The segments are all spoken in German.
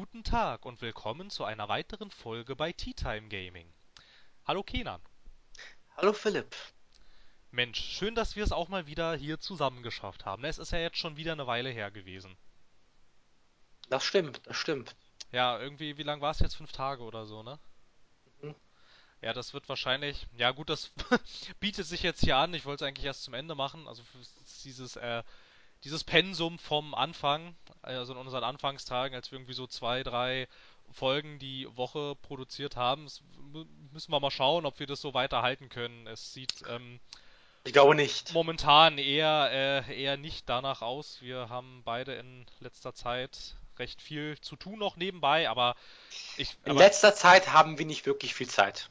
Guten Tag und willkommen zu einer weiteren Folge bei Tea Time Gaming. Hallo Kenan. Hallo Philipp. Mensch, schön, dass wir es auch mal wieder hier zusammen geschafft haben. Es ist ja jetzt schon wieder eine Weile her gewesen. Das stimmt, das stimmt. Ja, irgendwie, wie lang war es jetzt? Fünf Tage oder so, ne? Mhm. Ja, das wird wahrscheinlich. Ja, gut, das bietet sich jetzt hier an. Ich wollte es eigentlich erst zum Ende machen. Also dieses, äh, dieses Pensum vom Anfang, also in unseren Anfangstagen, als wir irgendwie so zwei, drei Folgen die Woche produziert haben, müssen wir mal schauen, ob wir das so weiterhalten können. Es sieht ähm, Ich glaube nicht. momentan eher, äh, eher nicht danach aus. Wir haben beide in letzter Zeit recht viel zu tun noch nebenbei, aber ich, In aber letzter Zeit haben wir nicht wirklich viel Zeit.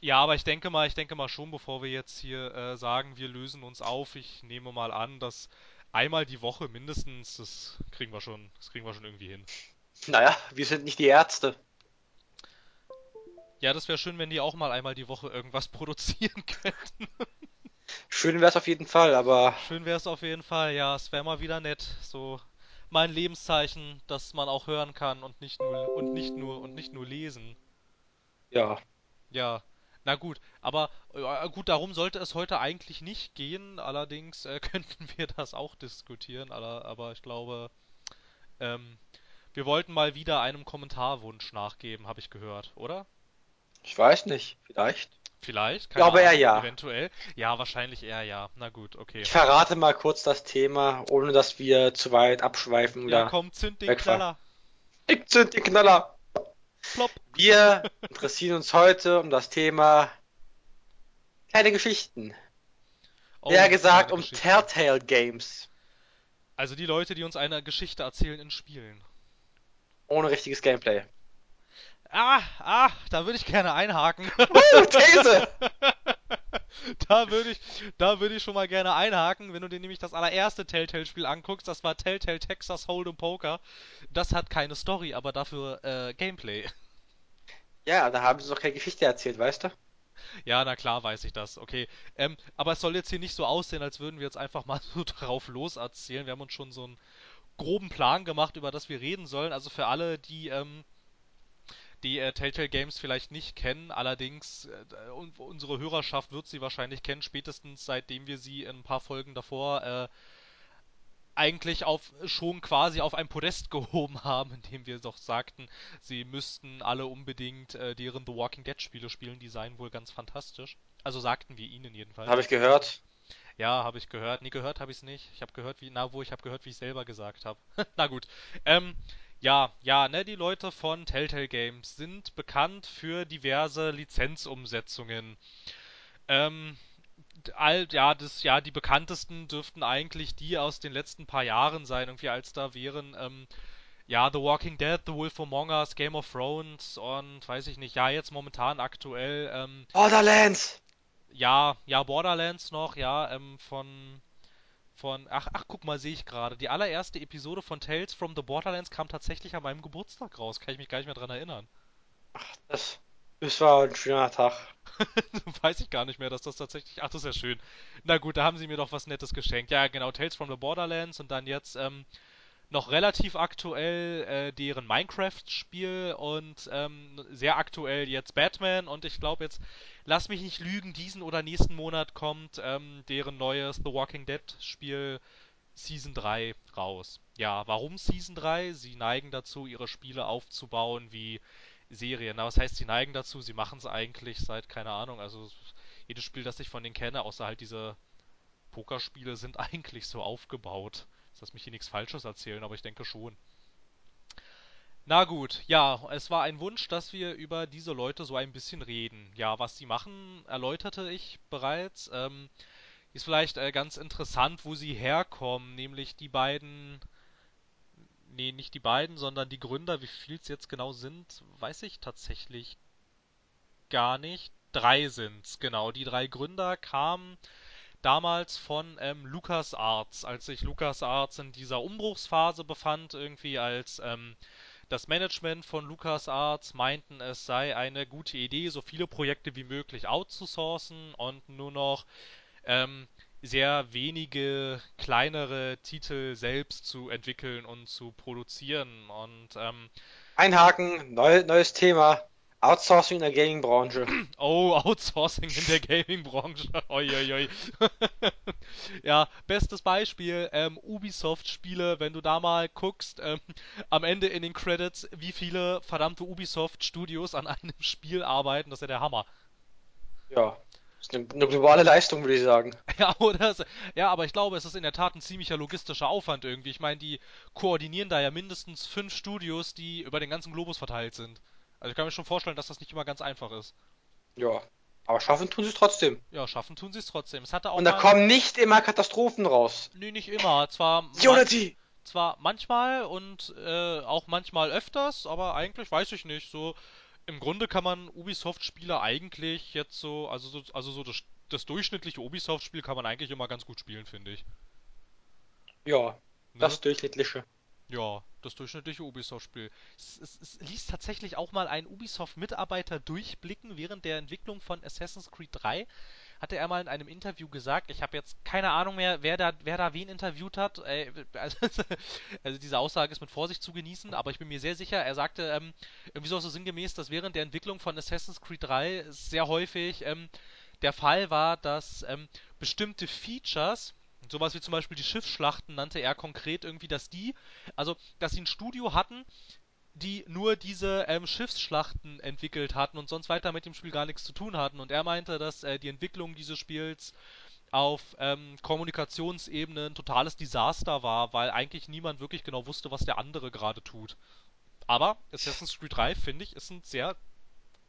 Ja, aber ich denke mal, ich denke mal schon, bevor wir jetzt hier äh, sagen, wir lösen uns auf, ich nehme mal an, dass einmal die Woche mindestens, das kriegen wir schon, das kriegen wir schon irgendwie hin. Naja, wir sind nicht die Ärzte. Ja, das wäre schön, wenn die auch mal einmal die Woche irgendwas produzieren könnten. Schön wäre es auf jeden Fall, aber Schön wäre es auf jeden Fall, ja, es wäre mal wieder nett, so mein Lebenszeichen, dass man auch hören kann und nicht nur und nicht nur und nicht nur lesen. ja. Ja, na gut, aber äh, gut, darum sollte es heute eigentlich nicht gehen. Allerdings äh, könnten wir das auch diskutieren, aber, aber ich glaube, ähm, wir wollten mal wieder einem Kommentarwunsch nachgeben, habe ich gehört, oder? Ich weiß nicht. Vielleicht. Vielleicht, Ich keine glaube eher Ahnung, ja. eventuell. Ja, wahrscheinlich eher ja. Na gut, okay. Ich verrate mal kurz das Thema, ohne dass wir zu weit abschweifen Ja, oder komm, zünd den wegfahren. Knaller. Ich zünd die Knaller. Plopp. Wir interessieren uns heute um das Thema kleine Geschichten. Oh, Eher gesagt um. Telltale Games. Also die Leute, die uns eine Geschichte erzählen in Spielen. Ohne richtiges Gameplay. Ah, ah, da würde ich gerne einhaken. Uh, These! Da würde ich, da würde ich schon mal gerne einhaken, wenn du dir nämlich das allererste Telltale-Spiel anguckst, das war Telltale Texas Hold'em Poker. Das hat keine Story, aber dafür äh, Gameplay. Ja, da haben sie doch keine Geschichte erzählt, weißt du? Ja, na klar weiß ich das, okay. Ähm, aber es soll jetzt hier nicht so aussehen, als würden wir jetzt einfach mal so drauf los erzählen. Wir haben uns schon so einen groben Plan gemacht, über das wir reden sollen. Also für alle, die ähm, die äh, Telltale Games vielleicht nicht kennen. Allerdings, äh, un unsere Hörerschaft wird sie wahrscheinlich kennen, spätestens seitdem wir sie in ein paar Folgen davor äh, eigentlich auf schon quasi auf ein Podest gehoben haben, indem wir doch sagten, sie müssten alle unbedingt äh, deren The Walking Dead Spiele spielen, die seien wohl ganz fantastisch. Also sagten wir ihnen Habe jedenfalls. ich gehört. Ja, habe ich gehört. Nee, gehört habe ich es nicht. Ich habe gehört, wie, na, wo ich habe gehört, wie ich selber gesagt habe. Na gut. Ähm, ja, ja, ne, die Leute von Telltale Games sind bekannt für diverse Lizenzumsetzungen. Ähm, all, ja, das, ja, die bekanntesten dürften eigentlich die aus den letzten paar Jahren sein, irgendwie als da wären, ähm, ja, The Walking Dead, The Wolf Among Us, Game of Thrones und weiß ich nicht, ja, jetzt momentan aktuell, ähm, Borderlands! ja, ja, Borderlands noch, ja, ähm, von von, ach, ach, guck mal, sehe ich gerade. Die allererste Episode von Tales from the Borderlands kam tatsächlich an meinem Geburtstag raus. Kann ich mich gar nicht mehr dran erinnern. Das, das war ein schöner Tag. Weiß ich gar nicht mehr, dass das tatsächlich. Ach, das ist ja schön. Na gut, da haben sie mir doch was Nettes geschenkt. Ja, genau, Tales from the Borderlands und dann jetzt ähm, noch relativ aktuell äh, deren Minecraft-Spiel und ähm, sehr aktuell jetzt Batman und ich glaube jetzt, lass mich nicht lügen, diesen oder nächsten Monat kommt ähm, deren neues The Walking Dead-Spiel Season 3 raus. Ja, warum Season 3? Sie neigen dazu, ihre Spiele aufzubauen wie Serien. Na, was heißt, sie neigen dazu? Sie machen es eigentlich seit, keine Ahnung, also jedes Spiel, das ich von denen kenne, außer halt diese Pokerspiele, sind eigentlich so aufgebaut. Lass mich hier nichts Falsches erzählen, aber ich denke schon. Na gut, ja, es war ein Wunsch, dass wir über diese Leute so ein bisschen reden. Ja, was sie machen, erläuterte ich bereits. Ähm, ist vielleicht äh, ganz interessant, wo sie herkommen, nämlich die beiden, nee, nicht die beiden, sondern die Gründer, wie viel es jetzt genau sind, weiß ich tatsächlich gar nicht. Drei sind's, genau. Die drei Gründer kamen damals von ähm, LucasArts, als sich LucasArts in dieser Umbruchsphase befand, irgendwie als ähm, das Management von LucasArts meinten, es sei eine gute Idee, so viele Projekte wie möglich outzusourcen und nur noch ähm, sehr wenige kleinere Titel selbst zu entwickeln und zu produzieren. Und ähm, Einhaken, neu, neues Thema. Outsourcing in der Gaming-Branche. Oh, Outsourcing in der Gaming-Branche. Oi, Ja, bestes Beispiel, ähm, Ubisoft-Spiele, wenn du da mal guckst, ähm, am Ende in den Credits, wie viele verdammte Ubisoft-Studios an einem Spiel arbeiten, das ist ja der Hammer. Ja, ist eine, eine globale Leistung, würde ich sagen. Ja, oder? Ja, aber ich glaube, es ist in der Tat ein ziemlicher logistischer Aufwand irgendwie. Ich meine, die koordinieren da ja mindestens fünf Studios, die über den ganzen Globus verteilt sind. Also ich kann mir schon vorstellen, dass das nicht immer ganz einfach ist. Ja, aber schaffen tun sie es trotzdem. Ja, schaffen tun sie es trotzdem. Es hatte auch Und da mal. kommen nicht immer Katastrophen raus. Nee, nicht immer. Zwar, man, Unity! zwar manchmal und äh, auch manchmal öfters, aber eigentlich weiß ich nicht. So, im Grunde kann man Ubisoft-Spiele eigentlich jetzt so, also so, also so das, das durchschnittliche Ubisoft-Spiel kann man eigentlich immer ganz gut spielen, finde ich. Ja, Ne? das durchschnittliche. Ja, das durchschnittliche Ubisoft-Spiel. Es, es, es ließ tatsächlich auch mal ein Ubisoft-Mitarbeiter durchblicken während der Entwicklung von Assassin's Creed 3. Hatte er mal in einem Interview gesagt, ich habe jetzt keine Ahnung mehr, wer da, wer da wen interviewt hat. Äh, also, also diese Aussage ist mit Vorsicht zu genießen, aber ich bin mir sehr sicher, er sagte ähm, irgendwie so, sinngemäß, dass während der Entwicklung von Assassin's Creed 3 es sehr häufig ähm, der Fall war, dass ähm, bestimmte Features Sowas wie zum Beispiel die Schiffsschlachten nannte er konkret irgendwie, dass die, also dass sie ein Studio hatten, die nur diese ähm, Schiffsschlachten entwickelt hatten und sonst weiter mit dem Spiel gar nichts zu tun hatten. Und er meinte, dass äh, die Entwicklung dieses Spiels auf ähm, Kommunikationsebene ein totales Desaster war, weil eigentlich niemand wirklich genau wusste, was der andere gerade tut. Aber Assassin's Creed 3, finde ich, ist ein sehr,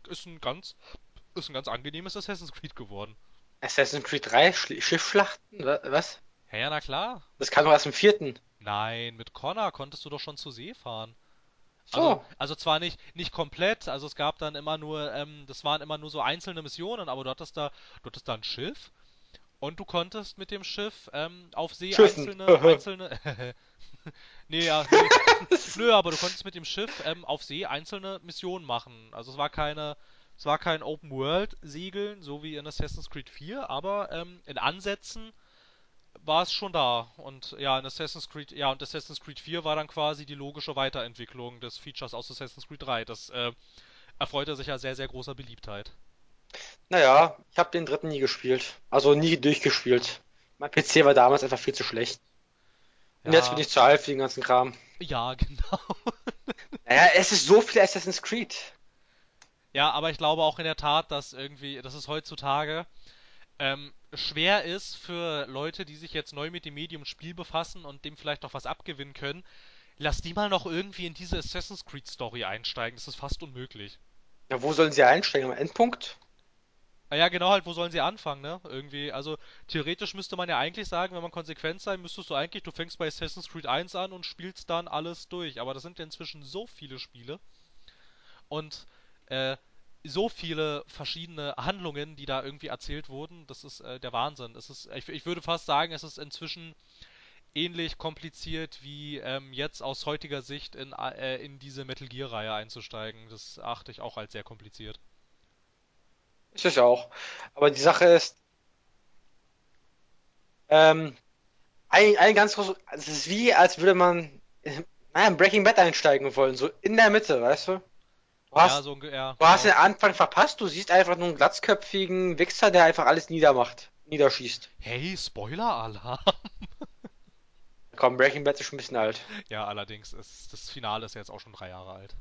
ist ein ganz, ist ein ganz angenehmes Assassin's Creed geworden. Assassin's Creed 3, Schli- Schiffsschlachten? Wa- Was? Ja, ja, na klar. Das kam doch erst im vierten. Nein, mit Connor konntest du doch schon zur See fahren. Also, So. also zwar nicht, nicht komplett, also es gab dann immer nur, ähm, das waren immer nur so einzelne Missionen, aber du hattest da, du hattest da ein Schiff und du konntest mit dem Schiff ähm, auf See Schiffen. einzelne, einzelne, nee, ja, nee, nö, aber du konntest mit dem Schiff ähm, auf See einzelne Missionen machen. Also es war keine, es war kein Open World Segeln, so wie in Assassin's Creed 4, aber ähm, in Ansätzen war es schon da. Und ja, in Assassin's Creed, ja, und Assassin's Creed 4 war dann quasi die logische Weiterentwicklung des Features aus Assassin's Creed 3. Das äh, erfreute sich ja sehr, sehr großer Beliebtheit. Naja, ich habe den dritten nie gespielt. Also nie durchgespielt. Mein PC war damals einfach viel zu schlecht. Und jetzt bin ich zu alt für den ganzen Kram. ja, genau. Naja, es ist so viel Assassin's Creed. Ja, aber ich glaube auch in der Tat, dass irgendwie, dass es heutzutage ähm, schwer ist für Leute, die sich jetzt neu mit dem Medium Spiel befassen und dem vielleicht noch was abgewinnen können. Lass die mal noch irgendwie in diese Assassin's Creed Story einsteigen. Das ist fast unmöglich. Ja, wo sollen sie einsteigen? Am Endpunkt? Naja, genau halt, wo sollen sie anfangen, ne? Irgendwie, also theoretisch müsste man ja eigentlich sagen, wenn man konsequent sein, müsstest du eigentlich, du fängst bei Assassin's Creed 1 an und spielst dann alles durch. Aber das sind ja inzwischen so viele Spiele und äh, so viele verschiedene Handlungen, die da irgendwie erzählt wurden, das ist äh, der Wahnsinn. Es ist, ich, ich würde fast sagen, es ist inzwischen ähnlich kompliziert wie ähm, jetzt aus heutiger Sicht in, äh, in diese Metal Gear-Reihe einzusteigen. Das achte ich auch als sehr kompliziert. Ist es auch. Aber die Sache ist, ähm, ein, ein ganz groß, es ist wie, als würde man, äh, in Breaking Bad einsteigen wollen, so in der Mitte, weißt du? Du Ja, hast, so unge- ja, du hast genau. den Anfang verpasst, du siehst einfach nur einen glatzköpfigen Wichser, der einfach alles niedermacht, niederschießt. Hey, Spoiler-Alarm! Komm, Breaking Bad ist schon ein bisschen alt. Ja, allerdings ist das Finale ist ja jetzt auch schon drei Jahre alt.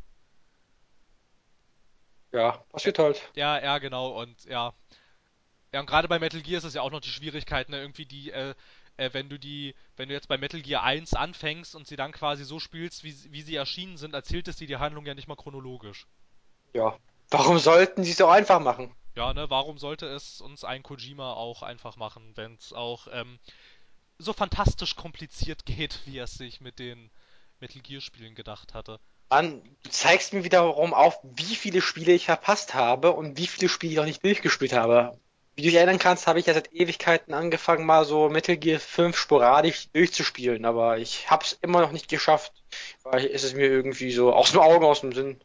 Ja, Ja, passiert halt. ja, ja, genau. Und ja, ja, und gerade bei Metal Gear ist es ja auch noch die Schwierigkeit, ne, irgendwie die, äh, äh, wenn du die, wenn du jetzt bei Metal Gear 1 anfängst und sie dann quasi so spielst, wie, sie- wie sie erschienen sind, erzählt es dir die Handlung ja nicht mal chronologisch. Ja. Warum sollten sie es auch einfach machen? Ja, ne, warum sollte es uns ein Kojima auch einfach machen, wenn es auch ähm, so fantastisch kompliziert geht, wie er es sich mit den Metal Gear Spielen gedacht hatte? Mann, du zeigst mir wiederum auf, wie viele Spiele ich verpasst habe und wie viele Spiele ich noch nicht durchgespielt habe. Wie du dich erinnern kannst, habe ich ja seit Ewigkeiten angefangen, mal so Metal Gear 5 sporadisch durchzuspielen, aber ich hab's immer noch nicht geschafft, weil ist es mir irgendwie so aus dem Augen, aus dem Sinn.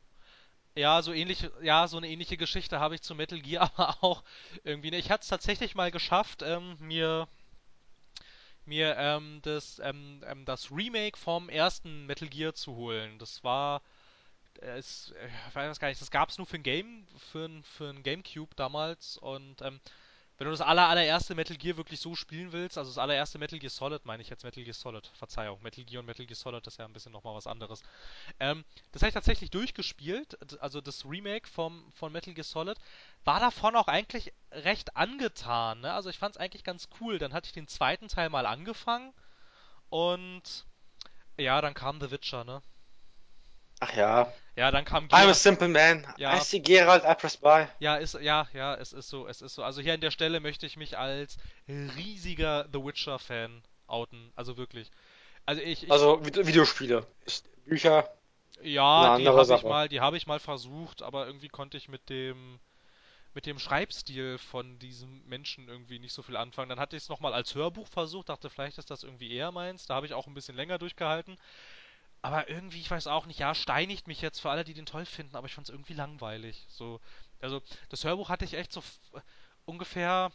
Ja, so ähnlich, ja, so eine ähnliche Geschichte habe ich zu Metal Gear, aber auch irgendwie, ne, ich hatte es tatsächlich mal geschafft, ähm, mir mir ähm, das, ähm, ähm, das Remake vom ersten Metal Gear zu holen. Das war es, äh, ich weiß gar nicht, das gab es nur für ein Game, für ein, für ein Gamecube damals und ähm, wenn du das aller, allererste Metal Gear wirklich so spielen willst, also das allererste Metal Gear Solid, meine ich jetzt Metal Gear Solid, Verzeihung, Metal Gear und Metal Gear Solid, das ist ja ein bisschen nochmal was anderes. Ähm, das habe ich tatsächlich durchgespielt, also das Remake vom, von Metal Gear Solid, war davon auch eigentlich recht angetan, ne? Also ich fand es eigentlich ganz cool. Dann hatte ich den zweiten Teil mal angefangen und ja, dann kam The Witcher, ne? Ach ja. Ja, dann kam I'm a simple man. I Ja, see Geralt, I press buy. ja, ist, ja, ja, es ist so, es ist so. Also hier an der Stelle möchte ich mich als riesiger The Witcher-Fan outen. Also wirklich. Also ich, ich, Also Vid- Videospiele. Bücher ja, die habe ich mal, die habe ich mal versucht, aber irgendwie konnte ich mit dem, mit dem Schreibstil von diesem Menschen irgendwie nicht so viel anfangen. Dann hatte ich es nochmal als Hörbuch versucht, dachte vielleicht ist das irgendwie eher meins. Da habe ich auch ein bisschen länger durchgehalten. Aber irgendwie, ich weiß auch nicht, ja, steinigt mich jetzt für alle, die den toll finden, aber ich fand es irgendwie langweilig. So, also das Hörbuch hatte ich echt so f- ungefähr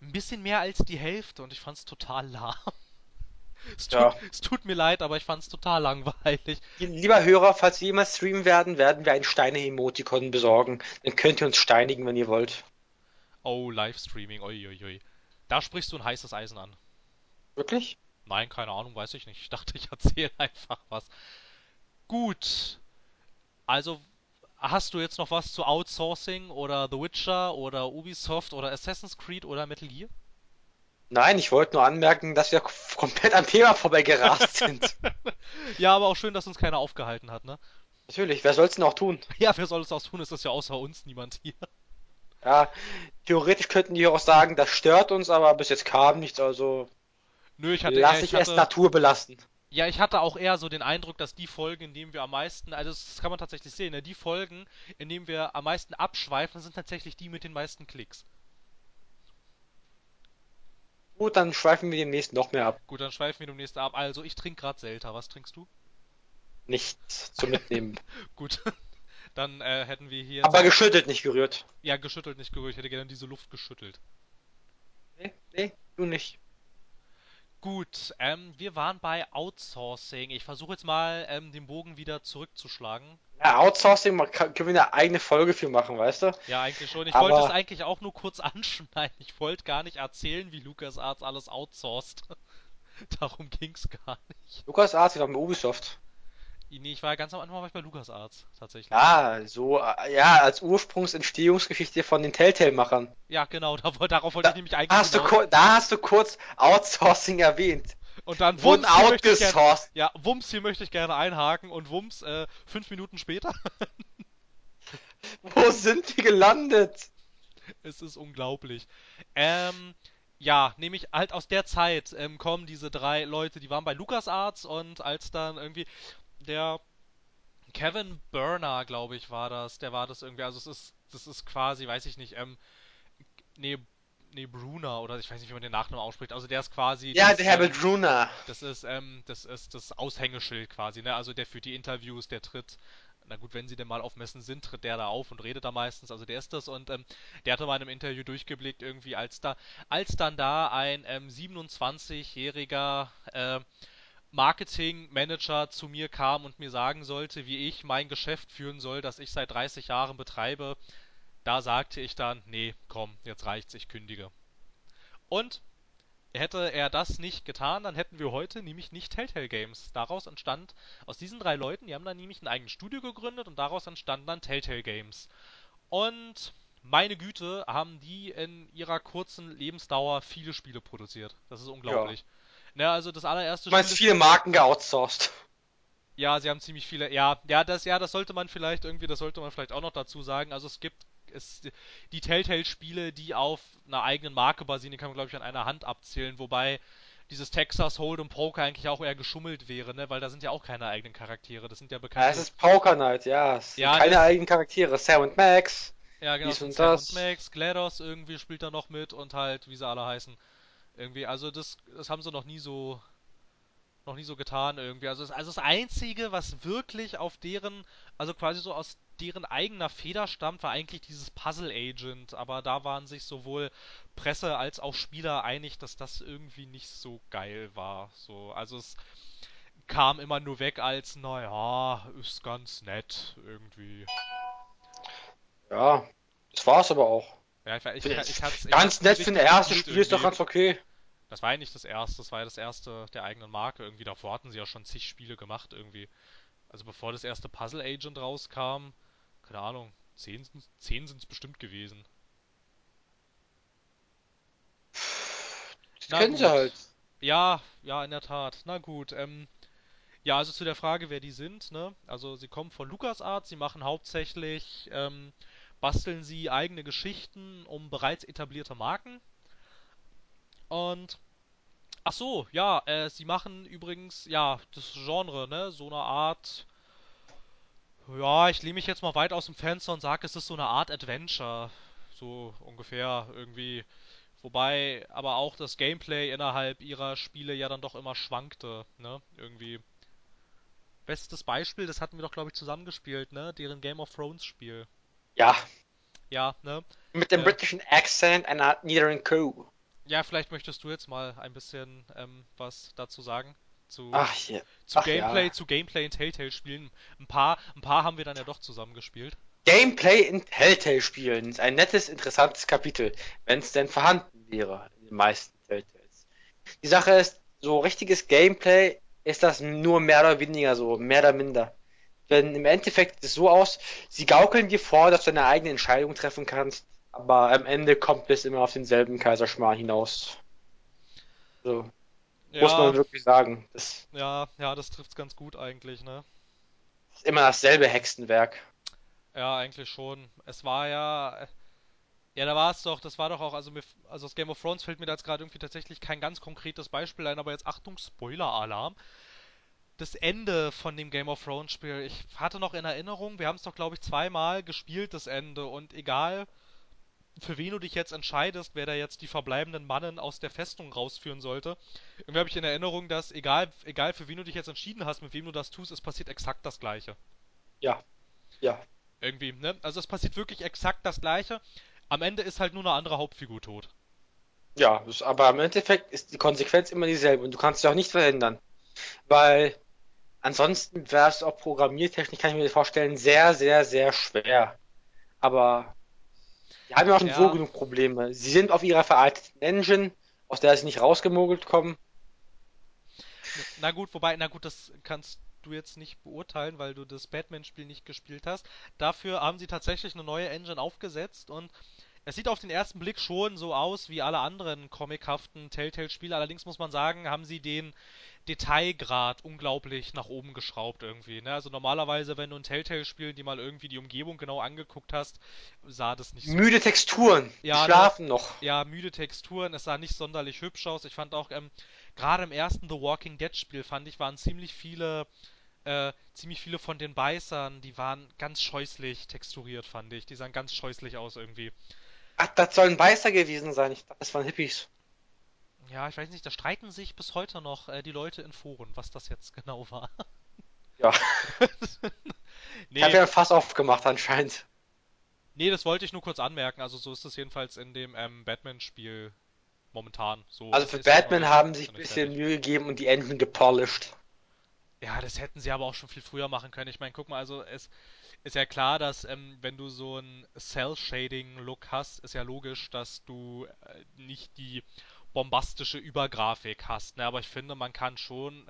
ein bisschen mehr als die Hälfte und ich fand es total lahm. Es tut, Ja. es tut mir leid, aber ich fand es total langweilig. Lieber Hörer, falls wir jemals streamen werden, werden wir ein Steine-Emoticon besorgen. Dann könnt ihr uns steinigen, wenn ihr wollt. Oh, Livestreaming, uiuiui. Da sprichst du ein heißes Eisen an. Wirklich? Nein, keine Ahnung, weiß ich nicht. Ich dachte, ich erzähle einfach was. Gut, also hast du jetzt noch was zu Outsourcing oder The Witcher oder Ubisoft oder Assassin's Creed oder Metal Gear? Nein, ich wollte nur anmerken, dass wir komplett am Thema vorbeigerast sind. Ja, aber auch schön, dass uns keiner aufgehalten hat, ne? Natürlich, wer soll's denn auch tun? Ja, wer soll es auch tun? Es ist ja außer uns niemand hier. Ja, theoretisch könnten die auch sagen, das stört uns, aber bis jetzt kam nichts, also Nö, ich hatte eher, lass ich ich es hatte, Natur belassen. ja, ich hatte auch eher so den Eindruck, dass die Folgen, in denen wir am meisten, also das kann man tatsächlich sehen, ne? Die Folgen, in denen wir am meisten abschweifen, sind tatsächlich die mit den meisten Klicks. Gut, dann schweifen wir demnächst noch mehr ab. Gut, dann schweifen wir demnächst ab. Also, ich trinke gerade Selta. Was trinkst du? Nichts zum Mitnehmen. Gut, dann äh, hätten wir hier Aber geschüttelt, nicht gerührt. ja geschüttelt, nicht gerührt. Ich hätte gerne diese Luft geschüttelt. Nee, nee, du nicht. Gut, ähm, wir waren bei Outsourcing. Ich versuche jetzt mal ähm, den Bogen wieder zurückzuschlagen. Ja, Outsourcing, man kann, können wir eine eigene Folge für machen, weißt du? Ja, eigentlich schon. Ich Aber- wollte es eigentlich auch nur kurz anschneiden. Ich wollte gar nicht erzählen, wie LucasArts alles outsourced. Darum ging's gar nicht. Lukas Arzt ist auch mit Ubisoft. Nee, ich war ganz am Anfang war ich bei LucasArts tatsächlich. Ah, so, äh, ja, als Ursprungsentstehungsgeschichte von den Telltale-Machern. Ja, genau, da, darauf wollte Da ich nämlich eigentlich hast, du hinaus. kur- da hast du kurz Outsourcing erwähnt. Und dann Wurden Wumms, hier möchte ich gerne, outgesourced. ja, Wumms, hier möchte ich gerne einhaken und Wumms, äh, fünf Minuten später. Wo sind wir gelandet? es ist unglaublich. Ähm, ja, nämlich halt aus der Zeit ähm, kommen diese drei Leute, die waren bei LucasArts und als dann irgendwie der Kevin Burner, glaube ich, war das, der war das irgendwie, also es ist, das ist quasi, weiß ich nicht, ähm, nee, nee, Bruner oder ich weiß nicht, wie man den Nachnamen ausspricht, also der ist quasi Ja, das, der Herbert ähm, Gruner. Das ist, ähm, das ist das Aushängeschild quasi, ne? Also der für die Interviews, der tritt, na gut, wenn sie denn mal auf Messen sind, tritt der da auf und redet da meistens, also der ist das und ähm, der hatte mal in einem Interview durchgeblickt, irgendwie, als da, als dann da ein ähm, 27-jähriger äh, Marketingmanager zu mir kam und mir sagen sollte, wie ich mein Geschäft führen soll, das ich seit 30 Jahren betreibe, da sagte ich dann, nee, komm, jetzt reicht's, ich kündige. Und Hätte er das nicht getan, dann hätten wir heute nämlich nicht Telltale Games. Daraus entstand, aus diesen drei Leuten, die haben dann nämlich ein eigenes Studio gegründet und daraus entstanden dann Telltale Games. Und meine Güte, haben die in ihrer kurzen Lebensdauer viele Spiele produziert. Das ist unglaublich. Ne, also das allererste Du meinst viele Marken geoutsourced. Ja, sie haben ziemlich viele. Ja, ja, das, ja, das sollte man vielleicht irgendwie, das sollte man vielleicht auch noch dazu sagen. Also es gibt es, die Telltale-Spiele, die auf einer eigenen Marke basieren, die kann man glaube ich an einer Hand abzählen, wobei dieses Texas Hold'em Poker eigentlich auch eher geschummelt wäre, ne, weil da sind ja auch keine eigenen Charaktere. Das sind ja Ja, bekannte. es ist Poker Night, ja. Es sind Ja, keine das- eigenen Charaktere. Sam und Max. ja, genau, dies und Sam das. und Max, GLaDOS irgendwie spielt da noch mit und halt, wie sie alle heißen. Irgendwie, also das, das haben sie noch nie so noch nie so getan irgendwie. Also das, also das Einzige, was wirklich auf deren, also quasi so aus deren eigener Feder stammt, war eigentlich dieses Puzzle Agent. Aber da waren sich sowohl Presse als auch Spieler einig, dass das irgendwie nicht so geil war. So, also es kam immer nur weg als, naja, ist ganz nett irgendwie. Ja, das war's aber auch. Ja, ich, ich, ich, ich Ganz nett für ein erstes Spiel ist doch ganz okay. Das war ja nicht das erste, das war ja das erste der eigenen Marke irgendwie. Davor hatten sie ja schon zig Spiele gemacht irgendwie. Also bevor das erste Puzzle Agent rauskam, keine Ahnung, zehn, zehn sind es bestimmt gewesen. Das Na können sie halt. Ja, ja, in der Tat. Na gut, ähm, ja, also zu der Frage, wer die sind, ne? Also sie kommen von LucasArts, sie machen hauptsächlich, ähm, basteln sie eigene Geschichten um bereits etablierte Marken. Und, ach so, ja, äh, sie machen übrigens, ja, das Genre, ne? So eine Art, ja, ich lehne mich jetzt mal weit aus dem Fenster und sage, es ist so eine Art Adventure. So ungefähr irgendwie. Wobei aber auch das Gameplay innerhalb ihrer Spiele ja dann doch immer schwankte, ne? Irgendwie. Bestes Beispiel, das hatten wir doch, glaube ich, zusammengespielt, ne? Deren Game of Thrones Spiel. Ja, Ja, ne? mit dem Äh, britischen Accent einer niederen Co. ja, vielleicht möchtest du jetzt mal ein bisschen ähm, was dazu sagen. Zu, Ach ja. zu Ach Gameplay, ja. zu Gameplay in Telltale-Spielen. Ein paar, ein paar haben wir dann ja doch zusammengespielt. Gameplay in Telltale-Spielen ist ein nettes, interessantes Kapitel, wenn es denn vorhanden wäre in den meisten Telltales. Die Sache ist, so richtiges Gameplay ist das nur mehr oder weniger so, mehr oder minder. Denn im Endeffekt sieht es so aus, sie gaukeln dir vor, dass du eine eigene Entscheidung treffen kannst, aber am Ende kommt es immer auf denselben Kaiserschmarrn hinaus. So, muss man Ja, wirklich sagen. Das ja, ja, das trifft's ganz gut eigentlich, ne? ist immer dasselbe Hexenwerk. Ja, eigentlich schon. Es war ja, ja, da war es doch, das war doch auch, also mir, also das Game of Thrones fällt mir da jetzt gerade irgendwie tatsächlich kein ganz konkretes Beispiel ein, aber jetzt Achtung, Spoiler-Alarm. Das Ende von dem Game of Thrones Spiel, ich hatte noch in Erinnerung, wir haben es doch, glaube ich, zweimal gespielt, das Ende, und egal, für wen du dich jetzt entscheidest, wer da jetzt die verbleibenden Mannen aus der Festung rausführen sollte, irgendwie habe ich in Erinnerung, dass egal, egal für wen du dich jetzt entschieden hast, mit wem du das tust, es passiert exakt das Gleiche. Ja, ja, Irgendwie, ne? Also es passiert wirklich exakt das Gleiche. Am Ende ist halt nur eine andere Hauptfigur tot. ja. Aber im Endeffekt ist die Konsequenz immer dieselbe und du kannst sie auch nicht verhindern. Weil ansonsten wäre es auch programmiertechnisch, kann ich mir vorstellen, sehr, sehr, sehr schwer. Aber die haben ja auch schon so Ja, genug Probleme. Sie sind auf ihrer veralteten Engine, aus der sie nicht rausgemogelt kommen. na gut, wobei, na gut, das kannst du jetzt nicht beurteilen, weil du das Batman-Spiel nicht gespielt hast. Dafür haben sie tatsächlich eine neue Engine aufgesetzt und es sieht auf den ersten Blick schon so aus wie alle anderen comichaften Telltale-Spiele. Allerdings muss man sagen, haben sie den Detailgrad unglaublich nach oben geschraubt irgendwie. Ne? Also normalerweise, wenn du ein Telltale-Spiel die mal irgendwie die Umgebung genau angeguckt hast, sah das nicht so. Müde Texturen, die Ja, ne? schlafen noch. Ja, müde Texturen, es sah nicht sonderlich hübsch aus. Ich fand auch, ähm, gerade im ersten The Walking Dead Spiel fand ich, waren ziemlich viele, äh, ziemlich viele von den Beißern, die waren ganz scheußlich texturiert, fand ich. Die sahen ganz scheußlich aus irgendwie. Ach, das soll ein Weißer gewesen sein. Ich dachte, das waren Hippies. Ja, ich weiß nicht, da streiten sich bis heute noch äh, die Leute in Foren, was das jetzt genau war. Ja, ich habe Nee, ja ein Fass aufgemacht anscheinend. nee, das wollte ich nur kurz anmerken. Also so ist es jedenfalls in dem ähm, Batman-Spiel momentan. So Also für Batman haben sich ein bisschen. Mühe gegeben und die Engine gepolished. Ja, das hätten sie aber auch schon viel früher machen können. Ich meine, guck mal, also es ist ja klar, dass ähm, wenn du so einen Cell-Shading-Look hast, ist ja logisch, dass du äh, nicht die bombastische Übergrafik hast. Ne? Aber ich finde, man kann schon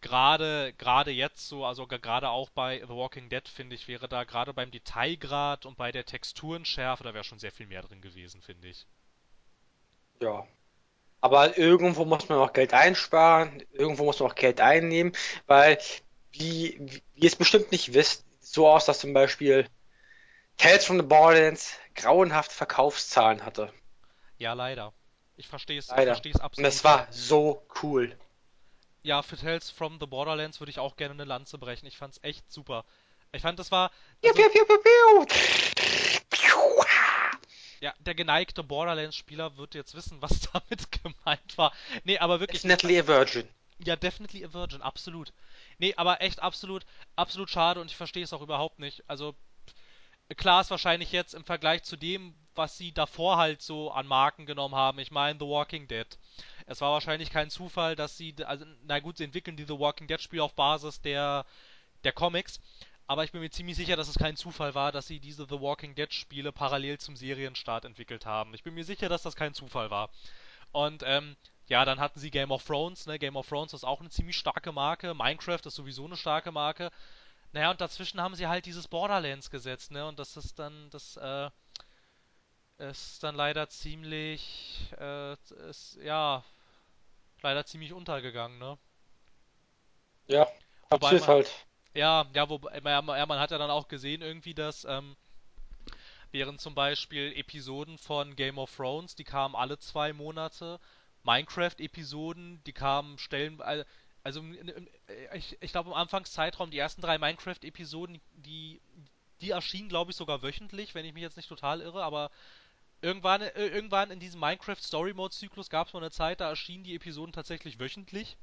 gerade gerade jetzt so, also ge- gerade auch bei The Walking Dead, finde ich, wäre da gerade beim Detailgrad und bei der Texturenschärfe, da wäre schon sehr viel mehr drin gewesen, finde ich. Ja. Aber irgendwo muss man auch Geld einsparen, irgendwo muss man auch Geld einnehmen, weil, wie, wie ihr es bestimmt nicht wisst, so aus, dass zum Beispiel Tales from the Borderlands grauenhafte Verkaufszahlen hatte. Ja, leider. Ich verstehe es, ich Leider. verstehe es Und es absolut. war so cool. Ja, für Tales from the Borderlands würde ich auch gerne eine Lanze brechen. Ich fand's echt super. Ich fand, das war, also, ja, der geneigte Borderlands-Spieler wird jetzt wissen, was damit gemeint war. Nee, aber wirklich, ich, Definitely a Virgin. ja, definitely a Virgin, absolut. Nee, aber echt absolut, absolut schade und ich verstehe es auch überhaupt nicht. Also, klar ist wahrscheinlich jetzt im Vergleich zu dem, was sie davor halt so an Marken genommen haben. Ich meine, The Walking Dead. Es war wahrscheinlich kein Zufall, dass sie, also, na gut, sie entwickeln die The Walking Dead Spiel auf Basis der, der Comics, aber ich bin mir ziemlich sicher, dass es kein Zufall war, dass sie diese The Walking Dead Spiele parallel zum Serienstart entwickelt haben. Ich bin mir sicher, dass das kein Zufall war. Und, ähm, ja, dann hatten sie Game of Thrones, ne? Game of Thrones ist auch eine ziemlich starke Marke. Minecraft ist sowieso eine starke Marke. Naja, und dazwischen haben sie halt dieses Borderlands gesetzt, ne? Und das ist dann, das, äh, ist dann leider ziemlich, äh, ist, ja, leider ziemlich untergegangen, ne? Ja, Wobei man, halt. ja, ja, wo, ja, man hat ja dann auch gesehen irgendwie, dass, ähm, während zum Beispiel Episoden von Game of Thrones, die kamen alle zwei Monate, Minecraft-Episoden, die kamen Stellen, also ich, ich glaube im Anfangszeitraum, die ersten drei Minecraft-Episoden, die, die erschienen, glaube ich, sogar wöchentlich, wenn ich mich jetzt nicht total irre, aber irgendwann, äh, irgendwann in diesem Minecraft Story Mode Zyklus gab es mal eine Zeit, da erschienen die Episoden tatsächlich wöchentlich.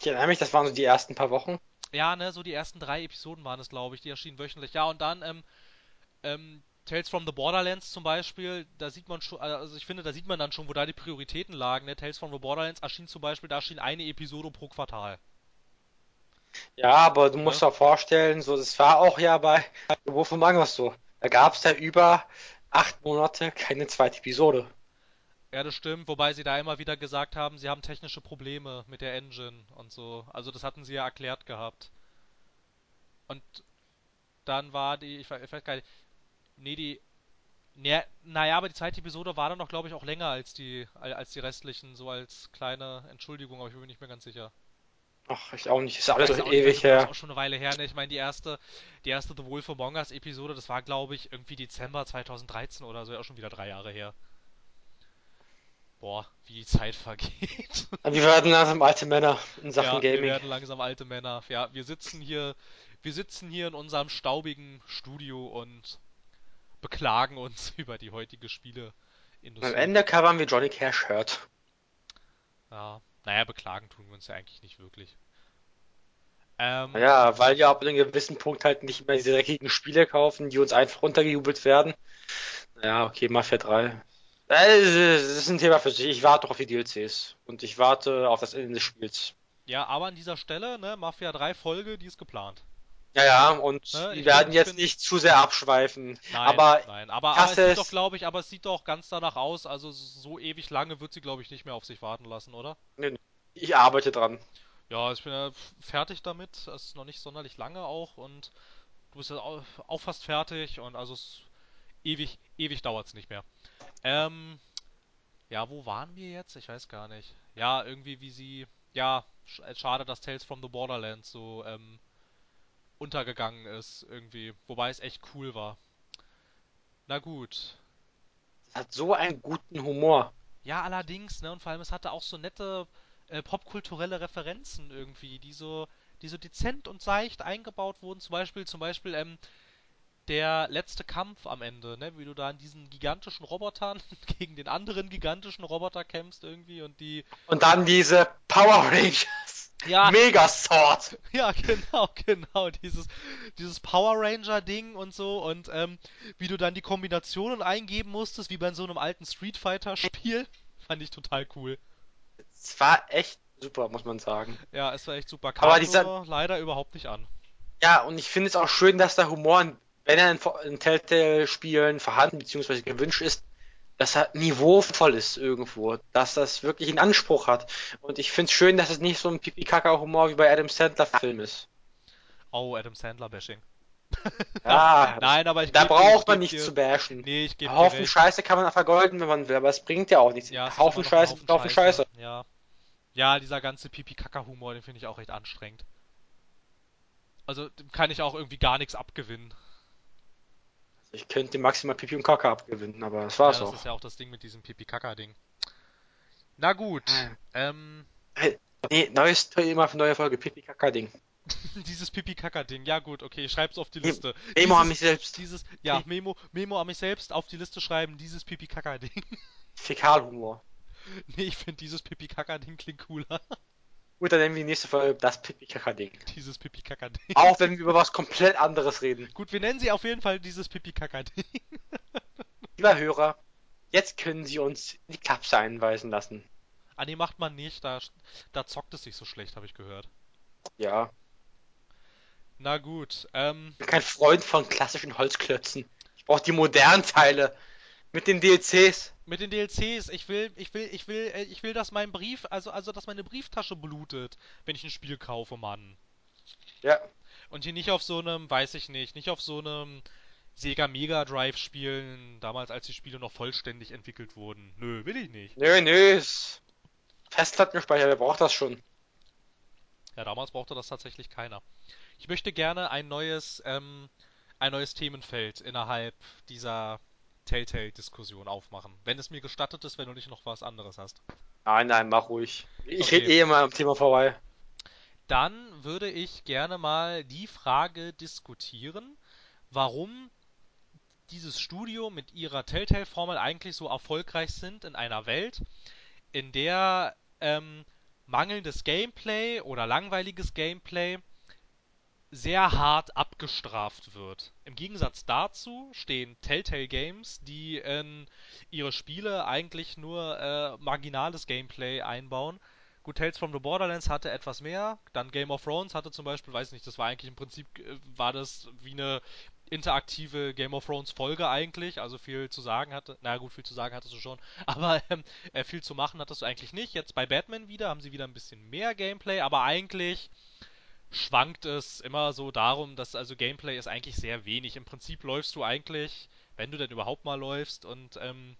Ich erinnere mich, das waren so die ersten paar Wochen. Ja, ne, so die ersten drei Episoden waren es, glaube ich, die erschienen wöchentlich. Ja, und dann, ähm, ähm, Tales from the Borderlands zum Beispiel, da sieht man schon, also ich finde, da sieht man dann schon, wo da die Prioritäten lagen. Ne? Tales from the Borderlands erschien zum Beispiel, da erschien eine Episode pro Quartal. Ja, aber du musst Ne? dir vorstellen, so, das war auch ja bei Wolf Among Us so. Da gab es ja über acht Monate keine zweite Episode. Ja, das stimmt, wobei sie da immer wieder gesagt haben, sie haben technische Probleme mit der Engine und so. Also das hatten sie ja erklärt gehabt. Und dann war die, ich, we- ich weiß gar nicht, nee, die, ne, naja, aber die zweite Episode war dann noch, glaube ich, auch länger als die, als die restlichen, so als kleine Entschuldigung, aber ich bin mir nicht mehr ganz sicher. Ach, ich auch nicht, ist alles so ewig ist her. auch schon eine Weile her, ne? Ich meine, die erste, die erste The Wolf Among Us Episode, das war, glaube ich, irgendwie Dezember 2013 oder so, ja, auch schon wieder drei Jahre her. Boah, wie die Zeit vergeht. Wir werden langsam alte Männer in Sachen Ja, wir Gaming. werden langsam alte Männer. Ja, wir sitzen hier, wir sitzen hier in unserem staubigen Studio und beklagen uns über die heutige Am Spieleindustrie. Ende covern wir Johnny Cash hört. Ja, naja, beklagen tun wir uns ja eigentlich nicht wirklich. Ähm, Ja, weil wir ab einem gewissen Punkt halt nicht mehr diese dreckigen Spiele kaufen, die uns einfach runtergejubelt werden. Ja, okay, Mafia 3. Äh, Das ist ein Thema für sich. Ich warte noch auf die DLCs. Und ich warte auf das Ende des Spiels. ja, aber an dieser Stelle, ne, Mafia 3 Folge, die ist geplant. Ja, ja, und Ne, wir ich werden jetzt bin, nicht zu sehr abschweifen. nein, Aber nein, aber, aber es sieht doch, es. glaube ich, aber es sieht doch ganz danach aus, also so ewig lange wird sie, glaube ich, nicht mehr auf sich warten lassen, oder? Nee, nee, Ich arbeite dran. Ja, ich bin ja fertig damit. Es ist noch nicht sonderlich lange auch und du bist ja auch, fast fertig und also es ewig, ewig dauert's nicht mehr. Ähm, ja, wo waren wir jetzt? Ich weiß gar nicht. Ja, irgendwie wie sie, ja, sch schade, dass Tales from the Borderlands so ähm, untergegangen ist irgendwie, wobei es echt cool war. Na gut. Es hat so einen guten Humor. Ja, allerdings, ne, und vor allem es hatte auch so nette äh, popkulturelle Referenzen irgendwie, die so, die so dezent und seicht eingebaut wurden. Zum Beispiel, zum Beispiel, ähm, der letzte Kampf am Ende, ne, wie du da an diesen gigantischen Robotern gegen den anderen gigantischen Roboter kämpfst irgendwie und die, Und dann diese Power Rangers. Ja, Megasword. ja, genau, genau, dieses, dieses Power Ranger Ding und so und ähm, wie du dann die Kombinationen eingeben musstest, wie bei so einem alten Street Fighter Spiel, fand ich total cool. Es war echt super, muss man sagen. Ja, es war echt super. Aber Kam dieser, nur leider überhaupt nicht an. ja, und ich finde es auch schön, dass der Humor, wenn er in, in Telltale-Spielen vorhanden bzw. gewünscht ist, dass er niveauvoll ist irgendwo, dass das wirklich einen Anspruch hat. Und ich finde es schön, dass es nicht so ein Pipi-Kaka-Humor wie bei Adam Sandler-Film ist. Oh, Adam Sandler Bashing. Ja, Nein, aber ich da braucht man nicht dir, zu bashen. nee, ich geb dir Haufen recht. Scheiße kann man vergolden, wenn man will, aber es bringt ja auch nichts. Ja, Haufen Scheiße Haufen Haufen Scheiße. Scheiße. Ja. Ja, dieser ganze Pipi-Kaka-Humor, den finde ich auch echt anstrengend. Also, dem kann ich auch irgendwie gar nichts abgewinnen. Ich könnte maximal Pipi und Kaka abgewinnen, aber das Ja, war's das auch. ist ja auch das Ding mit diesem Pipi-Kaka-Ding. Na gut, ähm, nee, neues Thema für neue Folge, Pipi-Kaka-Ding. dieses Pipi-Kaka-Ding. Ja gut, okay, schreib's auf die Liste. Memo an Dieses, mich selbst. dieses, ja, Memo, Memo an mich selbst auf die Liste schreiben, dieses Pipi-Kaka-Ding. Fäkalhumor. Nee, ich finde dieses Pipi-Kaka-Ding klingt cooler. Gut, dann nennen wir die nächste Folge das Pipi-Kaka-Ding. Dieses Pipi-Kaka-Ding. Auch wenn wir über was komplett anderes reden. Gut, wir nennen sie auf jeden Fall dieses Pipi-Kaka-Ding. Lieber Hörer, jetzt können Sie uns in die Klapse einweisen lassen. Ah, nee, macht man nicht, da, da zockt es sich so schlecht, habe ich gehört. Ja. Na gut, ähm, Ich bin kein Freund von klassischen Holzklötzen. Ich brauche die modernen Teile. Mit den DLCs. mit den DLCs, ich will, ich will, ich will, äh, ich will, dass mein Brief, also, also, dass meine Brieftasche blutet, wenn ich ein Spiel kaufe, Mann. Ja. Und hier nicht auf so einem, weiß ich nicht, nicht auf so einem Sega Mega Drive spielen, damals als die Spiele noch vollständig entwickelt wurden. Nö, will ich nicht. Nö, nö. Festplattenspeicher, wer braucht das schon? Ja, damals brauchte das tatsächlich keiner. Ich möchte gerne ein neues, ähm, ein neues Themenfeld innerhalb dieser Telltale-Diskussion aufmachen. Wenn es mir gestattet ist, wenn du nicht noch was anderes hast. Nein, nein, mach ruhig. Ich Okay. rede eh immer am Thema vorbei. Dann würde ich gerne mal die Frage diskutieren, warum dieses Studio mit ihrer Telltale-Formel eigentlich so erfolgreich sind in einer Welt, in der ähm, mangelndes Gameplay oder langweiliges Gameplay sehr hart abgestraft wird. Im Gegensatz dazu stehen Telltale Games, die in ihre Spiele eigentlich nur äh, marginales Gameplay einbauen. Gut, Tales from the Borderlands hatte etwas mehr, dann Game of Thrones hatte zum Beispiel, weiß nicht, das war eigentlich im Prinzip, äh, war das wie eine interaktive Game of Thrones Folge eigentlich, also viel zu sagen hatte, na gut, viel zu sagen hattest du schon, aber ähm, äh, viel zu machen hattest du eigentlich nicht. Jetzt bei Batman wieder haben sie wieder ein bisschen mehr Gameplay, aber eigentlich schwankt es immer so darum, dass also Gameplay ist eigentlich sehr wenig. Im Prinzip läufst du eigentlich, wenn du denn überhaupt mal läufst und ähm,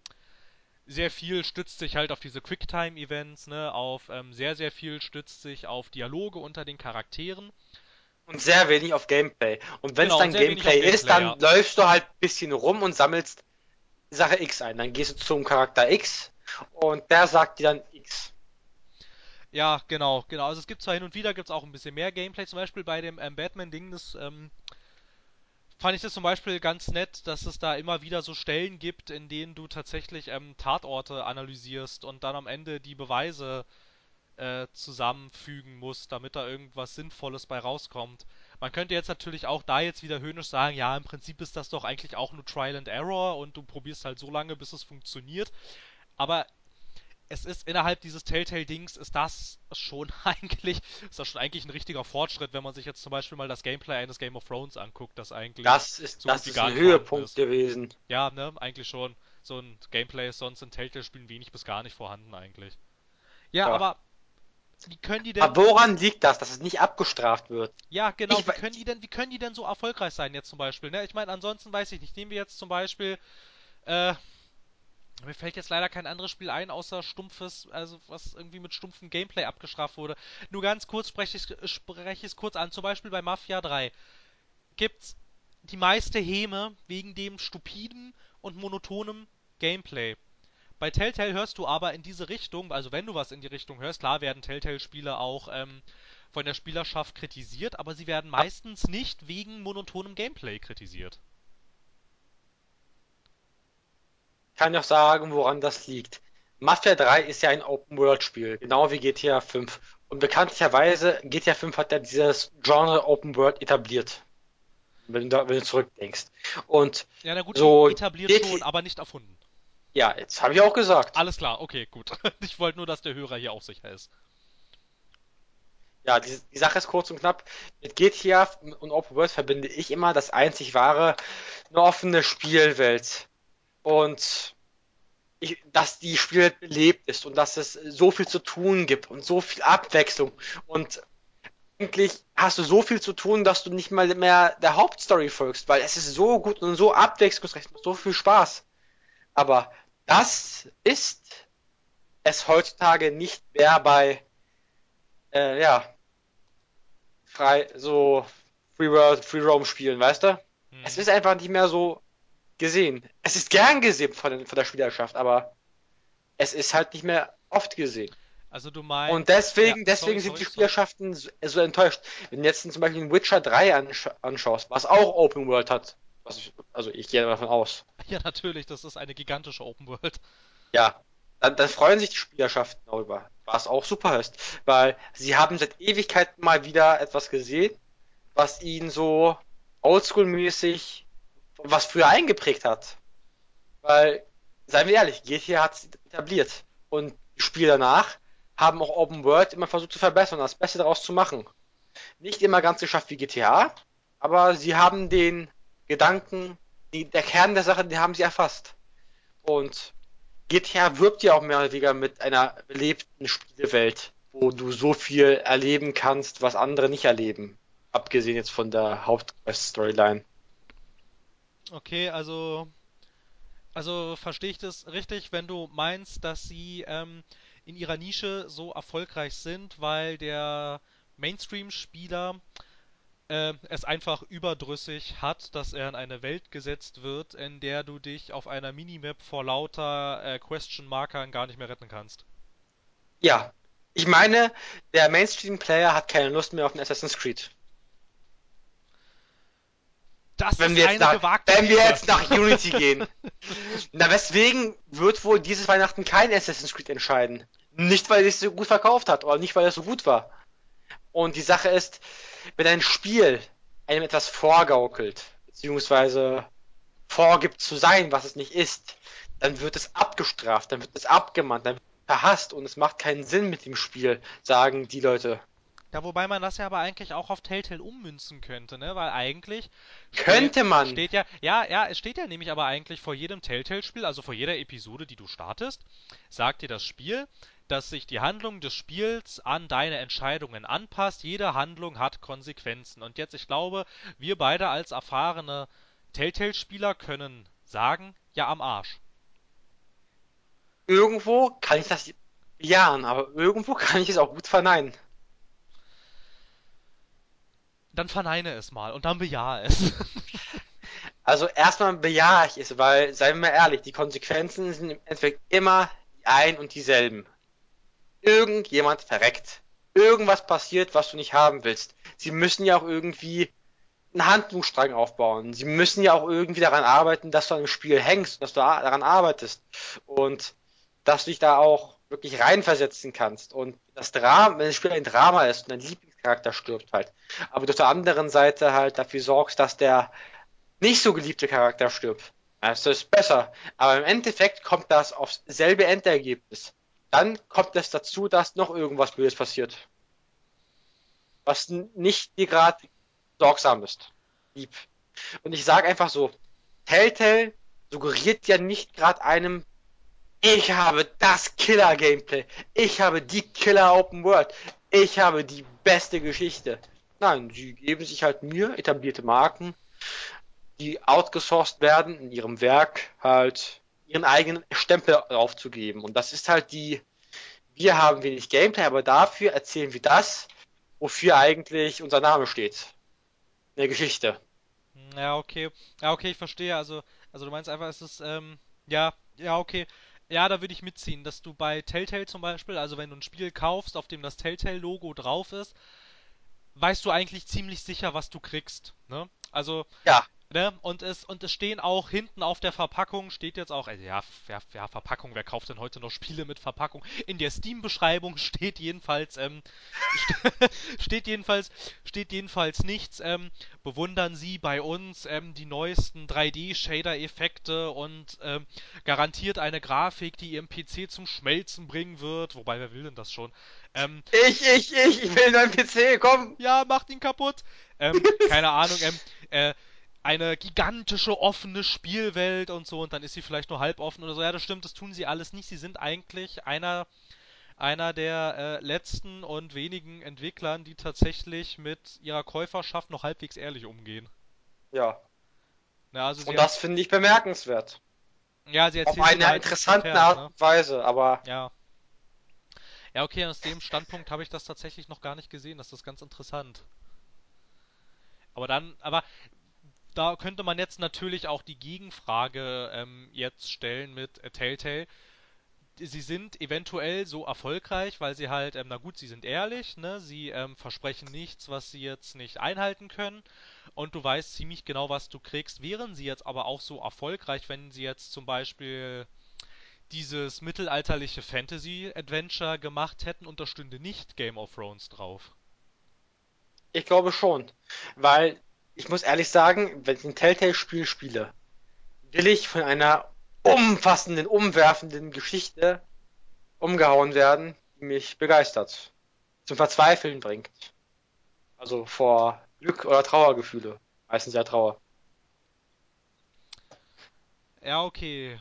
sehr viel stützt sich halt auf diese Quicktime-Events, ne, auf ähm, sehr, sehr viel stützt sich auf Dialoge unter den Charakteren. Und sehr wenig auf Gameplay. Und wenn es Genau, dann auf Gameplay ist, Gameplay, dann läufst du halt ein bisschen rum und sammelst Sache X ein. Dann gehst du zum Charakter X und der sagt dir dann X. Ja, genau, genau. Also es gibt zwar hin und wieder gibt's auch ein bisschen mehr Gameplay, zum Beispiel bei dem ähm, Batman-Ding, das ähm, fand ich das zum Beispiel ganz nett, dass es da immer wieder so Stellen gibt, in denen du tatsächlich ähm, Tatorte analysierst und dann am Ende die Beweise äh, zusammenfügen musst, damit da irgendwas Sinnvolles bei rauskommt. Man könnte jetzt natürlich auch da jetzt wieder höhnisch sagen, ja, im Prinzip ist das doch eigentlich auch nur Trial and Error und du probierst halt so lange, bis es funktioniert. Aber es ist innerhalb dieses Telltale-Dings ist das schon eigentlich, ist das schon eigentlich ein richtiger Fortschritt, wenn man sich jetzt zum Beispiel mal das Gameplay eines Game of Thrones anguckt, das eigentlich Das ist, so das ist ein Höhepunkt ist. gewesen. Ja, ne, eigentlich schon. So ein Gameplay ist sonst in Telltale-Spielen wenig bis gar nicht vorhanden eigentlich. Ja, Ja. aber wie können die denn Aber woran liegt das, dass es nicht abgestraft wird? Ja, genau. Ich Wie können die denn, wie können die denn so erfolgreich sein jetzt zum Beispiel? Ne? Ich meine, ansonsten weiß ich nicht. Nehmen wir jetzt zum Beispiel, äh, mir fällt jetzt leider kein anderes Spiel ein, außer stumpfes, also was irgendwie mit stumpfem Gameplay abgestraft wurde. Nur ganz kurz spreche ich spreche es kurz an. Zum Beispiel bei Mafia 3 gibt's die meiste Häme wegen dem stupiden und monotonen Gameplay. Bei Telltale hörst du aber in diese Richtung, also wenn du was in die Richtung hörst, klar werden Telltale-Spiele auch ähm, von der Spielerschaft kritisiert, aber sie werden meistens nicht wegen monotonem Gameplay kritisiert. Kann ich auch sagen, woran das liegt. Mafia 3 ist ja ein Open-World-Spiel, genau wie GTA 5. Und bekanntlicherweise, GTA 5 hat ja dieses Genre Open World etabliert. Wenn du, da- wenn du zurückdenkst. Und Ja, na gut, So, etabliert geht- schon, aber nicht erfunden. ja, jetzt habe ich auch gesagt. Alles klar, okay, gut. Ich wollte nur, dass der Hörer hier auch sicher ist. Ja, die, die Sache ist kurz und knapp. Mit GTA und Open World verbinde ich immer das einzig wahre, eine offene Spielwelt. Und ich, dass die Spielwelt belebt ist und dass es so viel zu tun gibt und so viel Abwechslung. Und eigentlich hast du so viel zu tun, dass du nicht mal mehr der Hauptstory folgst, weil es ist so gut und so abwechslungsreich, macht so viel Spaß. Aber das ist es heutzutage nicht mehr bei, äh, ja, frei, so Free World, Free Roam Spielen, weißt du? Hm. Es ist einfach nicht mehr so gesehen. Es ist gern gesehen von, von der Spielerschaft, aber es ist halt nicht mehr oft gesehen. Also du meinst. Und deswegen, ja, deswegen sorry, sind sorry, die. Spielerschaften so, so enttäuscht. Wenn du jetzt zum Beispiel den Witcher 3 ansch anschaust, was auch Open World hat, was ich, also ich gehe davon aus, Ja, natürlich, das ist eine gigantische Open World. ja, dann, dann freuen sich die Spielerschaften darüber, was auch super ist, weil sie haben seit Ewigkeiten mal wieder etwas gesehen, was ihnen so oldschool-mäßig, was früher eingeprägt hat. Weil, seien wir ehrlich, GTA hat es etabliert. Und die Spiele danach haben auch Open World immer versucht zu verbessern, das Beste daraus zu machen. Nicht immer ganz geschafft wie GTA, aber sie haben den Gedanken, die, der Kern der Sache, den haben sie erfasst. Und GTA wirbt ja auch mehr oder weniger mit einer belebten Spielewelt, wo du so viel erleben kannst, was andere nicht erleben. Abgesehen jetzt von der Hauptquest-Storyline. Okay, also, also verstehe ich das richtig, wenn du meinst, dass sie ähm, in ihrer Nische so erfolgreich sind, weil der Mainstream-Spieler äh, es einfach überdrüssig hat, dass er in eine Welt gesetzt wird, in der du dich auf einer Minimap vor lauter äh, Question-Markern gar nicht mehr retten kannst. Ja, ich meine, der Mainstream-Player hat keine Lust mehr auf ein Assassin's Creed. Das Wenn ist wir jetzt eine nach, gewagte wenn wir These. jetzt nach Unity gehen. Na, weswegen wird wohl dieses Weihnachten kein Assassin's Creed entscheiden? Nicht, weil es so gut verkauft hat oder nicht, weil es so gut war. Und die Sache ist, wenn ein Spiel einem etwas vorgaukelt, beziehungsweise vorgibt zu sein, was es nicht ist, dann wird es abgestraft, dann wird es abgemahnt, dann wird es verhasst und es macht keinen Sinn mit dem Spiel, sagen die Leute. Ja, wobei man das ja aber eigentlich auch auf Telltale ummünzen könnte, ne? Weil eigentlich Könnte man. steht ja, ja, ja, es steht ja nämlich aber eigentlich vor jedem Telltale-Spiel, also vor jeder Episode, die du startest, sagt dir das Spiel, dass sich die Handlung des Spiels an deine Entscheidungen anpasst. Jede Handlung hat Konsequenzen. Und jetzt, ich glaube, wir beide als erfahrene Telltale-Spieler können sagen, ja, am Arsch. Irgendwo kann ich das bejahen, aber irgendwo kann ich es auch gut verneinen. Dann verneine es mal und dann bejahe es. Also erstmal bejahe ich es, weil, seien wir mal ehrlich, die Konsequenzen sind im Endeffekt immer ein und dieselben. Irgendjemand verreckt. Irgendwas passiert, was du nicht haben willst. Sie müssen ja auch irgendwie einen Handlungsstrang aufbauen. Sie müssen ja auch irgendwie daran arbeiten, dass du an dem Spiel hängst, dass du daran arbeitest und dass du dich da auch wirklich reinversetzen kannst. Und das Drama, wenn das Spiel ein Drama ist und dein Lieblingscharakter stirbt halt, aber du auf der anderen Seite halt dafür sorgst, dass der nicht so geliebte Charakter stirbt. Das ist besser. Aber im Endeffekt kommt das aufs selbe Endergebnis. Dann kommt es dazu, dass noch irgendwas Blödes passiert. Was nicht dir gerade sorgsam ist. Lieb. Und ich sage einfach so, Telltale suggeriert ja nicht gerade einem, ich habe das Killer-Gameplay. Ich habe die Killer Open World. Ich habe die beste Geschichte. Nein, sie geben sich halt Mühe, etablierte Marken, die outgesourced werden, in ihrem Werk halt ihren eigenen Stempel draufzugeben. Und das ist halt die, wir haben wenig Gameplay, aber dafür erzählen wir das, wofür eigentlich unser Name steht. Eine Geschichte. Ja, okay. Ja, okay, ich verstehe. Also, also du meinst einfach, es ist, ähm, ja, ja, okay. Ja, da würde ich mitziehen, dass du bei Telltale zum Beispiel, also wenn du ein Spiel kaufst, auf dem das Telltale-Logo drauf ist, weißt du eigentlich ziemlich sicher, was du kriegst, ne? Also, Ja, Ne? Und es, und es stehen auch hinten auf der Verpackung, steht jetzt auch, also ja, ja, ja, Verpackung, wer kauft denn heute noch Spiele mit Verpackung? In der Steam-Beschreibung steht jedenfalls, ähm, steht jedenfalls, steht jedenfalls nichts, ähm, bewundern Sie bei uns ähm, die neuesten 3D-Shader-Effekte und ähm, garantiert eine Grafik, die Ihrem PC zum Schmelzen bringen wird, wobei, wer will denn das schon? Ähm, ich, ich, ich, ich will einen PC, komm! ja, macht ihn kaputt. Ähm, keine Ahnung, ähm, äh, eine gigantische offene Spielwelt und so und dann ist sie vielleicht nur halb offen oder so. Ja, das stimmt, das tun sie alles nicht. Sie sind eigentlich einer, einer der äh, letzten und wenigen Entwicklern, die tatsächlich mit ihrer Käuferschaft noch halbwegs ehrlich umgehen. Ja. Na, also Und das finde ich bemerkenswert. ja, sie Auf erzählen dir eine halt nichts interessante verkehrt, Art ne? und Weise, aber Ja. Ja, okay, aus dem Standpunkt habe ich das tatsächlich noch gar nicht gesehen. Das ist ganz interessant. Aber dann, aber da könnte man jetzt natürlich auch die Gegenfrage ähm, jetzt stellen mit äh, Telltale. Sie sind eventuell so erfolgreich, weil sie halt, ähm, na gut, sie sind ehrlich, ne? Sie ähm, versprechen nichts, was sie jetzt nicht einhalten können. Und du weißt ziemlich genau, was du kriegst. Wären sie jetzt aber auch so erfolgreich, wenn sie jetzt zum Beispiel dieses mittelalterliche Fantasy-Adventure gemacht hätten und da stünde nicht Game of Thrones drauf? ich glaube schon. Weil, ich muss ehrlich sagen, wenn ich ein Telltale-Spiel spiele, will ich von einer umfassenden, umwerfenden Geschichte umgehauen werden, die mich begeistert. Zum Verzweifeln bringt. Also vor Glück oder Trauergefühle. Meistens ja Trauer. Ja, okay.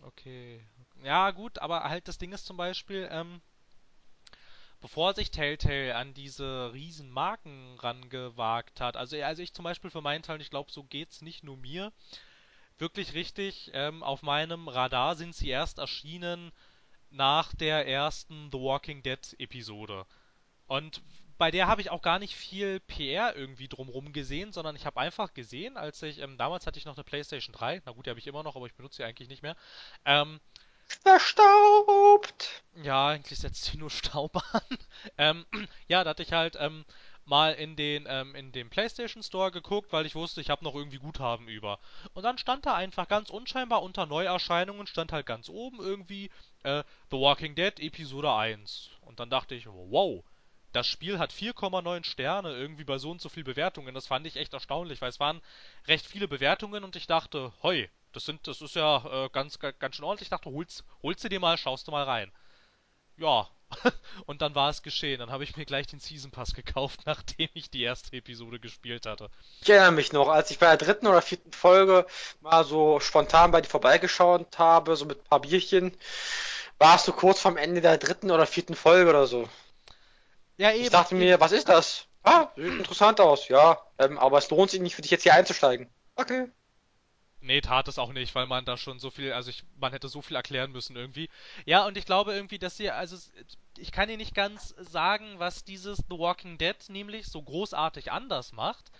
Okay. Ja, gut, aber halt das Ding ist zum Beispiel, ähm, bevor sich Telltale an diese riesen Marken rangewagt hat, also, also ich zum Beispiel für meinen Teil, ich glaube, so geht's nicht nur mir, wirklich richtig, ähm, auf meinem Radar sind sie erst erschienen nach der ersten The Walking Dead Episode. Und bei der habe ich auch gar nicht viel PR irgendwie drumrum gesehen, sondern ich habe einfach gesehen, als ich, ähm, damals hatte ich noch eine PlayStation 3, na gut, die habe ich immer noch, aber ich benutze sie eigentlich nicht mehr. Ähm, Verstaubt! ja, eigentlich setzt sie nur Staub an. ähm, ja, da hatte ich halt ähm, mal in den, ähm, in den PlayStation Store geguckt, weil ich wusste, ich habe noch irgendwie Guthaben über. Und dann stand da einfach ganz unscheinbar unter Neuerscheinungen, stand halt ganz oben irgendwie äh, The Walking Dead Episode 1. Und dann dachte ich, wow, das Spiel hat 4,9 Sterne irgendwie bei so und so viel Bewertungen. Das fand ich echt erstaunlich, weil es waren recht viele Bewertungen und ich dachte, hoi, das sind, das ist ja äh, ganz, ganz schön ordentlich. Ich dachte, holst, holst du dir mal, schaust du mal rein. Ja, und dann war es geschehen. Dann habe ich mir gleich den Season Pass gekauft, nachdem ich die erste Episode gespielt hatte. Ich erinnere mich noch, als ich bei der dritten oder vierten Folge mal so spontan bei dir vorbeigeschaut habe, so mit ein paar Bierchen, warst du kurz vorm Ende der dritten oder vierten Folge oder so. Ja, Ich eben, dachte eben. mir, was ist das? Ah, sieht interessant aus, ja. Ähm, aber es lohnt sich nicht für dich jetzt hier einzusteigen. Okay. Nee, tat es auch nicht, weil man da schon so viel, also ich, man hätte so viel erklären müssen irgendwie. Ja, und ich glaube irgendwie, dass sie, also ich kann dir nicht ganz sagen, was dieses The Walking Dead nämlich so großartig anders macht,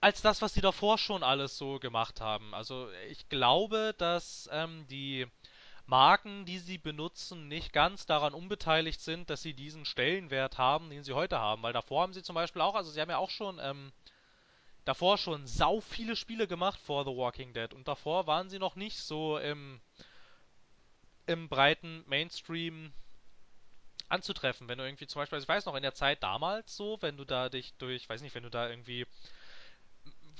als das, was sie davor schon alles so gemacht haben. Also ich glaube, dass ähm, die Marken, die sie benutzen, nicht ganz daran unbeteiligt sind, dass sie diesen Stellenwert haben, den sie heute haben. Weil davor haben sie zum Beispiel auch, also sie haben ja auch schon ähm, davor schon sau viele Spiele gemacht vor The Walking Dead und davor waren sie noch nicht so im, im breiten Mainstream anzutreffen. Wenn du irgendwie zum Beispiel, also ich weiß noch, in der Zeit damals so, wenn du da dich durch, weiß nicht, wenn du da irgendwie,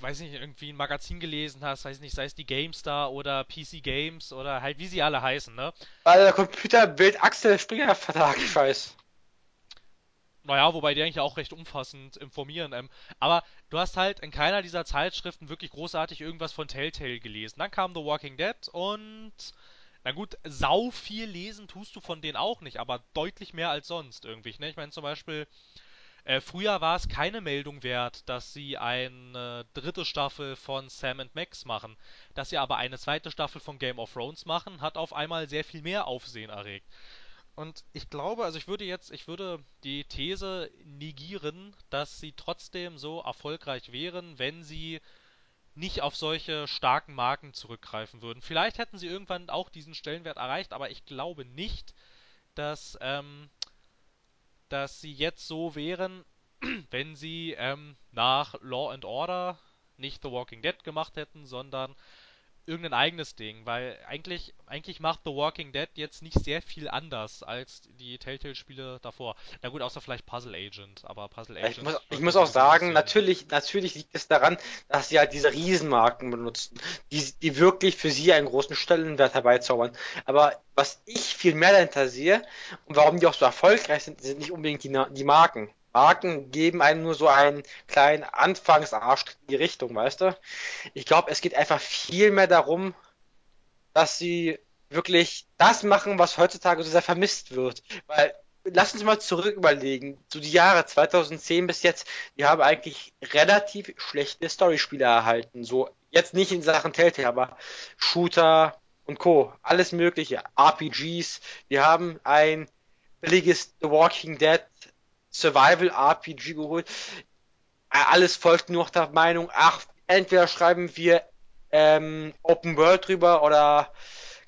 weiß nicht, irgendwie ein Magazin gelesen hast, weiß nicht, sei es die GameStar oder PC Games oder halt wie sie alle heißen, ne? Weil der Computerbild Axel Springer Verlag, ich weiß. Naja, wobei die eigentlich auch recht umfassend informieren. Ähm, aber du hast halt in keiner dieser Zeitschriften wirklich großartig irgendwas von Telltale gelesen. Dann kam The Walking Dead und na gut, sau viel lesen tust du von denen auch nicht, aber deutlich mehr als sonst irgendwie. Ne? Ich meine zum Beispiel, äh, früher war es keine Meldung wert, dass sie eine dritte Staffel von Sam and Max machen. Dass sie aber eine zweite Staffel von Game of Thrones machen, hat auf einmal sehr viel mehr Aufsehen erregt. Und ich glaube, also ich würde jetzt, ich würde die These negieren, dass sie trotzdem so erfolgreich wären, wenn sie nicht auf solche starken Marken zurückgreifen würden. Vielleicht hätten sie irgendwann auch diesen Stellenwert erreicht, aber ich glaube nicht, dass, ähm, dass sie jetzt so wären, wenn sie ähm, nach Law and Order nicht The Walking Dead gemacht hätten, sondern irgendein eigenes Ding, weil eigentlich, eigentlich macht The Walking Dead jetzt nicht sehr viel anders als die Telltale-Spiele davor. Na gut, außer vielleicht Puzzle Agent, aber Puzzle Ja, Ich Agent muss, ich muss auch sagen, natürlich, natürlich liegt es daran, dass sie halt diese Riesenmarken benutzen, die, die wirklich für sie einen großen Stellenwert herbeizaubern. Aber was ich viel mehr dahinter sehe und warum die auch so erfolgreich sind, sind nicht unbedingt die, die Marken. Marken geben einem nur so einen kleinen Anfangsarschtritt in die Richtung, weißt du? Ich glaube, es geht einfach viel mehr darum, dass sie wirklich das machen, was heutzutage so sehr vermisst wird. Weil, lass uns mal zurück überlegen, so die Jahre 2010 bis jetzt, wir haben eigentlich relativ schlechte Storyspiele erhalten. So, jetzt nicht in Sachen Telltale, aber Shooter und Co. Alles mögliche, RPGs. Wir haben ein billiges The Walking Dead Survival RPG geholt. Alles folgt nur noch der Meinung, ach, entweder schreiben wir ähm, Open World drüber oder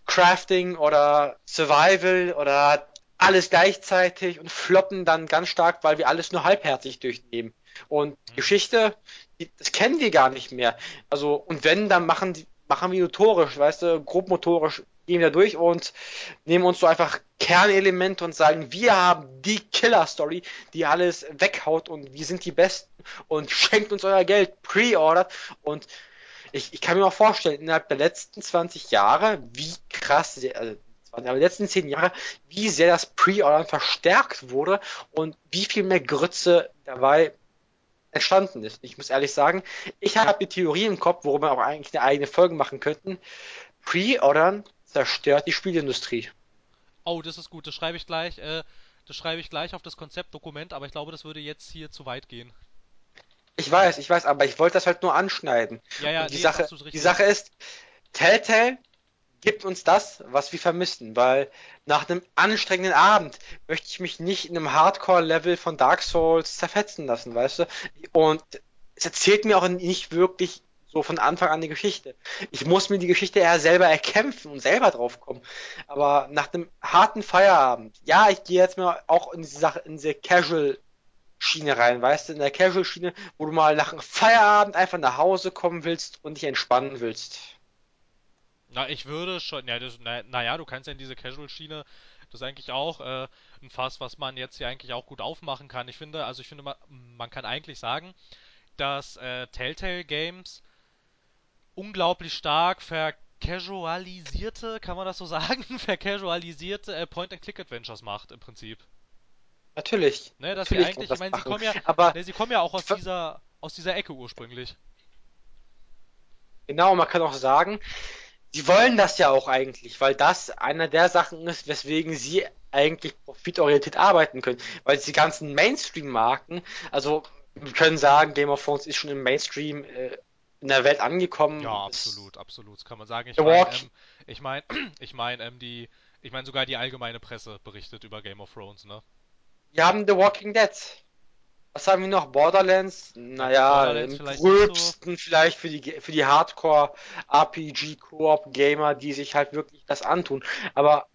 Crafting oder Survival oder alles gleichzeitig und floppen dann ganz stark, weil wir alles nur halbherzig durchnehmen. Und Hm. Geschichte, die, das kennen wir gar nicht mehr. Also, und wenn, dann machen, die, machen wir motorisch, weißt du, grobmotorisch gehen wir durch und nehmen uns so einfach Kernelemente und sagen, wir haben die Killer-Story, die alles weghaut und wir sind die Besten und schenkt uns euer Geld, pre-ordert und ich, ich kann mir auch vorstellen, innerhalb der letzten 20 Jahre, wie krass, also aber die letzten 10 Jahre, wie sehr das Pre-Ordern verstärkt wurde und wie viel mehr Grütze dabei entstanden ist. Ich muss ehrlich sagen, ich habe die Theorie im Kopf, worüber wir auch eigentlich eine eigene Folge machen könnten. Pre-Ordern zerstört die Spielindustrie. Oh, das ist gut, das schreibe ich gleich, äh, das schreibe ich gleich auf das Konzeptdokument, aber ich glaube, das würde jetzt hier zu weit gehen. Ich weiß, ich weiß, aber ich wollte das halt nur anschneiden. Ja, ja, die nee, Sache, die Sache ist, Telltale gibt uns das, was wir vermissen, weil nach einem anstrengenden Abend möchte ich mich nicht in einem Hardcore-Level von Dark Souls zerfetzen lassen, weißt du? Und es erzählt mir auch nicht wirklich so von Anfang an die Geschichte. Ich muss mir die Geschichte eher selber erkämpfen und selber drauf kommen. Aber nach einem harten Feierabend, ja, ich gehe jetzt mal auch in diese Sache, in diese Casual Schiene rein, weißt du, in der Casual Schiene, wo du mal nach einem Feierabend einfach nach Hause kommen willst und dich entspannen willst. Na, ich würde schon, ja, das, na, naja, du kannst ja in diese Casual-Schiene, das ist eigentlich auch äh, ein Fass, was man jetzt hier eigentlich auch gut aufmachen kann. Ich finde, also ich finde, man, man kann eigentlich sagen, dass äh, Telltale Games unglaublich stark vercasualisierte, kann man das so sagen, vercasualisierte äh, Point-and-Click-Adventures macht im Prinzip. Natürlich, Ne, dass sie natürlich kann eigentlich, ich meine, sie kommen ja, Aber ne, sie kommen ja auch aus dieser, aus dieser Ecke ursprünglich. genau, man kann auch sagen, sie wollen das ja auch eigentlich, weil das einer der Sachen ist, weswegen sie eigentlich profitorientiert arbeiten können. Weil die ganzen Mainstream-Marken, also wir können sagen, Game of Thrones ist schon im Mainstream äh, in der Welt angekommen. Ja, absolut, absolut, das kann man sagen. Ich meine, ähm, ich meine, ich meine, ähm, die, ich meine, sogar die allgemeine Presse berichtet über Game of Thrones, ne? Wir haben The Walking Dead. Was haben wir noch? Borderlands? Naja, Borderlands im vielleicht nicht so. gröbsten vielleicht für die, für die Hardcore-RPG-Koop-Gamer, die sich halt wirklich das antun. Aber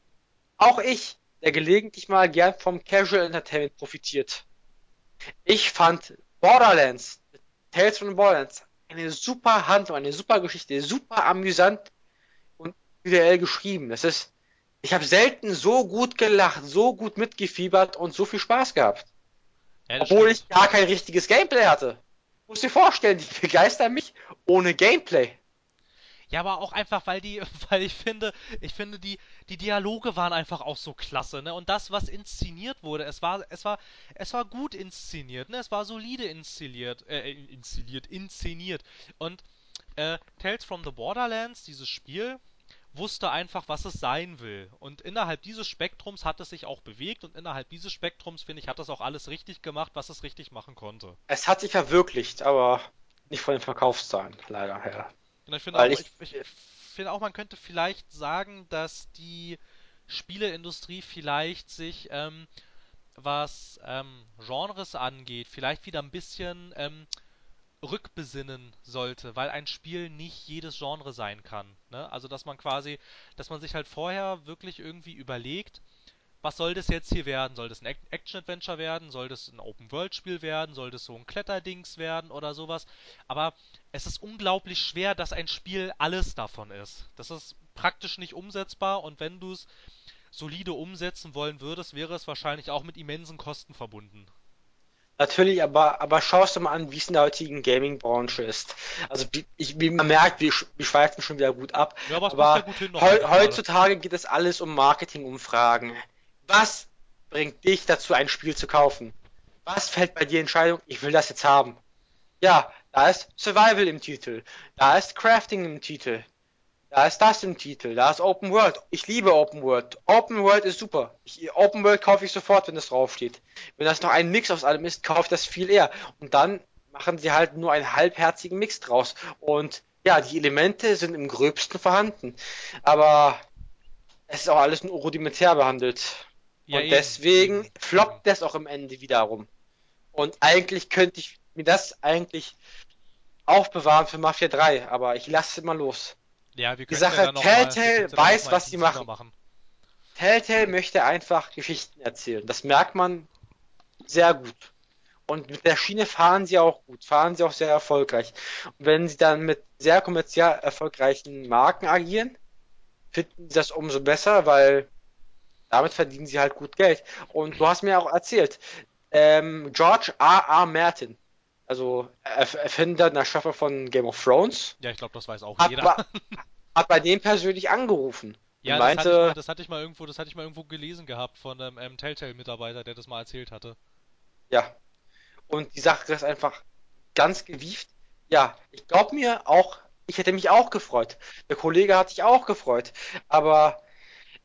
auch ich, der gelegentlich mal gern vom Casual Entertainment profitiert. Ich fand Borderlands, Tales from the Borderlands, eine super Handlung, eine super Geschichte, super amüsant und visuell geschrieben. Das ist, ich habe selten so gut gelacht, so gut mitgefiebert und so viel Spaß gehabt. Ja, Obwohl stimmt. ich gar kein richtiges Gameplay hatte. Muss dir vorstellen, die begeistern mich ohne Gameplay. Ja, aber auch einfach, weil die, weil ich finde, ich finde, die, die Dialoge waren einfach auch so klasse, ne? Und das, was inszeniert wurde, es war, es war, es war gut inszeniert, ne? Es war solide inszeniert, äh, inszeniert, inszeniert. Und, äh, Tales from the Borderlands, dieses Spiel, wusste einfach, was es sein will. Und innerhalb dieses Spektrums hat es sich auch bewegt und innerhalb dieses Spektrums, finde ich, hat es auch alles richtig gemacht, was es richtig machen konnte. Es hat sich verwirklicht, aber nicht von den Verkaufszahlen, leider, ja. Und ich finde auch, ich, ich, ich finde auch, man könnte vielleicht sagen, dass die Spieleindustrie vielleicht sich, ähm, was ähm, Genres angeht, vielleicht wieder ein bisschen ähm, rückbesinnen sollte, weil ein Spiel nicht jedes Genre sein kann. Ne? Also dass man quasi, dass man sich halt vorher wirklich irgendwie überlegt, was soll das jetzt hier werden? Soll das ein Ac- Action-Adventure werden? Soll das ein Open-World-Spiel werden? Soll das so ein Kletterdings werden oder sowas? Aber es ist unglaublich schwer, dass ein Spiel alles davon ist. Das ist praktisch nicht umsetzbar und wenn du es solide umsetzen wollen würdest, wäre es wahrscheinlich auch mit immensen Kosten verbunden. natürlich, aber, aber schaust du mal an, wie es in der heutigen Gaming-Branche ist. Also, ich, wie man merkt, wir, wir schweifen schon wieder gut ab. Ja, aber passt ja Aber gut hin gerade. heutzutage geht es alles um Marketingumfragen. Was bringt dich dazu, ein Spiel zu kaufen? Was fällt bei dir Entscheidung? Ich will das jetzt haben. Ja, da ist Survival im Titel. Da ist Crafting im Titel. Da ist das im Titel. Da ist Open World. Ich liebe Open World. Open World ist super. Ich, Open World kaufe ich sofort, wenn das draufsteht. Wenn das noch ein Mix aus allem ist, kaufe ich das viel eher. Und dann machen sie halt nur einen halbherzigen Mix draus. Und ja, die Elemente sind im gröbsten vorhanden. Aber es ist auch alles nur rudimentär behandelt. Ja, Und eben, deswegen floppt das auch am Ende wiederum. Und eigentlich könnte ich mir das eigentlich aufbewahren für Mafia 3, aber ich lasse es immer los. Ja, wir Die können ja Sache, mal, wir Telltale ja dann weiß, mal was sie intensiver machen. Telltale möchte einfach Geschichten erzählen. Das merkt man sehr gut. Und mit der Schiene fahren sie auch gut, fahren sie auch sehr erfolgreich. Und wenn sie dann mit sehr kommerziell erfolgreichen Marken agieren, finden sie das umso besser, weil damit verdienen sie halt gut Geld. Und du hast mir auch erzählt, ähm, George R. R. Martin also Erf Erfinder und Erschaffer von Game of Thrones, Ja, ich glaube, das weiß auch hat, jeder. bei, hat bei dem persönlich angerufen Ja, das hatte ich mal, meinte, das hatte ich mal irgendwo, das hatte ich mal irgendwo gelesen gehabt von einem ähm, Telltale-Mitarbeiter, der das mal erzählt hatte. ja, und die Sache ist einfach ganz gewieft. Ja, ich glaube mir auch, ich hätte mich auch gefreut. Der Kollege hat sich auch gefreut, aber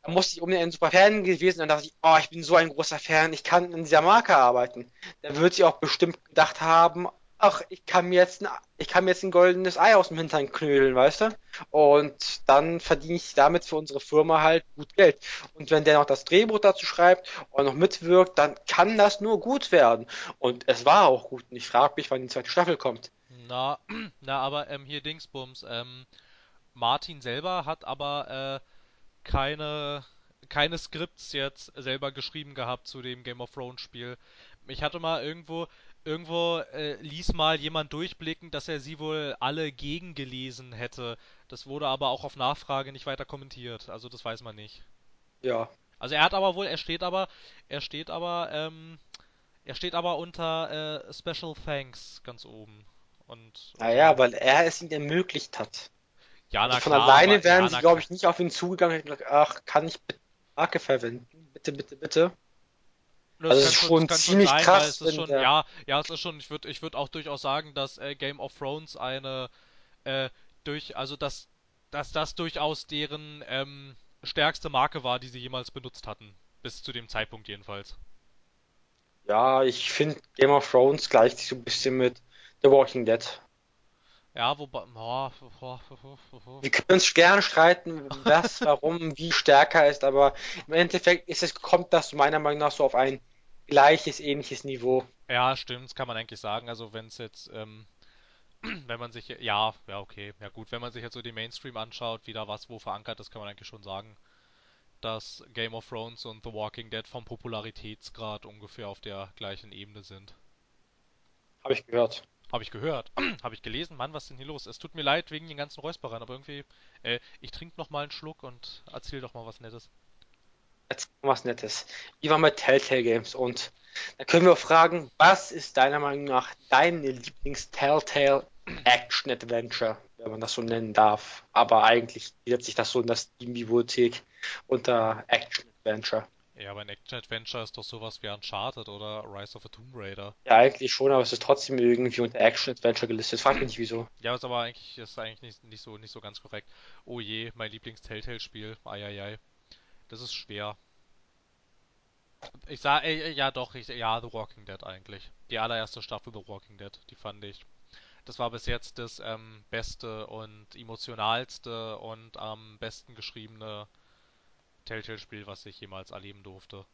da musste ich unbedingt ein super Fan gewesen sein. Dann dachte ich, oh, ich bin so ein großer Fan, ich kann in dieser Marke arbeiten. Der wird sich auch bestimmt gedacht haben, ach, ich kann mir jetzt ein, ich kann mir jetzt ein goldenes Ei aus dem Hintern knödeln, weißt du? Und dann verdiene ich damit für unsere Firma halt gut Geld. Und wenn der noch das Drehbuch dazu schreibt und noch mitwirkt, dann kann das nur gut werden. Und es war auch gut. Und ich frage mich, wann die zweite Staffel kommt. Na, na, aber ähm, hier Dingsbums, ähm, Martin selber hat aber äh, keine, keine Skripts jetzt selber geschrieben gehabt zu dem Game of Thrones Spiel. Ich hatte mal irgendwo, irgendwo äh, ließ mal jemand durchblicken, dass er sie wohl alle gegengelesen hätte. Das wurde aber auch auf Nachfrage nicht weiter kommentiert. Also das weiß man nicht. Ja. Also er hat aber wohl, er steht aber, er steht aber, ähm, er steht aber unter äh, Special Thanks ganz oben. Und, und Naja, weil er es ihnen ermöglicht hat. Ja, Also von klar, alleine ja, wären sie, glaube ich, nicht auf ihn zugegangen und gesagt, ach, kann ich bitte Marke verwenden? Bitte, bitte, bitte. Das Also ist schon, das ziemlich sein, krass, es schon, ja, ja, es ist schon, ich würde, ich würde auch durchaus sagen, dass äh, Game of Thrones eine, äh, durch, also dass, dass das durchaus deren ähm, stärkste Marke war, die sie jemals benutzt hatten. Bis zu dem Zeitpunkt jedenfalls. ja, ich finde Game of Thrones gleicht sich so ein bisschen mit The Walking Dead. Ja, wobei, oh, oh, oh. Wir können uns gerne streiten, was, warum, wie stärker ist, aber im Endeffekt ist es, kommt das meiner Meinung nach so auf ein gleiches, ähnliches Niveau. Ja, stimmt, das kann man eigentlich sagen. Also wenn es jetzt, ähm, wenn man sich, ja, ja, okay, ja gut, wenn man sich jetzt so den Mainstream anschaut, wie da was wo verankert ist, kann man eigentlich schon sagen, dass Game of Thrones und The Walking Dead vom Popularitätsgrad ungefähr auf der gleichen Ebene sind. Habe ich gehört. Habe ich gehört, habe ich gelesen, Mann, was ist denn hier los? Es tut mir leid wegen den ganzen Räusperern, aber irgendwie, äh, ich trinke noch mal einen Schluck und erzähl doch mal was Nettes. Jetzt kommt was Nettes. Wie war mit Telltale Games? Und da können wir fragen, was ist deiner Meinung nach dein Lieblings-Telltale Action Adventure, wenn man das so nennen darf? Aber eigentlich gliedert sich das so in das Steam-Bibliothek unter Action Adventure. Ja, aber ein Action-Adventure ist doch sowas wie Uncharted oder Rise of a Tomb Raider. Ja, eigentlich schon, aber es ist trotzdem irgendwie unter Action Adventure gelistet. Frag mich nicht wieso. Ja, ist aber eigentlich, ist eigentlich nicht, nicht so, nicht so ganz korrekt. Oh je, mein Lieblings-Telltale-Spiel. Eieiei. Das ist schwer. Ich sag, äh, ja doch, ich, ja, The Walking Dead eigentlich. Die allererste Staffel The Walking Dead, die fand ich. Das war bis jetzt das ähm, beste und emotionalste und am besten geschriebene Telltale-Spiel, was ich jemals erleben durfte.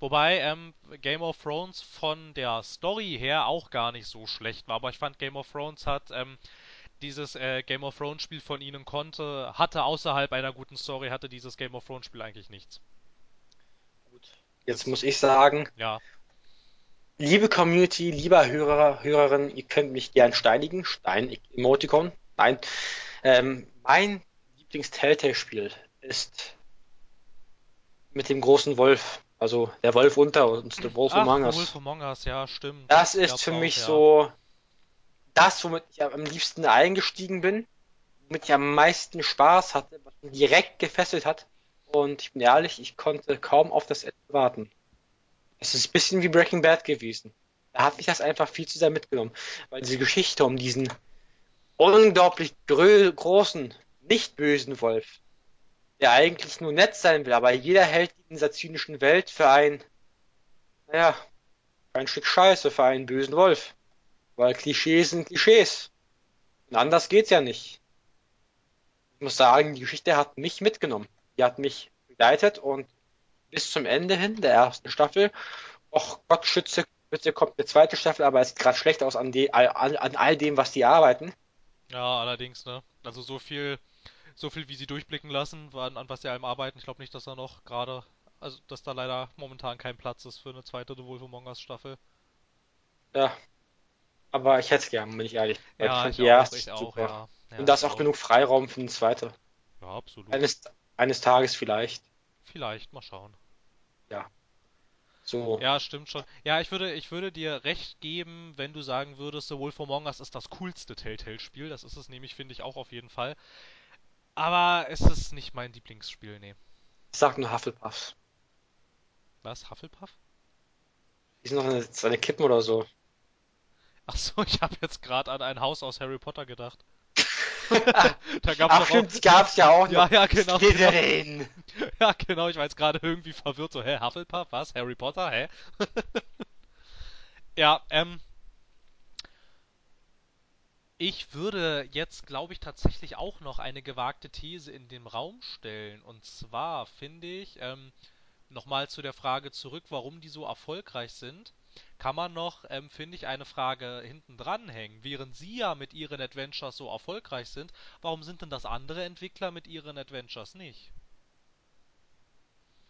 Wobei ähm, Game of Thrones von der Story her auch gar nicht so schlecht war, aber ich fand Game of Thrones hat ähm, dieses äh, Game of Thrones Spiel von ihnen konnte, hatte außerhalb einer guten Story, hatte dieses Game of Thrones Spiel eigentlich nichts. Gut. Jetzt muss ich sagen, ja, liebe Community, lieber Hörer, Hörerin, ihr könnt mich gern steinigen. Stein, Emoticon. Nein. Ähm, mein Lieblings-Telltale-Spiel ist mit dem großen Wolf. Also der Wolf unter uns, The Wolf Ach, Among Us. Wolf Among Us, ja, stimmt. Das ist für auch, mich ja. so das, womit ich am liebsten eingestiegen bin, womit ich am meisten Spaß hatte, was mich direkt gefesselt hat. Und ich bin ehrlich, ich konnte kaum auf das Ende warten. Es ist ein bisschen wie Breaking Bad gewesen. Da hat mich das einfach viel zu sehr mitgenommen, weil diese Geschichte um diesen unglaublich großen, nicht bösen Wolf, der eigentlich nur nett sein will, aber jeder hält ihn in dieser zynischen Welt für ein, naja, ein Stück Scheiße, für einen bösen Wolf. Weil Klischees sind Klischees. Und anders geht's ja nicht. Ich muss sagen, die Geschichte hat mich mitgenommen. Die hat mich begleitet und bis zum Ende hin der ersten Staffel, och Gott schütze, bitte kommt eine zweite Staffel, aber es sieht gerade schlecht aus an, die, an, an all dem, was die arbeiten. Ja, allerdings, ne? Also so viel, so viel wie sie durchblicken lassen, an, an was sie allem arbeiten. Ich glaube nicht, dass da noch gerade, also dass da leider momentan kein Platz ist für eine zweite The Wolf Among Us Staffel. Ja, aber ich hätte es gern, bin ich ehrlich. Ich Ja, fand ich die auch, ich auch, super. ja. Ja, Und da ist ich auch auch. genug Freiraum für eine zweite. Ja, absolut. Eines, eines Tages vielleicht. Vielleicht, mal schauen. Ja. So. Ja, stimmt schon. Ja, ich würde, ich würde dir recht geben, wenn du sagen würdest, The Wolf Among Us ist das coolste Telltale-Spiel. Das ist es nämlich, finde ich, auch auf jeden Fall. Aber es ist nicht mein Lieblingsspiel, nee. Ich sag nur Hufflepuffs. Was? Hufflepuff? Sind noch eine, eine Kippen oder so. Ach so, ich habe jetzt gerade an ein Haus aus Harry Potter gedacht. Da gab's Ach stimmt, auch. gab's ja auch Ja, noch. ja, genau, genau. Ja, genau, ich war jetzt gerade irgendwie verwirrt, so, hä, Hufflepuff, was? Harry Potter, hä? Ja, ähm, ich würde jetzt, glaube ich, tatsächlich auch noch eine gewagte These in den Raum stellen. Und zwar finde ich, ähm, nochmal zu der Frage zurück, warum die so erfolgreich sind, kann man noch, ähm, finde ich, eine Frage hinten dranhängen. Während sie ja mit ihren Adventures so erfolgreich sind, warum sind denn das andere Entwickler mit ihren Adventures nicht?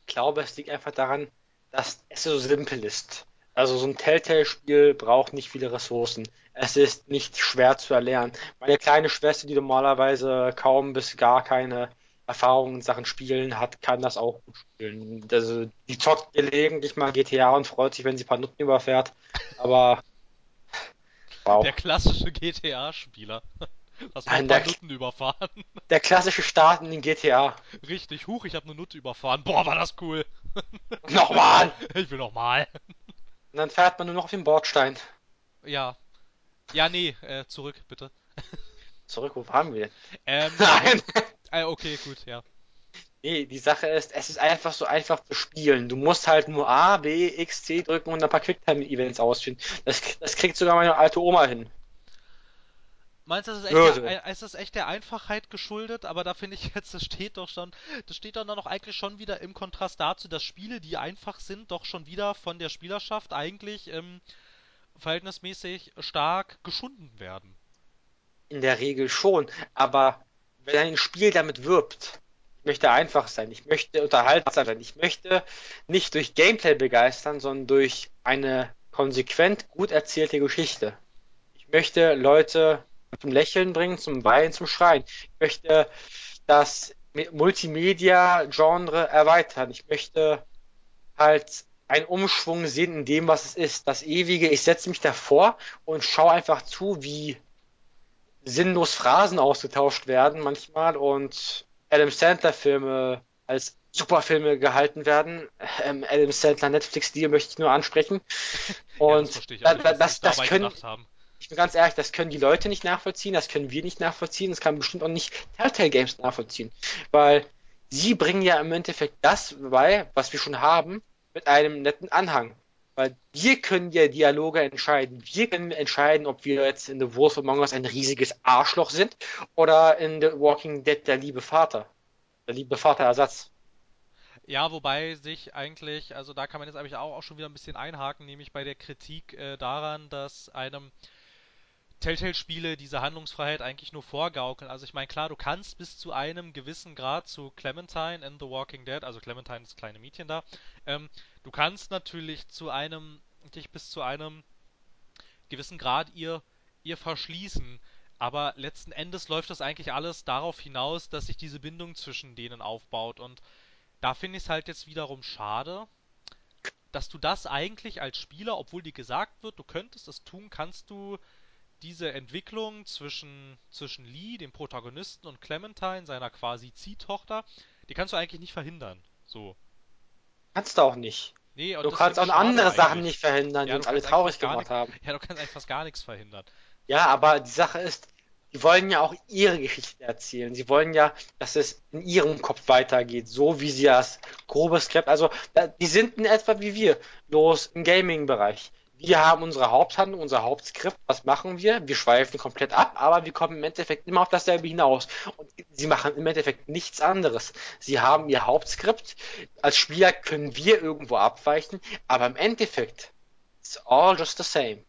Ich glaube, es liegt einfach daran, dass es so simpel ist. Also so ein Telltale-Spiel braucht nicht viele Ressourcen. Es ist nicht schwer zu erlernen. Meine kleine Schwester, die normalerweise kaum bis gar keine Erfahrung in Sachen Spielen hat, kann das auch gut spielen. Also die zockt gelegentlich mal GTA und freut sich, wenn sie ein paar Nutten überfährt. Aber wow. Der klassische GTA-Spieler. Lass mal ein paar der, Nutten überfahren. der klassische Start in den GTA. Richtig, huch, ich habe eine Nutte überfahren. Boah, war das cool. Nochmal! Ich will nochmal. Und dann fährt man nur noch auf den Bordstein. Ja. Ja, nee, äh, zurück, bitte. Zurück, wo waren wir denn? Ähm, Nein! äh, okay, gut, ja. Nee, die Sache ist, es ist einfach so einfach zu spielen. Du musst halt nur A, B, X, C drücken und ein paar Quicktime-Events ausführen. Das, das kriegt sogar meine alte Oma hin. Meinst du, das ist echt Würde. der, ist das echt der Einfachheit geschuldet? Aber da finde ich jetzt, das steht doch schon, das steht dann auch eigentlich schon wieder im Kontrast dazu, dass Spiele, die einfach sind, doch schon wieder von der Spielerschaft eigentlich ähm, verhältnismäßig stark geschunden werden. In der Regel schon. Aber wenn ein Spiel damit wirbt, ich möchte einfach sein, ich möchte unterhaltsam sein, ich möchte nicht durch Gameplay begeistern, sondern durch eine konsequent gut erzählte Geschichte. Ich möchte Leute zum Lächeln bringen, zum Weinen, zum Schreien. Ich möchte das Multimedia-Genre erweitern. Ich möchte halt einen Umschwung sehen in dem, was es ist. Das ewige, ich setze mich davor und schaue einfach zu, wie sinnlos Phrasen ausgetauscht werden manchmal und Adam Sandler Filme als Superfilme gehalten werden. Ähm, Adam Sandler Netflix Deal möchte ich nur ansprechen. Ja, das Und sie das, sich das dabei können, haben. Ich bin ganz ehrlich, das können die Leute nicht nachvollziehen, das können wir nicht nachvollziehen, das kann bestimmt auch nicht Telltale Games nachvollziehen. Weil sie bringen ja im Endeffekt das bei, was wir schon haben, mit einem netten Anhang. Weil wir können ja Dialoge entscheiden. Wir können entscheiden, ob wir jetzt in The Wolf Among Us ein riesiges Arschloch sind oder in The Walking Dead der liebe Vater. Der liebe Vaterersatz. Ja, wobei sich eigentlich, also da kann man jetzt eigentlich auch, auch schon wieder ein bisschen einhaken, nämlich bei der Kritik äh, daran, dass einem Telltale-Spiele diese Handlungsfreiheit eigentlich nur vorgaukeln. Also ich meine, klar, du kannst bis zu einem gewissen Grad zu Clementine in The Walking Dead, also Clementine ist das kleine Mädchen da, ähm, du kannst natürlich zu einem, dich bis zu einem gewissen Grad ihr, ihr verschließen. Aber letzten Endes läuft das eigentlich alles darauf hinaus, dass sich diese Bindung zwischen denen aufbaut. Und da finde ich es halt jetzt wiederum schade, dass du das eigentlich als Spieler, obwohl dir gesagt wird, du könntest es tun, kannst du diese Entwicklung zwischen, zwischen Lee, dem Protagonisten, und Clementine, seiner quasi Ziehtochter, die kannst du eigentlich nicht verhindern. So. Kannst du auch nicht. Nee, und Du kannst auch andere Sachen eigentlich. nicht verhindern, die Ja, uns alle traurig gemacht nichts. haben. Ja, du kannst eigentlich fast gar nichts verhindern. Ja, aber die Sache ist, die wollen ja auch ihre Geschichte erzählen. Sie wollen ja, dass es in ihrem Kopf weitergeht, so wie sie das grobe Skript, also da- die sind in etwa wie wir, bloß im Gaming-Bereich. Wir haben unsere Haupthandlung, unser Hauptskript. Was machen wir? Wir schweifen komplett ab, aber wir kommen im Endeffekt immer auf dasselbe hinaus. Und sie machen im Endeffekt nichts anderes. Sie haben ihr Hauptskript. Als Spieler können wir irgendwo abweichen, aber im Endeffekt it's all just the same.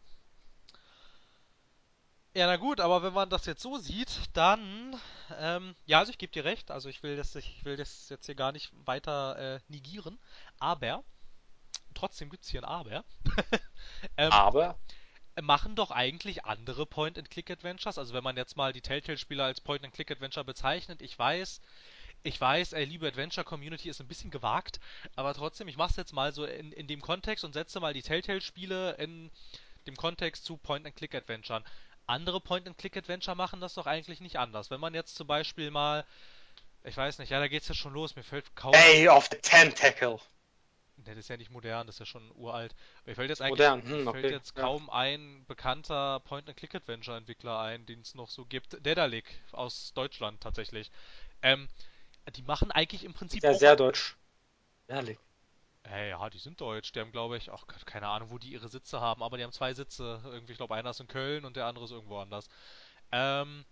Ja, na gut, aber wenn man das jetzt so sieht, dann, ähm, ja, also ich gebe dir recht, also ich will das, ich will das jetzt hier gar nicht weiter äh, negieren, aber trotzdem gibt's hier ein Aber. ähm, Aber machen doch eigentlich andere Point-and-Click-Adventures, also wenn man jetzt mal die Telltale-Spieler als Point-and-Click-Adventure bezeichnet, ich weiß, Ich weiß, ey, liebe Adventure-Community ist ein bisschen gewagt, aber trotzdem, ich mach's jetzt mal so in, in dem Kontext und setze mal die Telltale-Spiele in dem Kontext zu Point-and-Click-Adventuren. Andere Point-and-Click-Adventure machen das doch eigentlich nicht anders. Wenn man jetzt zum Beispiel mal, ich weiß nicht, ja, da geht's ja schon los, mir fällt kaum. Day of the Tentacle. Das ist ja nicht modern, das ist ja schon uralt. Mir fällt jetzt eigentlich Modern, hm, mir fällt okay. jetzt Ja. kaum ein bekannter Point-and-Click-Adventure-Entwickler ein, den es noch so gibt. Dedalic aus Deutschland tatsächlich. Ähm, die machen eigentlich im Prinzip ja sehr deutsch. Ehrlich. Äh, ja, die sind deutsch. Die haben, glaube ich, auch keine Ahnung, wo die ihre Sitze haben, aber die haben zwei Sitze. Irgendwie, ich glaube, einer ist in Köln und der andere ist irgendwo anders. Ähm,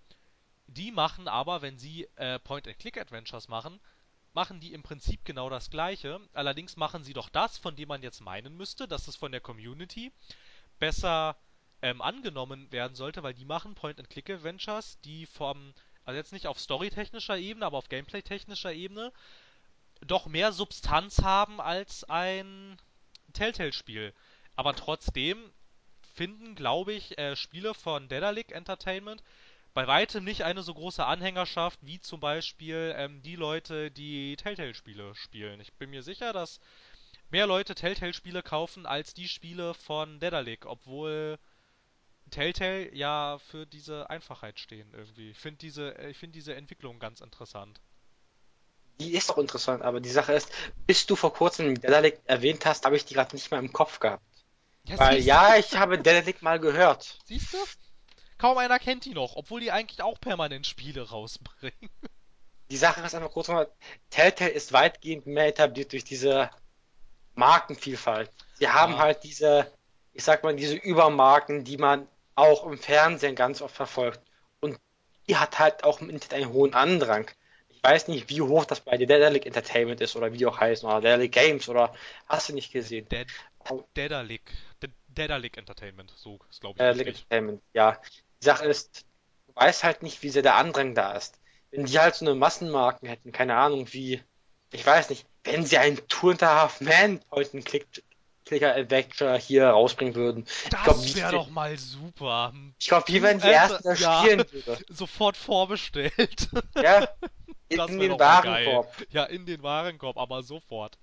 die machen aber, wenn sie äh, Point-and-Click-Adventures machen, machen die im Prinzip genau das Gleiche. Allerdings machen sie doch das, von dem man jetzt meinen müsste, dass es von der Community besser ähm, angenommen werden sollte, weil die machen Point-and-Click-Adventures, die vom, also jetzt nicht auf storytechnischer Ebene, aber auf gameplay-technischer Ebene doch mehr Substanz haben als ein Telltale-Spiel. Aber trotzdem finden, glaube ich, äh, Spiele von Dedalic Entertainment bei weitem nicht eine so große Anhängerschaft wie zum Beispiel ähm, die Leute, die Telltale-Spiele spielen. Ich bin mir sicher, dass mehr Leute Telltale-Spiele kaufen als die Spiele von Dedalic, obwohl Telltale ja für diese Einfachheit stehen irgendwie. Ich finde diese, äh, ich finde diese Entwicklung ganz interessant. Die ist auch interessant, aber die Sache ist, bis du vor kurzem Dedalic erwähnt hast, habe ich die gerade nicht mehr im Kopf gehabt. Ja, Weil ja, ich habe Dedalic mal gehört. Siehst du? Kaum einer kennt die noch, obwohl die eigentlich auch permanent Spiele rausbringen. Die Sache ist einfach kurz mal, Telltale ist weitgehend mehr etabliert durch diese Markenvielfalt. Sie haben Ja, halt diese, ich sag mal, diese Übermarken, die man auch im Fernsehen ganz oft verfolgt. Und die hat halt auch im Internet einen hohen Andrang. Ich weiß nicht, wie hoch das bei Dedalic Entertainment ist oder wie die auch heißen, oder Dedalic Games oder hast du nicht gesehen. Dedalic. De Dedalic Entertainment, so ist glaube ich Dedalic. Entertainment, ja. Die Sache ist, du weißt halt nicht, wie sehr der Andrang da ist. Wenn die halt so eine Massenmarken hätten, keine Ahnung, wie, ich weiß nicht, wenn sie ein Two and a Half Man Point-and-Clicker Adventure hier rausbringen würden. Ich glaube, Das wäre doch mal super. ich glaub, wir Du, wären die ersten, der ja, spielen würde. sofort vorbestellt. Ja, in wäre den. Warenkorb. Ja, in den Warenkorb, aber sofort.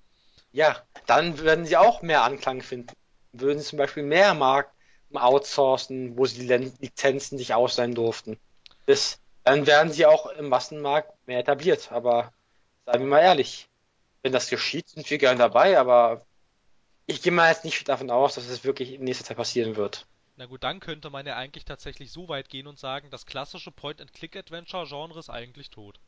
Ja, dann würden sie auch mehr Anklang finden. Würden sie zum Beispiel mehr Marken outsourcen, wo sie die Lizenzen sich ausleihen durften. Das, dann wären sie auch im Massenmarkt mehr etabliert. Aber seien wir mal ehrlich, wenn das geschieht, sind wir gern dabei, aber ich gehe mal jetzt nicht davon aus, dass es wirklich in nächster Zeit passieren wird. Na gut, dann könnte man ja eigentlich tatsächlich so weit gehen und sagen, das klassische Point-and-Click-Adventure-Genre ist eigentlich tot.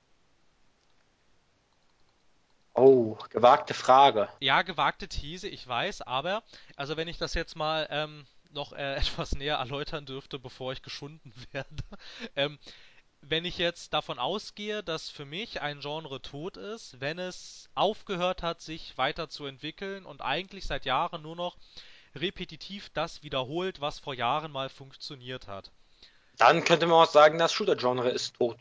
Oh, gewagte Frage. Ja, gewagte These, ich weiß, aber, also wenn ich das jetzt mal ähm, noch äh, etwas näher erläutern dürfte, bevor ich geschunden werde, ähm, wenn ich jetzt davon ausgehe, dass für mich ein Genre tot ist, wenn es aufgehört hat, sich weiterzuentwickeln und eigentlich seit Jahren nur noch repetitiv das wiederholt, was vor Jahren mal funktioniert hat. Dann könnte man auch sagen, das Shooter-Genre ist tot.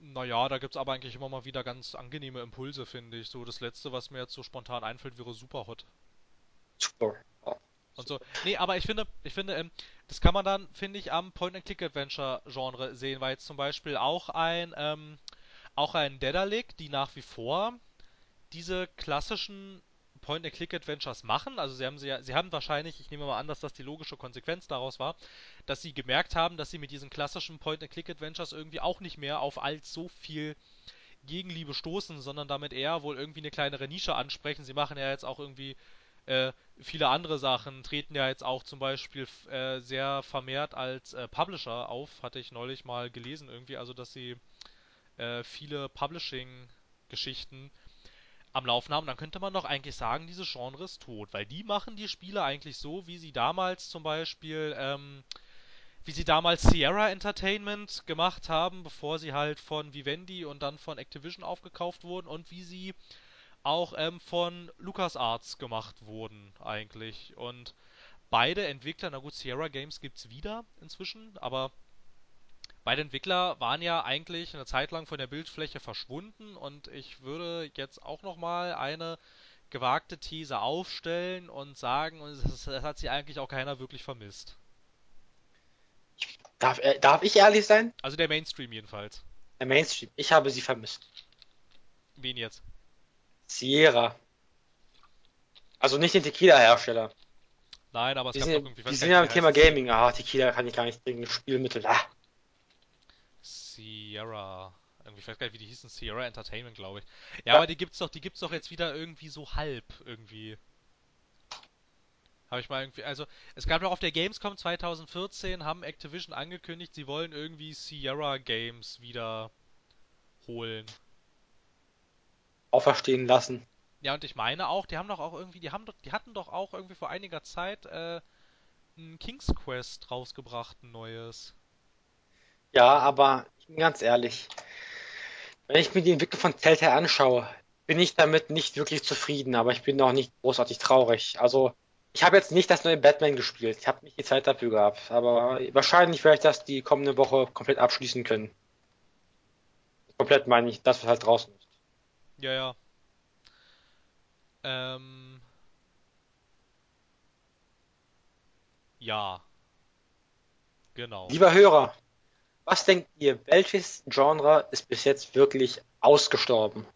Naja, da gibt's aber eigentlich immer mal wieder ganz angenehme Impulse, finde ich. So, das letzte, was mir jetzt so spontan einfällt, wäre Superhot. Super. Und so. Nee, aber ich finde, ich finde, ähm, das kann man dann, finde ich, am Point-and-Click-Adventure-Genre sehen, weil jetzt zum Beispiel auch ein, ähm, auch ein Dedalic, die nach wie vor diese klassischen Point-and-Click-Adventures machen. Also sie haben sie ja, sie haben wahrscheinlich, ich nehme mal an, dass das die logische Konsequenz daraus war, dass sie gemerkt haben, dass sie mit diesen klassischen Point-and-Click-Adventures irgendwie auch nicht mehr auf allzu viel Gegenliebe stoßen, sondern damit eher wohl irgendwie eine kleinere Nische ansprechen. Sie machen ja jetzt auch irgendwie äh, viele andere Sachen, treten ja jetzt auch zum Beispiel äh, sehr vermehrt als äh, Publisher auf, hatte ich neulich mal gelesen irgendwie, also dass sie äh, viele Publishing-Geschichten am Laufen haben, dann könnte man doch eigentlich sagen, dieses Genre ist tot, weil die machen die Spiele eigentlich so, wie sie damals zum Beispiel, ähm, wie sie damals Sierra Entertainment gemacht haben, bevor sie halt von Vivendi und dann von Activision aufgekauft wurden und wie sie auch ähm, von LucasArts gemacht wurden eigentlich. Und beide Entwickler, na gut, Sierra Games gibt's wieder inzwischen, aber beide Entwickler waren ja eigentlich eine Zeit lang von der Bildfläche verschwunden und ich würde jetzt auch nochmal eine gewagte These aufstellen und sagen, und das, das hat sie eigentlich auch keiner wirklich vermisst. Darf, äh, darf ich ehrlich sein? Also der Mainstream jedenfalls. Der Mainstream. Ich habe sie vermisst. Wen jetzt? Sierra. Also nicht den Tequila-Hersteller. Nein, aber es Die gab sind, doch irgendwie. die sind ja im Thema? Gaming. Ah, Tequila kann ich gar nicht trinken. Spielmittel. Ah. Sierra. Irgendwie, ich weiß gar nicht, wie die hießen. Sierra Entertainment, glaube ich. Ja, Ja. aber die gibt's doch, die gibt's doch jetzt wieder irgendwie so halb irgendwie. Habe ich mal irgendwie, also es gab doch auf der Gamescom 2014 haben Activision angekündigt, sie wollen irgendwie Sierra Games wieder holen. Auferstehen lassen. Ja, und ich meine auch, die haben doch auch irgendwie, die haben doch, die hatten doch auch irgendwie vor einiger Zeit äh, ein King's Quest rausgebracht, ein neues. Ja, aber ich bin ganz ehrlich. Wenn ich mir die Entwicklung von Telltale anschaue, bin ich damit nicht wirklich zufrieden, aber ich bin auch nicht großartig traurig. Also, ich habe jetzt nicht das neue Batman gespielt. Ich habe nicht die Zeit dafür gehabt. Aber wahrscheinlich werde ich das die kommende Woche komplett abschließen können. Komplett meine ich, das was halt draußen ist. Ja, ja. Ähm, ja, genau. Lieber Hörer, was denkt ihr, welches Genre ist bis jetzt wirklich ausgestorben?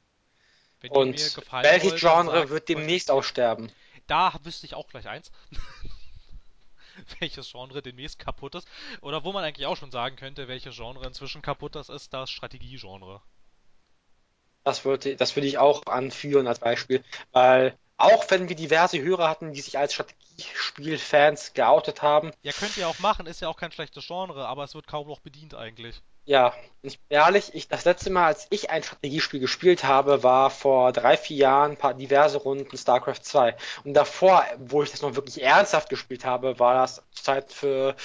Wenn Und welches Genre sagt wird demnächst aussterben? Da wüsste ich auch gleich eins. welches Genre demnächst kaputt ist. Oder wo man eigentlich auch schon sagen könnte, welches Genre inzwischen kaputt ist, ist das Strategiegenre. Das würde, das würde ich auch anführen als Beispiel, weil auch wenn wir diverse Hörer hatten, die sich als Strategiespielfans geoutet haben, Ja, könnt ihr auch machen, ist ja auch kein schlechtes Genre, aber es wird kaum noch bedient eigentlich. ja, ich bin ehrlich, ich, das letzte Mal, als ich ein Strategiespiel gespielt habe, war vor drei, vier Jahren, paar diverse Runden StarCraft 2. Und davor, wo ich das noch wirklich ernsthaft gespielt habe, war das Zeit für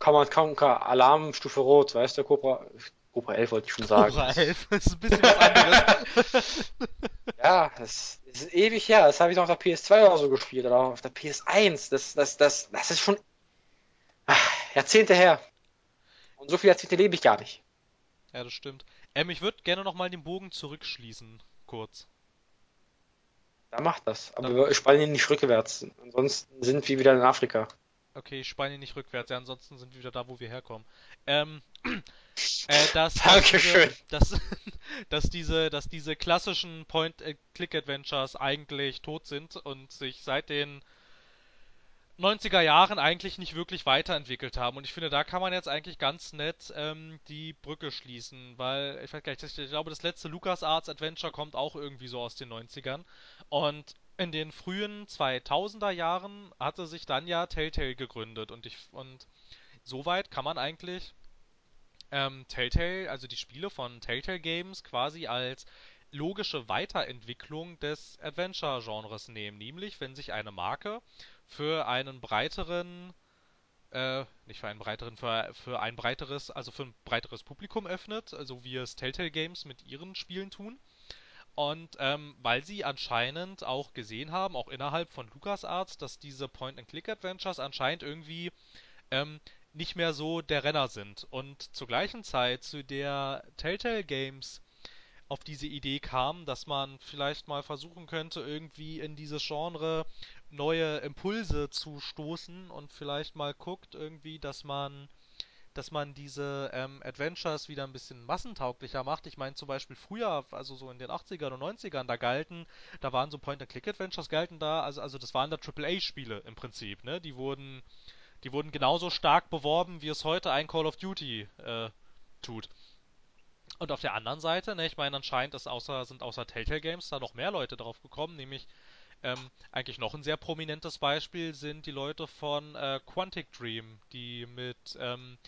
Command Conquer Alarmstufe Rot, weißt du, Cobra, Cobra 11 wollte ich schon sagen. Cobra 11, das ist ein bisschen was anderes. Ja, das ist ewig her. Das habe ich noch auf der PS2 oder so gespielt oder auf der PS1. Das, das, das, das ist schon ah, Jahrzehnte her. Und so viele Jahrzehnte lebe ich gar nicht. ja, das stimmt. Ähm, ich würde gerne nochmal den Bogen zurückschließen, kurz. Da macht das. Aber Dann- wir spannen ihn nicht rückwärts. Ansonsten sind wir wieder in Afrika. Okay, ich spanne ihn nicht rückwärts, ja, ansonsten sind wir wieder da, wo wir herkommen. Ähm, äh, dass, dass, Dankeschön. diese, dass, dass diese, dass diese klassischen Point-and-Click-Adventures eigentlich tot sind und sich seit den 90er Jahren eigentlich nicht wirklich weiterentwickelt haben. Und ich finde, da kann man jetzt eigentlich ganz nett ähm, die Brücke schließen, weil ich weiß gar nicht, ich glaube, das letzte LucasArts Adventure kommt auch irgendwie so aus den 90ern. Und in den frühen 2000er Jahren hatte sich dann ja Telltale gegründet und ich und soweit kann man eigentlich ähm, Telltale, also die Spiele von Telltale Games quasi als logische Weiterentwicklung des Adventure-Genres nehmen, nämlich wenn sich eine Marke für einen breiteren, äh, nicht für einen breiteren, für, für ein breiteres, also für ein breiteres Publikum öffnet, also wie es Telltale Games mit ihren Spielen tun. Und ähm, weil sie anscheinend auch gesehen haben, auch innerhalb von LucasArts, dass diese Point-and-Click-Adventures anscheinend irgendwie ähm, nicht mehr so der Renner sind. Und zur gleichen Zeit, zu der Telltale Games auf diese Idee kam, dass man vielleicht mal versuchen könnte, irgendwie in dieses Genre neue Impulse zu stoßen und vielleicht mal guckt irgendwie, dass man dass man diese ähm, Adventures wieder ein bisschen massentauglicher macht. Ich meine zum Beispiel früher, also so in den 80ern und 90ern, da galten, da waren so Point-and-Click-Adventures galten da, also, also das waren da AAA-Spiele im Prinzip, ne? Die wurden, die wurden genauso stark beworben, wie es heute ein Call of Duty äh, tut. Und auf der anderen Seite, ne, ich meine, anscheinend ist außer, sind außer Telltale Games da noch mehr Leute drauf gekommen, nämlich ähm, eigentlich noch ein sehr prominentes Beispiel sind die Leute von äh, Quantic Dream, die mit, ähm,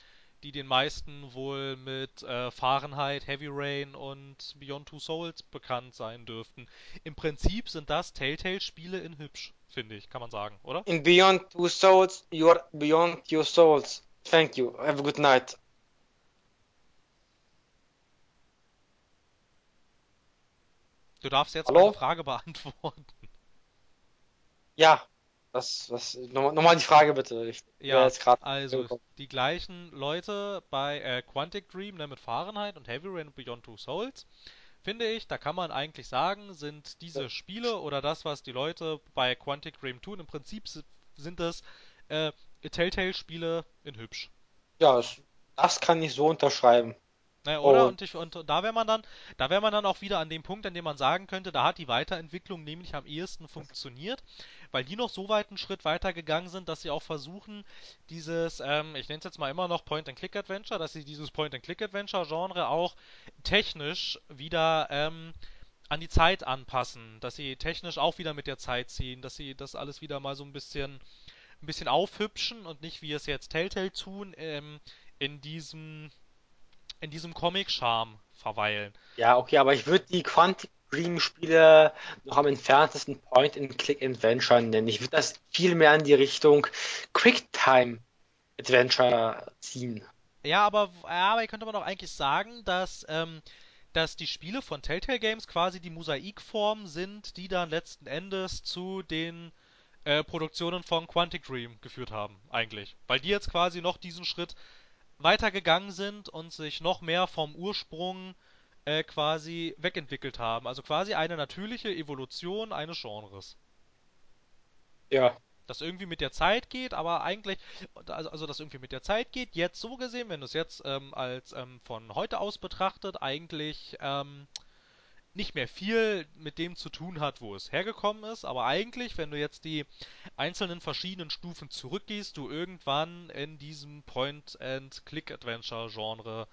die den meisten wohl mit äh, Fahrenheit, Heavy Rain und Beyond Two Souls bekannt sein dürften. Im Prinzip sind das Telltale-Spiele in hübsch, finde ich, kann man sagen, oder? In Beyond Two Souls, you're beyond your souls. Thank you. Have a good night. Du darfst jetzt Hallo? meine Frage beantworten. Ja, das, was, nochmal noch mal die Frage bitte. Ich Ja, jetzt gerade also die gleichen Leute bei äh, Quantic Dream ne, mit Fahrenheit und Heavy Rain und Beyond Two Souls, finde ich, da kann man eigentlich sagen, sind diese Spiele oder das, was die Leute bei Quantic Dream tun, im Prinzip si- sind es äh, Telltale-Spiele in hübsch. Ja, das, das kann ich so unterschreiben. Naja, oder? Und Und, ich, und da wäre man dann, da wäre man dann auch wieder an dem Punkt, an dem man sagen könnte, da hat die Weiterentwicklung nämlich am ehesten funktioniert, weil die noch so weit einen Schritt weiter gegangen sind, dass sie auch versuchen, dieses, ähm, ich nenne es jetzt mal immer noch Point-and-Click-Adventure, dass sie dieses Point-and-Click-Adventure-Genre auch technisch wieder ähm, an die Zeit anpassen, dass sie technisch auch wieder mit der Zeit ziehen, dass sie das alles wieder mal so ein bisschen, ein bisschen aufhübschen und nicht wie es jetzt Telltale tun, ähm, in diesem in diesem Comic-Charme verweilen. ja, okay, aber ich würde die Quantic Dream Spiele noch am entferntesten Point-and-Click-Adventure nennen. Ich würde das viel mehr in die Richtung Quicktime-Adventure ziehen. Ja, aber, ja, aber ihr könnte man doch eigentlich sagen, dass, ähm, dass die Spiele von Telltale Games quasi die Mosaikform sind, die dann letzten Endes zu den äh, Produktionen von Quantic Dream geführt haben, eigentlich. Weil die jetzt quasi noch diesen Schritt weitergegangen sind und sich noch mehr vom Ursprung äh, quasi wegentwickelt haben. Also quasi eine natürliche Evolution eines Genres. Ja, das irgendwie mit der Zeit geht, aber eigentlich, also, also das irgendwie mit der Zeit geht, jetzt so gesehen, wenn du es jetzt ähm, als ähm, von heute aus betrachtet, eigentlich ähm, nicht mehr viel mit dem zu tun hat, wo es hergekommen ist, aber eigentlich, wenn du jetzt die einzelnen verschiedenen Stufen zurückgehst, du irgendwann in diesem Point-and-Click-Adventure-Genre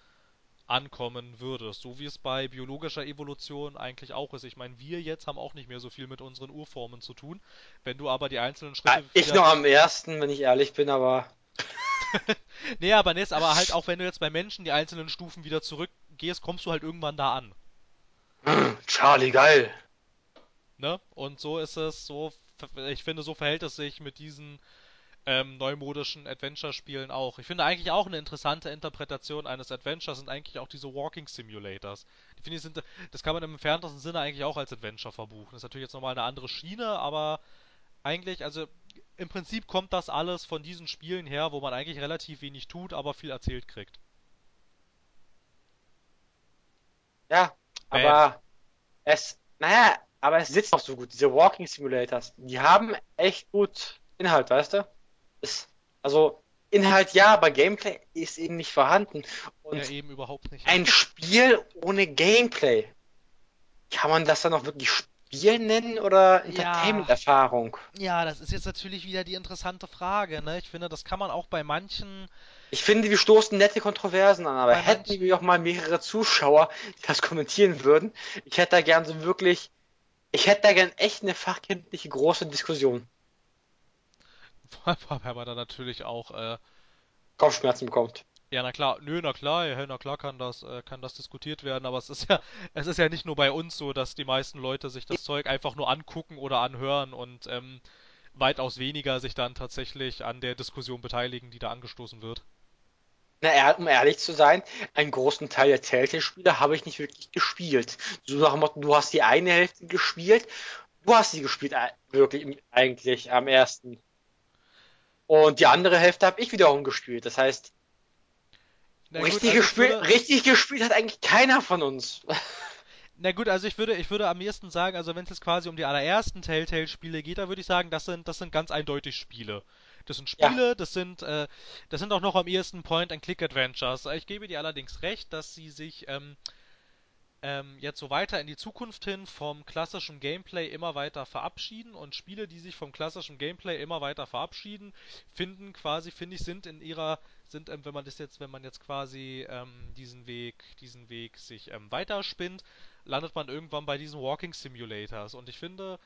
ankommen würdest, so wie es bei biologischer Evolution eigentlich auch ist. Ich meine, wir jetzt haben auch nicht mehr so viel mit unseren Urformen zu tun. Wenn du aber die einzelnen Schritte ich wieder noch am ersten, wenn ich ehrlich bin, aber Nee, aber nee, aber halt auch wenn du jetzt bei Menschen die einzelnen Stufen wieder zurückgehst, kommst du halt irgendwann da an. Charlie, geil. Ne? Und so ist es, so, ich finde, so verhält es sich mit diesen ähm, neumodischen Adventure-Spielen auch. Ich finde eigentlich auch eine interessante Interpretation eines Adventures sind eigentlich auch diese Walking Simulators. Die finde ich sind, das kann man im entferntesten Sinne eigentlich auch als Adventure verbuchen. Das ist natürlich jetzt nochmal eine andere Schiene, aber eigentlich, also im Prinzip kommt das alles von diesen Spielen her, wo man eigentlich relativ wenig tut, aber viel erzählt kriegt. Ja, Aber es, naja, aber es sitzt auch so gut. Diese Walking Simulators, die haben echt gut Inhalt, weißt du? Es, also Inhalt ja, aber Gameplay ist eben nicht vorhanden. Ja, Und eben überhaupt nicht. ein Spiel ohne Gameplay, kann man das dann noch wirklich Spiel nennen oder Ja, Entertainment-Erfahrung? ja, das ist jetzt natürlich wieder die interessante Frage, ne? Ich finde, das kann man auch bei manchen, Ich finde, wir stoßen nette Kontroversen an, aber bei hätten wir auch mal mehrere Zuschauer, die das kommentieren würden, ich hätte da gern so wirklich, ich hätte da gern echt eine fachkenntliche große Diskussion. weil man da natürlich auch, äh, Kopfschmerzen bekommt. ja, na klar, nö, na klar, ja, na klar kann das, äh, kann das diskutiert werden, aber es ist ja, es ist ja nicht nur bei uns so, dass die meisten Leute sich das Zeug einfach nur angucken oder anhören und ähm, weitaus weniger sich dann tatsächlich an der Diskussion beteiligen, die da angestoßen wird. Na, um ehrlich zu sein, einen großen Teil der Telltale-Spiele habe ich nicht wirklich gespielt. So nach dem Motto, du hast die eine Hälfte gespielt, du hast sie gespielt, äh, wirklich eigentlich am ersten. Und die andere Hälfte habe ich wiederum gespielt. Das heißt, gut, richtig also gespielt, würde, richtig gespielt hat eigentlich keiner von uns. Na gut, also ich würde, ich würde am ehesten sagen, also wenn es jetzt quasi um die allerersten Telltale-Spiele geht, da würde ich sagen, das sind, das sind ganz eindeutig Spiele. Das sind Ja, Spiele, das sind, äh, das sind auch noch am ehesten Point-and-Click-Adventures. Ich gebe dir allerdings recht, dass sie sich ähm, ähm, jetzt so weiter in die Zukunft hin vom klassischen Gameplay immer weiter verabschieden und Spiele, die sich vom klassischen Gameplay immer weiter verabschieden, finden quasi, finde ich, sind in ihrer, sind, ähm, wenn man das jetzt, wenn man jetzt quasi ähm, diesen Weg, diesen Weg sich ähm, weiterspinnt, landet man irgendwann bei diesen Walking Simulators. Und ich finde,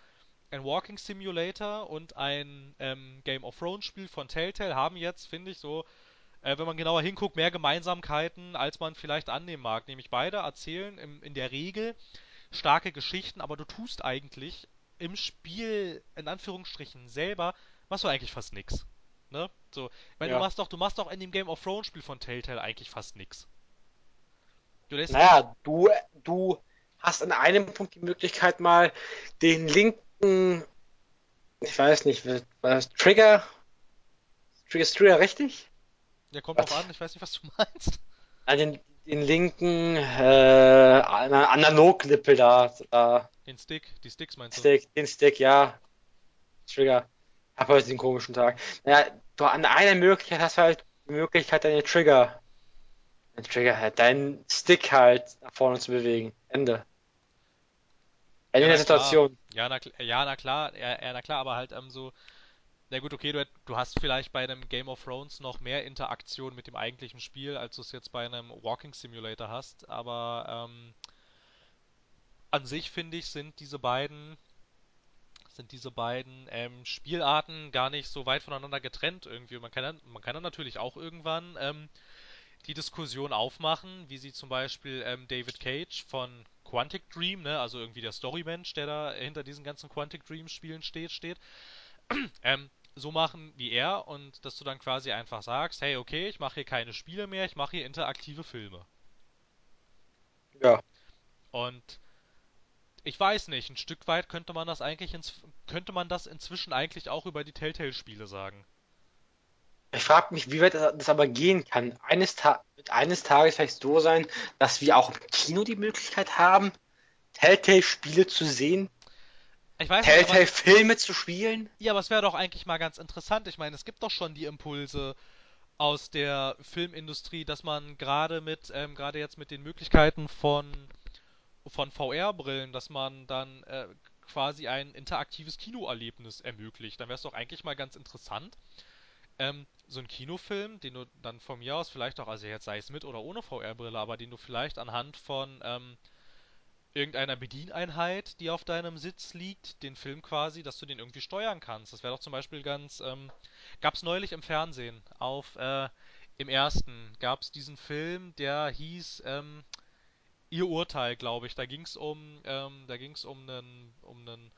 ein Walking Simulator und ein ähm, Game of Thrones Spiel von Telltale haben jetzt, finde ich, so äh, wenn man genauer hinguckt, mehr Gemeinsamkeiten, als man vielleicht annehmen mag. Nämlich beide erzählen im, in der Regel starke Geschichten, aber du tust eigentlich im Spiel, in Anführungsstrichen, selber, machst du eigentlich fast nix. Ne? So, ich meine, du ja. machst doch, du machst doch in dem Game of Thrones Spiel von Telltale eigentlich fast nix. Du lässt Naja, du, du hast an einem Punkt die Möglichkeit mal den linken, ich weiß nicht, was das Trigger, Trigger ist Trigger richtig? ja, kommt drauf Gott. an, ich weiß nicht, was du meinst. an den, den linken äh, an der Analognippel da, da Den Stick, die Sticks meinst du? Stick, den Stick, ja, Trigger. Hab heute den komischen Tag. Naja, du an einer Möglichkeit hast du halt die Möglichkeit, deine Trigger Den Trigger halt, deinen Stick halt nach vorne zu bewegen. Ende. Ende Ja, der klar. Situation. Ja, na, ja, na klar, ja, ja, na klar, aber halt ähm, so, na gut, okay, du, du hast vielleicht bei einem Game of Thrones noch mehr Interaktion mit dem eigentlichen Spiel, als du es jetzt bei einem Walking Simulator hast, aber ähm, an sich finde ich, sind diese beiden, sind diese beiden ähm, Spielarten gar nicht so weit voneinander getrennt irgendwie. Man kann dann, man kann dann natürlich auch irgendwann ähm, die Diskussion aufmachen, wie sie zum Beispiel ähm, David Cage von Quantic Dream, ne, also irgendwie der Storymensch, der da hinter diesen ganzen Quantic Dream Spielen steht, steht, ähm, so machen wie er und dass du dann quasi einfach sagst, hey, okay, ich mache hier keine Spiele mehr, ich mache hier interaktive Filme. Ja. Und ich weiß nicht, ein Stück weit könnte man das eigentlich ins, könnte man das inzwischen eigentlich auch über die Telltale-Spiele sagen. Ich frage mich, wie weit das aber gehen kann. Eines, Ta eines Tages vielleicht so sein, dass wir auch im Kino die Möglichkeit haben, Telltale-Spiele zu sehen, Telltale-Filme zu spielen. ja, aber es wäre doch eigentlich mal ganz interessant. Ich meine, es gibt doch schon die Impulse aus der Filmindustrie, dass man gerade mit, ähm, gerade jetzt mit den Möglichkeiten von, von VR-Brillen, dass man dann äh, quasi ein interaktives Kinoerlebnis ermöglicht. Dann wäre es doch eigentlich mal ganz interessant, ähm, so ein Kinofilm, den du dann von mir aus vielleicht auch, also jetzt sei es mit oder ohne VR-Brille, aber den du vielleicht anhand von ähm, irgendeiner Bedieneinheit, die auf deinem Sitz liegt, den Film quasi, dass du den irgendwie steuern kannst. Das wäre doch zum Beispiel ganz, ähm, gab's neulich im Fernsehen, auf, äh, im ersten gab's diesen Film, der hieß, ähm, Ihr Urteil, glaube ich. Da ging's um, ähm, da ging's um einen, um einen,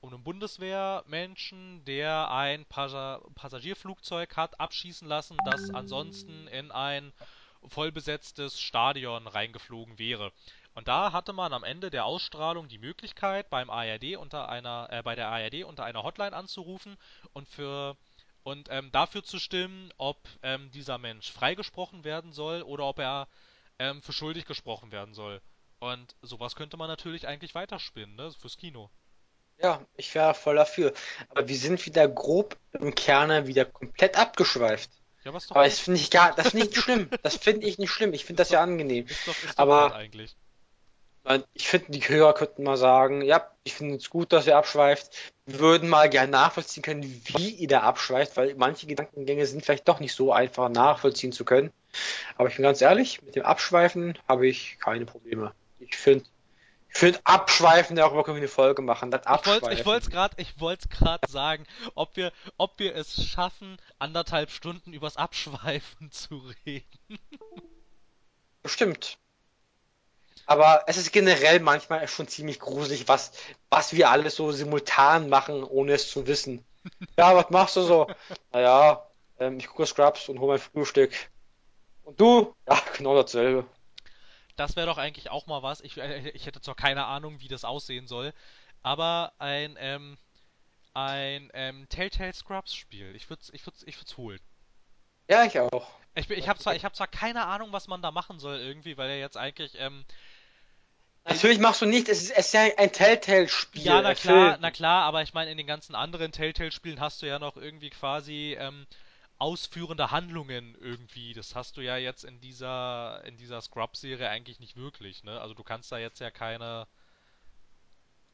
um einen Bundeswehrmenschen, der ein Passa Passagierflugzeug hat abschießen lassen, das ansonsten in ein vollbesetztes Stadion reingeflogen wäre. Und da hatte man am Ende der Ausstrahlung die Möglichkeit, beim ARD unter einer, äh, bei der ARD unter einer Hotline anzurufen und für und ähm, dafür zu stimmen, ob ähm, dieser Mensch freigesprochen werden soll oder ob er ähm, für schuldig gesprochen werden soll. Und sowas könnte man natürlich eigentlich weiterspinnen, ne? Fürs Kino. Ja, ich wäre voll dafür. Aber wir sind wieder grob im Kerne wieder komplett abgeschweift. Ja, was doch Aber das finde ich gar, das finde ich nicht schlimm. Das finde ich nicht schlimm. Ich finde das Ist ja doch, angenehm. ist doch, ist doch Aber eigentlich. ich finde, die Hörer könnten mal sagen, ja, ich finde es gut, dass ihr abschweift. Wir würden mal gerne nachvollziehen können, wie ihr da abschweift, weil manche Gedankengänge sind vielleicht doch nicht so einfach nachvollziehen zu können. Aber ich bin ganz ehrlich, mit dem Abschweifen habe ich keine Probleme. Ich finde, ich finde Abschweifen ja auch wirklich eine Folge machen. Das Ich wollte, ich wollte Abschweifen. gerade, ich wollte gerade sagen, ob wir, ob wir es schaffen, anderthalb Stunden übers Abschweifen zu reden. Bestimmt. Aber es ist generell manchmal schon ziemlich gruselig, was, was wir alles so simultan machen, ohne es zu wissen. Ja, was machst du so? Naja, ähm, ich gucke Scrubs und hole mein Frühstück. Und du? Ja, genau dasselbe. Das wäre doch eigentlich auch mal was. Ich, äh, ich hätte zwar keine Ahnung, wie das aussehen soll, aber ein, ähm, ein ähm, Telltale Scrubs Spiel. Ich würde, ich würde, ich würde holen. Ja, ich auch. Ich, ich habe zwar, ich habe zwar keine Ahnung, was man da machen soll irgendwie, weil er jetzt eigentlich, ähm, Natürlich machst du nicht, es ist, es ist ja ein ja, Telltale-Spiel, na ein klar, na klar, aber ich meine, in den ganzen anderen Telltale-Spielen hast du ja noch irgendwie quasi ähm, ausführende Handlungen irgendwie. Das hast du ja jetzt in dieser, in dieser Scrubs-Serie eigentlich nicht wirklich, ne? Also du kannst da jetzt ja keine.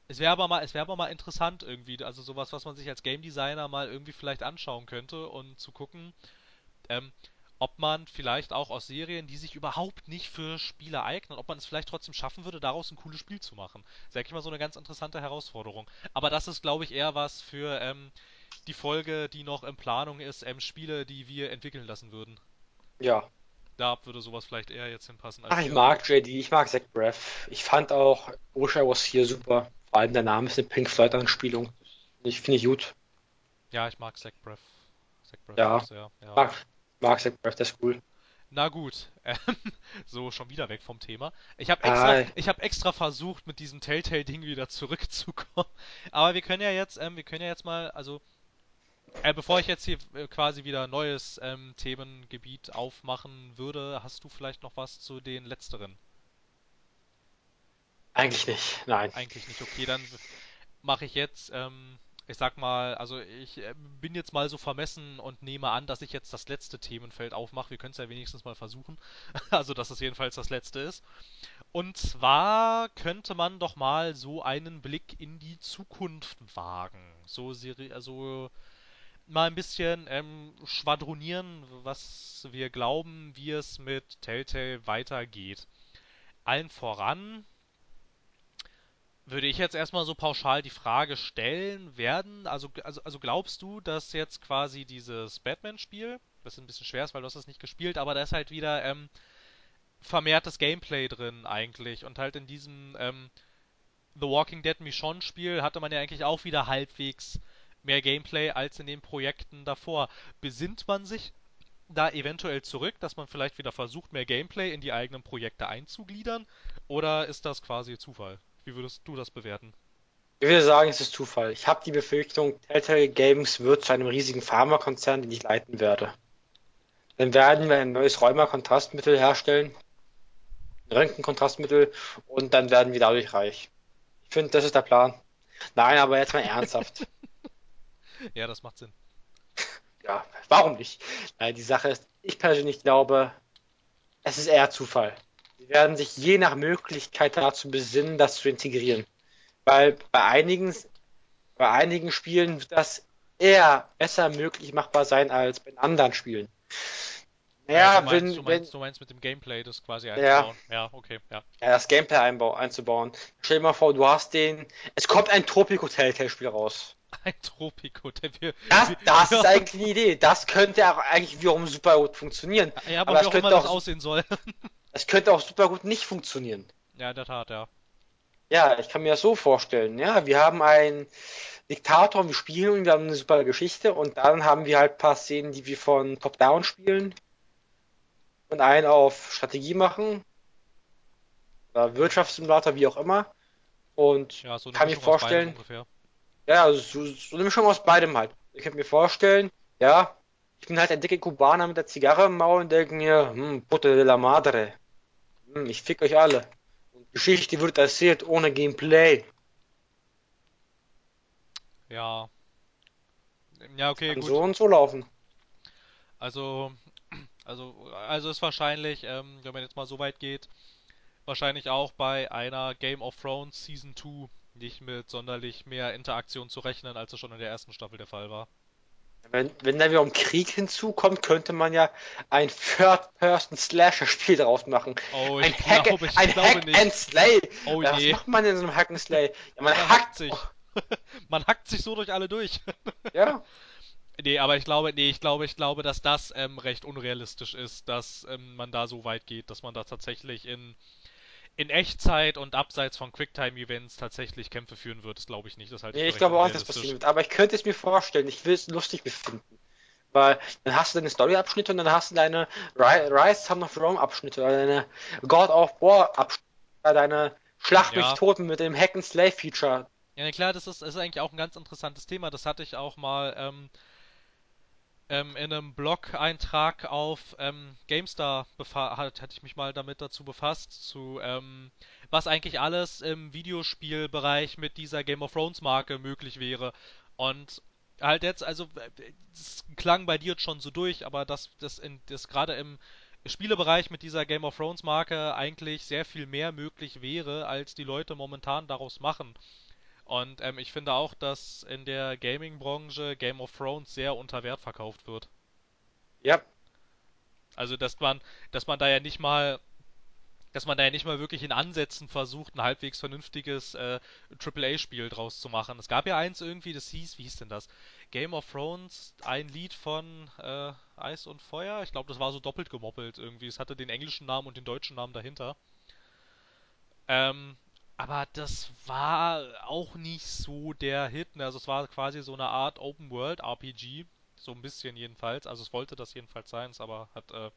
Es wäre aber mal, es wäre aber mal interessant irgendwie, also sowas, was man sich als Game Designer mal irgendwie vielleicht anschauen könnte und zu gucken, ähm, ob man vielleicht auch aus Serien, die sich überhaupt nicht für Spiele eignen, ob man es vielleicht trotzdem schaffen würde, daraus ein cooles Spiel zu machen. Sag ich mal so eine ganz interessante Herausforderung. Aber das ist, glaube ich, eher was für ähm, die Folge, die noch in Planung ist, ähm, Spiele, die wir entwickeln lassen würden. Ja. Da würde sowas vielleicht eher jetzt hinpassen Ach, ich hier. Mag JD, ich mag Zach Braff. Ich fand auch Wish I Was Here super. Vor allem der Name ist eine Pink Floyd-Anspielung. Ich finde ich gut. ja, ich mag Zach Braff. Zach Braff auch Ja, sehr, ja. mag, mag Zach Braff, der ist cool. Na gut, ähm, so schon wieder weg vom Thema. Ich habe extra, Ah, ich habe extra versucht, mit diesem Telltale-Ding wieder zurückzukommen. Aber wir können ja jetzt, ähm, wir können ja jetzt mal, also, äh, bevor ich jetzt hier äh, quasi wieder ein neues ähm, Themengebiet aufmachen würde, hast du vielleicht noch was zu den letzteren? eigentlich nicht. Nein. Eigentlich nicht. Okay, dann mache ich jetzt, ähm, ich sag mal, also ich äh, bin jetzt mal so vermessen und nehme an, dass ich jetzt das letzte Themenfeld aufmache. Wir können es ja wenigstens mal versuchen. Also, dass es jedenfalls das letzte ist. Und zwar könnte man doch mal so einen Blick in die Zukunft wagen. So, also mal ein bisschen ähm, schwadronieren, was wir glauben, wie es mit Telltale weitergeht. Allen voran würde ich jetzt erstmal so pauschal die Frage stellen, werden, also, also, also glaubst du, dass jetzt quasi dieses Batman-Spiel, das ein bisschen schwer ist, weil du hast das nicht gespielt, aber da ist halt wieder ähm, vermehrtes Gameplay drin eigentlich und halt in diesem ähm, The Walking Dead Michonne-Spiel hatte man ja eigentlich auch wieder halbwegs mehr Gameplay als in den Projekten davor. Besinnt man sich da eventuell zurück, dass man vielleicht wieder versucht, mehr Gameplay in die eigenen Projekte einzugliedern? Oder ist das quasi Zufall? Wie würdest du das bewerten? Ich würde sagen, es ist Zufall. Ich habe die Befürchtung, Telltale Games wird zu einem riesigen Pharmakonzern, den ich leiten werde. Dann werden wir ein neues Rheuma-Kontrastmittel herstellen, Röntgenkontrastmittel, und dann werden wir dadurch reich. Ich finde, das ist der Plan. Nein, aber jetzt mal ernsthaft. Ja, das macht Sinn. Ja, warum nicht? Nein, die Sache ist, ich persönlich glaube, es ist eher Zufall. Sie werden sich je nach Möglichkeit dazu besinnen, das zu integrieren. Weil bei einigen, bei einigen Spielen wird das eher besser möglich machbar sein als bei anderen Spielen. Du Naja, meinst, du wenn, wenn, meinst, du meinst mit dem Gameplay das quasi ja, einzubauen. Ja, okay, ja. ja, das Gameplay einbau, einzubauen. Stell dir mal vor, du hast den, es kommt ein Tropico Telltale Spiel raus. Ein Tropico, der wir, Das, wir, das ist ja, eigentlich eine Idee. Das könnte auch eigentlich wiederum super gut funktionieren. ja, aber Aber wie es auch könnte das auch, aussehen soll. es könnte auch super gut nicht funktionieren. Ja, in der Tat, ja. Ja, ich kann mir das so vorstellen. Ja, wir haben einen Diktator und wir spielen und wir haben eine super Geschichte und dann haben wir halt ein paar Szenen, die wir von Top-Down spielen und einen auf Strategie machen oder Wirtschaftssimulator, wie auch immer. Und Ja, so kann mir vorstellen. Ja, also so, so eine Mischung aus beidem halt. Ich kann mir vorstellen, ja, ich bin halt der dicke Kubaner mit der Zigarre im Maul und denke mir, hm, Puta de la Madre, hm, ich fick euch alle. Und Geschichte wird erzählt ohne Gameplay. Ja. Ja, okay, Kann so gut. und so laufen. Also, also, also ist wahrscheinlich, ähm, wenn man jetzt mal so weit geht, wahrscheinlich auch bei einer Game of Thrones Season 2 nicht mit sonderlich mehr Interaktion zu rechnen, als es schon in der ersten Staffel der Fall war. Wenn, wenn da wieder um Krieg hinzukommt, könnte man ja ein Third-Person-Slasher-Spiel draus machen. Oh, Ein ich Hack, glaube, ich ein glaube Hack and nicht. Slay. Oh Ja, was nee, macht man in so einem Hack and Slay? Ja, man man hackt hackt. Oh, sich. Man hackt sich so durch alle durch. ja, Nee, aber ich glaube, nee, ich glaube, ich glaube, dass das ähm, recht unrealistisch ist, dass ähm, man da so weit geht, dass man da tatsächlich in, in Echtzeit und abseits von Quicktime-Events tatsächlich Kämpfe führen wird. Das glaube ich nicht, das halte ich nee, ich glaube auch nicht, dass das passieren unrealistisch. wird. Aber ich könnte es mir vorstellen. Ich will es lustig befinden. Weil dann hast du deine Story-Abschnitte und dann hast du deine Ri- Rise Son of Rome Abschnitte oder deine God of War Abschnitte, oder deine Schlag mich Ja, tot mit dem Hack and Slay Feature. ja, klar, das ist, ist eigentlich auch ein ganz interessantes Thema. Das hatte ich auch mal ähm, ähm, in einem Blog-Eintrag auf ähm, GameStar hat, hatte ich mich mal damit dazu befasst, zu ähm, was eigentlich alles im Videospielbereich mit dieser Game of Thrones Marke möglich wäre. Und halt jetzt, also äh, es klang bei dir jetzt schon so durch, aber dass das das gerade im Spielebereich mit dieser Game of Thrones Marke eigentlich sehr viel mehr möglich wäre, als die Leute momentan daraus machen. Und ähm, ich finde auch, dass in der Gaming-Branche Game of Thrones sehr unter Wert verkauft wird. Ja, Also, dass man, dass man da ja nicht mal, dass man da ja nicht mal wirklich in Ansätzen versucht, ein halbwegs vernünftiges äh, AAA-Spiel draus zu machen. Es gab ja eins irgendwie, das hieß, wie hieß denn das? Game of Thrones, ein Lied von äh, Eis und Feuer. Ich glaube, das war so doppelt gemoppelt irgendwie. Es hatte den englischen Namen und den deutschen Namen dahinter. Ähm, aber das war auch nicht so der Hit. Ne? Also es war quasi so eine Art Open World RPG. So ein bisschen jedenfalls. Also es wollte das jedenfalls sein, ist aber hat, äh,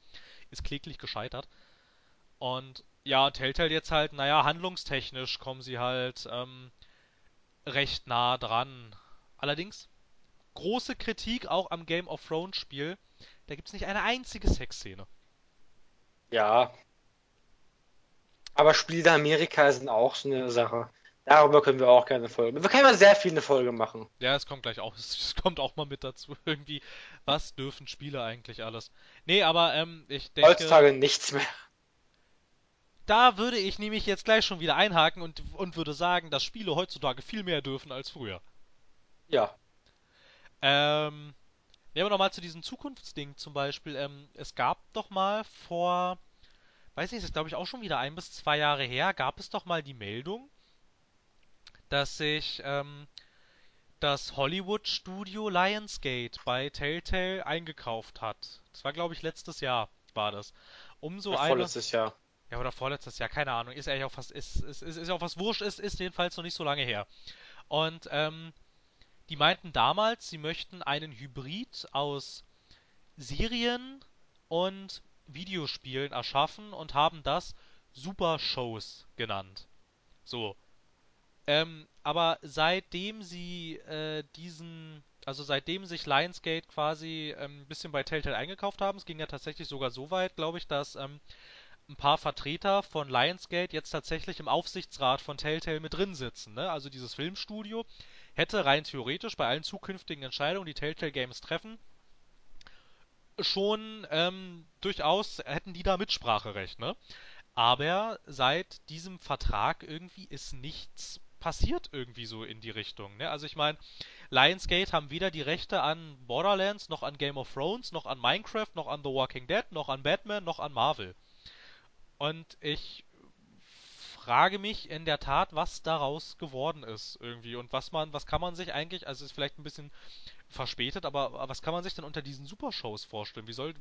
ist kläglich gescheitert. Und ja, Telltale jetzt halt, naja, handlungstechnisch kommen sie halt ähm, recht nah dran. Allerdings, große Kritik auch am Game of Thrones Spiel. Da gibt's nicht eine einzige Sexszene. ja. Aber Spiele in Amerika sind auch so eine Sache. Darüber können wir auch gerne eine Folge. Wir können mal sehr viel eine Folge machen. Ja, es kommt gleich auch, es kommt auch mal mit dazu. Irgendwie, was dürfen Spiele eigentlich alles? Nee, aber ähm, ich denke, Heutzutage nichts mehr. da würde ich nämlich jetzt gleich schon wieder einhaken und, und würde sagen, dass Spiele heutzutage viel mehr dürfen als früher. Ja. Ähm, nehmen wir nochmal zu diesem Zukunftsding zum Beispiel. Ähm, es gab doch mal vor, weiß nicht, das ist glaube ich auch schon wieder ein bis zwei Jahre her, gab es doch mal die Meldung, dass sich ähm, das Hollywood-Studio Lionsgate bei Telltale eingekauft hat. Das war, glaube ich, letztes Jahr war das. Um so eine, vorletztes Jahr. ja, oder vorletztes Jahr, keine Ahnung, ist eigentlich auch fast, ist, ist, ist, ist auch was wurscht, ist, ist jedenfalls noch nicht so lange her. Und, ähm, die meinten damals, sie möchten einen Hybrid aus Serien und Videospielen erschaffen und haben das Super Shows genannt. So, Ähm, aber seitdem sie äh, diesen, also seitdem sich Lionsgate quasi ähm, ein bisschen bei Telltale eingekauft haben, es ging ja tatsächlich sogar so weit, glaube ich, dass ähm, ein paar Vertreter von Lionsgate jetzt tatsächlich im Aufsichtsrat von Telltale mit drin sitzen. Ne? Also dieses Filmstudio hätte rein theoretisch bei allen zukünftigen Entscheidungen, die Telltale Games treffen, schon ähm, durchaus hätten die da Mitspracherecht, ne? Aber seit diesem Vertrag irgendwie ist nichts passiert irgendwie so in die Richtung. Ne? Also ich meine, Lionsgate haben weder die Rechte an Borderlands, noch an Game of Thrones, noch an Minecraft, noch an The Walking Dead, noch an Batman, noch an Marvel. Und ich frage mich in der Tat, was daraus geworden ist irgendwie und was man, was kann man sich eigentlich, also ist vielleicht ein bisschen verspätet, aber was kann man sich denn unter diesen Supershows vorstellen? Wie soll,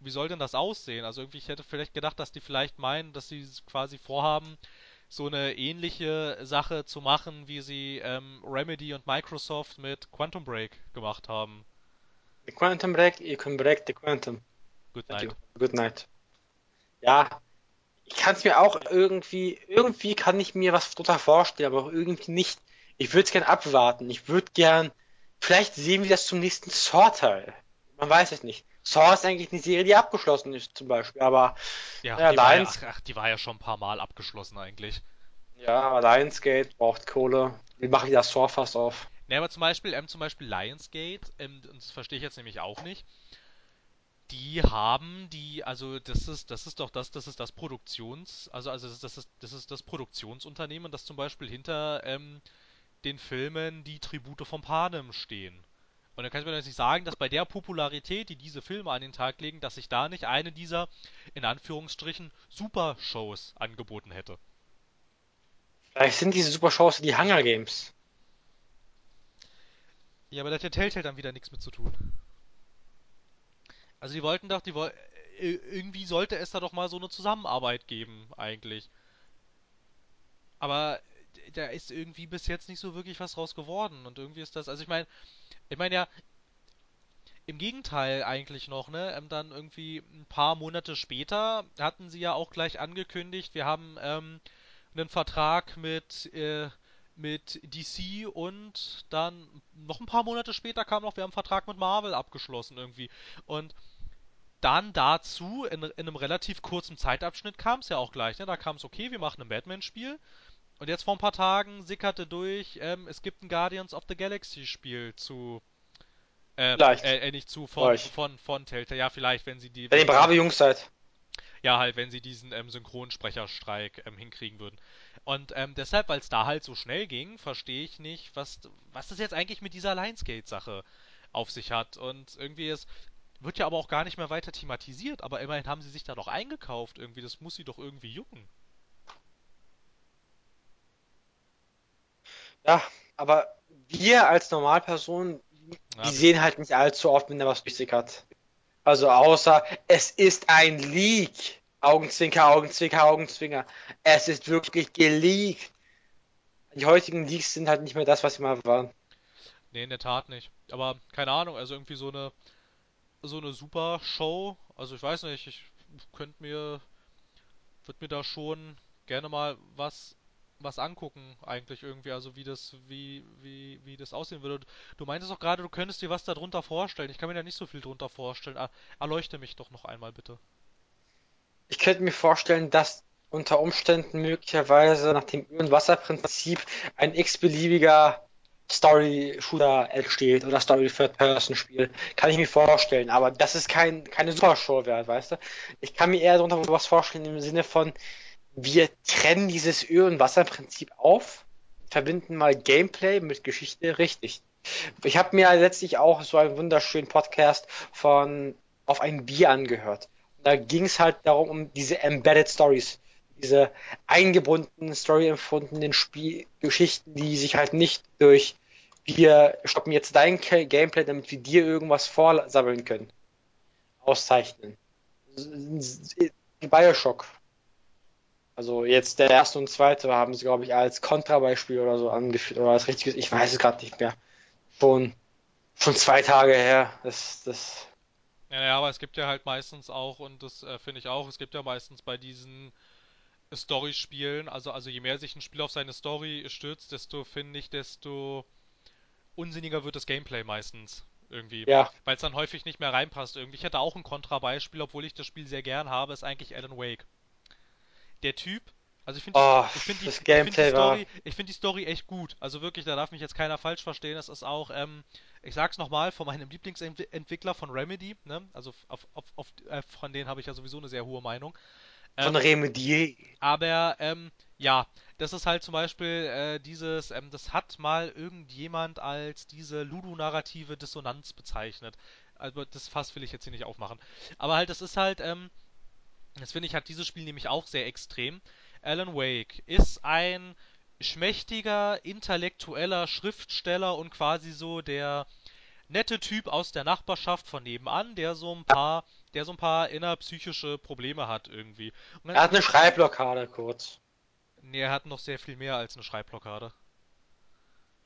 wie soll denn das aussehen? Also irgendwie, ich hätte vielleicht gedacht, dass die vielleicht meinen, dass sie quasi vorhaben, so eine ähnliche Sache zu machen, wie sie ähm, Remedy und Microsoft mit Quantum Break gemacht haben. The Quantum Break, you can break the Quantum. Good night. Good night. Ja, ich kann es mir auch irgendwie, irgendwie kann ich mir was drunter vorstellen, aber auch irgendwie nicht. Ich würde es gern abwarten. Ich würde gern, vielleicht sehen wir das zum nächsten Saw-Teil. Man weiß es nicht. Saw ist eigentlich eine Serie, die abgeschlossen ist, zum Beispiel, aber Ja, ja, die war ja, ach, ach, die war ja schon ein paar Mal abgeschlossen eigentlich. ja, aber Lionsgate braucht Kohle. Wie mache ich das Saw fast auf? Ne, aber zum Beispiel, ähm, zum Beispiel Lionsgate, ähm, und das verstehe ich jetzt nämlich auch nicht, die haben die, also das ist, das ist doch das, das ist das Produktions, also, also das ist, das ist das Produktionsunternehmen, das zum Beispiel hinter ähm, den Filmen die Tribute von Panem stehen. Und dann kann ich mir doch nicht sagen, dass bei der Popularität, die diese Filme an den Tag legen, dass sich da nicht eine dieser, in Anführungsstrichen, Super-Shows angeboten hätte. Vielleicht sind diese Super-Shows die Hunger Games. Ja, aber da hat ja Telltale dann wieder nichts mit zu tun. Also die wollten doch, die woll äh, irgendwie sollte es da doch mal so eine Zusammenarbeit geben, eigentlich. Aber da ist irgendwie bis jetzt nicht so wirklich was raus geworden. Und irgendwie ist das, also ich meine, ich meine ja, Im Gegenteil eigentlich noch, ne? Ähm, dann irgendwie ein paar Monate später hatten sie ja auch gleich angekündigt, wir haben ähm, einen Vertrag mit, äh, mit DC und dann noch ein paar Monate später kam noch, wir haben einen Vertrag mit Marvel abgeschlossen irgendwie. Und dann dazu, in, in einem relativ kurzen Zeitabschnitt kam es ja auch gleich, ne? Da kam es, okay, wir machen ein Batman-Spiel. Und jetzt vor ein paar Tagen sickerte durch, ähm, es gibt ein Guardians of the Galaxy Spiel zu äh, Vielleicht. äh, äh, nicht zu, von, euch. von, von Telltale. Ja, vielleicht, wenn sie die, Wenn ihr brave Jungs seid. ja, halt, wenn sie diesen ähm, Synchronsprecherstreik ähm, hinkriegen würden. Und ähm, deshalb, weil es da halt so schnell ging, verstehe ich nicht, was, was das jetzt eigentlich mit dieser Lionsgate-Sache auf sich hat. Und irgendwie ist, wird ja aber auch gar nicht mehr weiter thematisiert, aber immerhin haben sie sich da doch eingekauft irgendwie. Das muss sie doch irgendwie jucken. Ja, aber wir als Normalperson, die Ja, wir, sehen halt nicht allzu oft, wenn da was durchsickert. Also außer es ist ein Leak. Augenzwinker, Augenzwinker, Augenzwinker. Es ist wirklich geleakt. Die heutigen Leaks sind halt nicht mehr das, was sie mal waren. nee, in der Tat nicht. Aber keine Ahnung, also irgendwie so eine, so eine super Show. Also ich weiß nicht, ich könnte mir würde mir da schon gerne mal was was angucken eigentlich irgendwie, also wie das wie wie wie das aussehen würde. Du meintest auch gerade, du könntest dir was darunter vorstellen. Ich kann mir da nicht so viel drunter vorstellen. Er, erleuchte mich doch noch einmal bitte. Ich könnte mir vorstellen, dass unter Umständen möglicherweise nach dem Öl- und Wasserprinzip ein x-beliebiger Story-Shooter entsteht oder Story-Third-Person-Spiel. Kann ich mir vorstellen, aber das ist kein, keine Supershow wert, weißt du? Ich kann mir eher darunter was vorstellen im Sinne von, wir trennen dieses Öl- und Wasserprinzip auf, verbinden mal Gameplay mit Geschichte richtig. Ich habe mir letztlich auch so einen wunderschönen Podcast von Auf ein Bier angehört. Da ging es halt darum, um diese Embedded Stories, diese eingebundenen, story-empfundenen Spielgeschichten, die sich halt nicht durch wir stoppen jetzt dein Gameplay, damit wir dir irgendwas vorsammeln können, auszeichnen. Bioshock. Also jetzt der erste und zweite haben sie, glaube ich, als Kontrabeispiel oder so angeführt oder als richtiges, ich weiß es gerade nicht mehr. Schon, schon zwei Tage her. Das, das. Ja, ja, aber es gibt ja halt meistens auch, und das äh, finde ich auch, es gibt ja meistens bei diesen Story-Spielen, also, also je mehr sich ein Spiel auf seine Story stürzt, desto finde ich, desto unsinniger wird das Gameplay meistens. Irgendwie. Ja. Weil es dann häufig nicht mehr reinpasst irgendwie. Ich hätte auch ein Kontrabeispiel, obwohl ich das Spiel sehr gern habe, ist eigentlich Alan Wake. Der Typ, also ich finde Oh, ich find die, ich find die. Story, ich finde die Story echt gut. Also wirklich, da darf mich jetzt keiner falsch verstehen. Das ist auch, ähm, ich sag's nochmal, von meinem Lieblingsentwickler von Remedy, ne? Also auf, auf, auf, äh, von denen habe ich ja sowieso eine sehr hohe Meinung. Von Ähm, Remedier. aber ähm, ja, das ist halt zum Beispiel äh, dieses, ähm, das hat mal irgendjemand als diese ludonarrative Dissonanz bezeichnet. Also das Fass will ich jetzt hier nicht aufmachen. Aber halt, das ist halt, ähm, das finde ich, hat dieses Spiel nämlich auch sehr extrem. Alan Wake ist ein schmächtiger, intellektueller Schriftsteller und quasi so der nette Typ aus der Nachbarschaft von nebenan, der so ein paar, der so ein paar innerpsychische Probleme hat irgendwie. Er hat eine Schreibblockade kurz. Nee, er hat noch sehr viel mehr als eine Schreibblockade.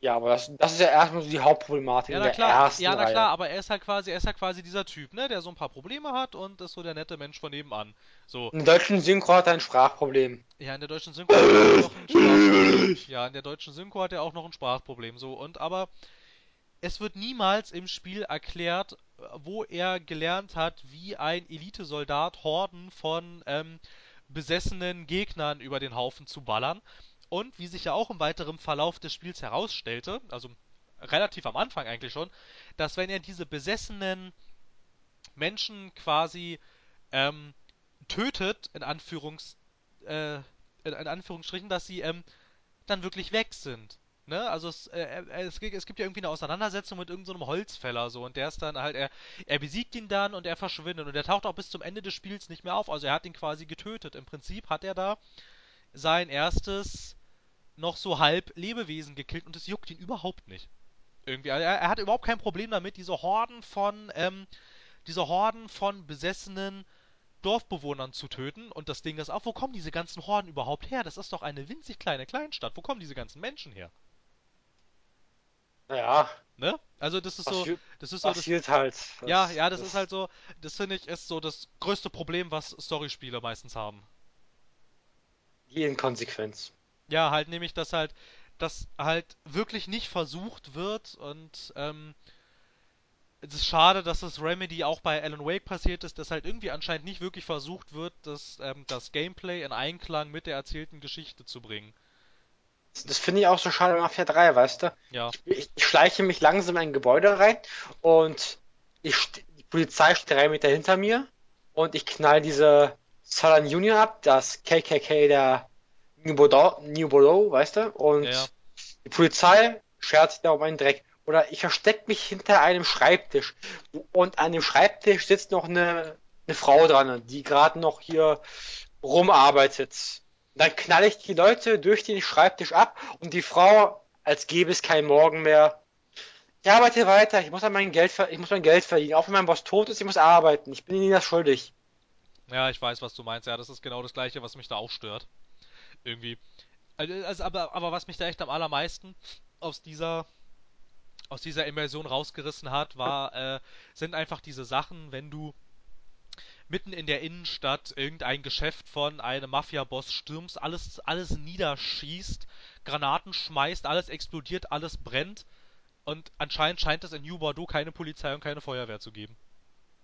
Ja, aber das, das ist ja erstmal so die Hauptproblematik Ja, in na der klar, ersten ja, na Reihe. klar, aber er ist halt quasi, er ist halt quasi dieser Typ, ne, der so ein paar Probleme hat und ist so der nette Mensch von nebenan. So, Im deutschen Synchro hat er ein Sprachproblem. ja, in der deutschen Synchro hat er auch noch ein Sprachproblem. Ja, in der deutschen Synchro hat er auch noch ein Sprachproblem. So, und aber es wird niemals im Spiel erklärt, wo er gelernt hat, wie ein Elitesoldat Horden von ähm, besessenen Gegnern über den Haufen zu ballern. Und wie sich ja auch im weiteren Verlauf des Spiels herausstellte, also relativ am Anfang eigentlich schon, dass wenn er diese besessenen Menschen quasi ähm, tötet, in Anführungs, äh, in, in Anführungsstrichen, dass sie ähm, dann wirklich weg sind. Ne? Also es, äh, äh, es, es gibt ja irgendwie eine Auseinandersetzung mit irgendeinem so Holzfäller so und der ist dann halt, er, er besiegt ihn dann und er verschwindet und er taucht auch bis zum Ende des Spiels nicht mehr auf. Also er hat ihn quasi getötet. Im Prinzip hat er da sein erstes noch so halb Lebewesen gekillt und es juckt ihn überhaupt nicht. Irgendwie, also er, er hat überhaupt kein Problem damit, diese Horden von, ähm, diese Horden von besessenen Dorfbewohnern zu töten. Und das Ding ist auch, wo kommen diese ganzen Horden überhaupt her? Das ist doch eine winzig kleine Kleinstadt. Wo kommen diese ganzen Menschen her? Naja, Ne? Also das ist so, passiert, das ist so das, halt. ja, Das, ja, das ist das, halt so, das finde ich ist so das größte Problem, was Storyspiele meistens haben. die Inkonsequenz. Ja, halt nämlich, dass halt, dass halt wirklich nicht versucht wird und ähm, es ist schade, dass das Remedy auch bei Alan Wake passiert ist, dass halt irgendwie anscheinend nicht wirklich versucht wird, das, ähm, das Gameplay in Einklang mit der erzählten Geschichte zu bringen. Das, finde ich auch so schade bei Mafia 3, weißt du? Ja, Ich, ich schleiche mich langsam in ein Gebäude rein und ich, die Polizei steht drei Meter hinter mir und ich knall diese Southern Union ab, das KKK der New Bordeaux, weißt du? ja, ja. Und die Polizei schert sich da um einen Dreck. Oder ich verstecke mich hinter einem Schreibtisch und an dem Schreibtisch sitzt noch eine, eine Frau dran, die gerade noch hier rumarbeitet. Dann knall ich die Leute durch den Schreibtisch ab und die Frau, als gäbe es keinen Morgen mehr. Ich arbeite weiter, ich muss an mein Geld, ich muss mein Geld verdienen. Auch wenn mein Boss tot ist, ich muss arbeiten. Ich bin ihnen das schuldig. Ja, ich weiß, was du meinst. Ja, das ist genau das Gleiche, was mich da auch stört. Irgendwie. Also, also, aber, aber was mich da echt am allermeisten aus dieser aus dieser Immersion rausgerissen hat, war, äh, sind einfach diese Sachen, wenn du mitten in der Innenstadt irgendein Geschäft von einem Mafia-Boss stürmst, alles, alles niederschießt, Granaten schmeißt, alles explodiert, alles brennt und anscheinend scheint es in New Bordeaux keine Polizei und keine Feuerwehr zu geben.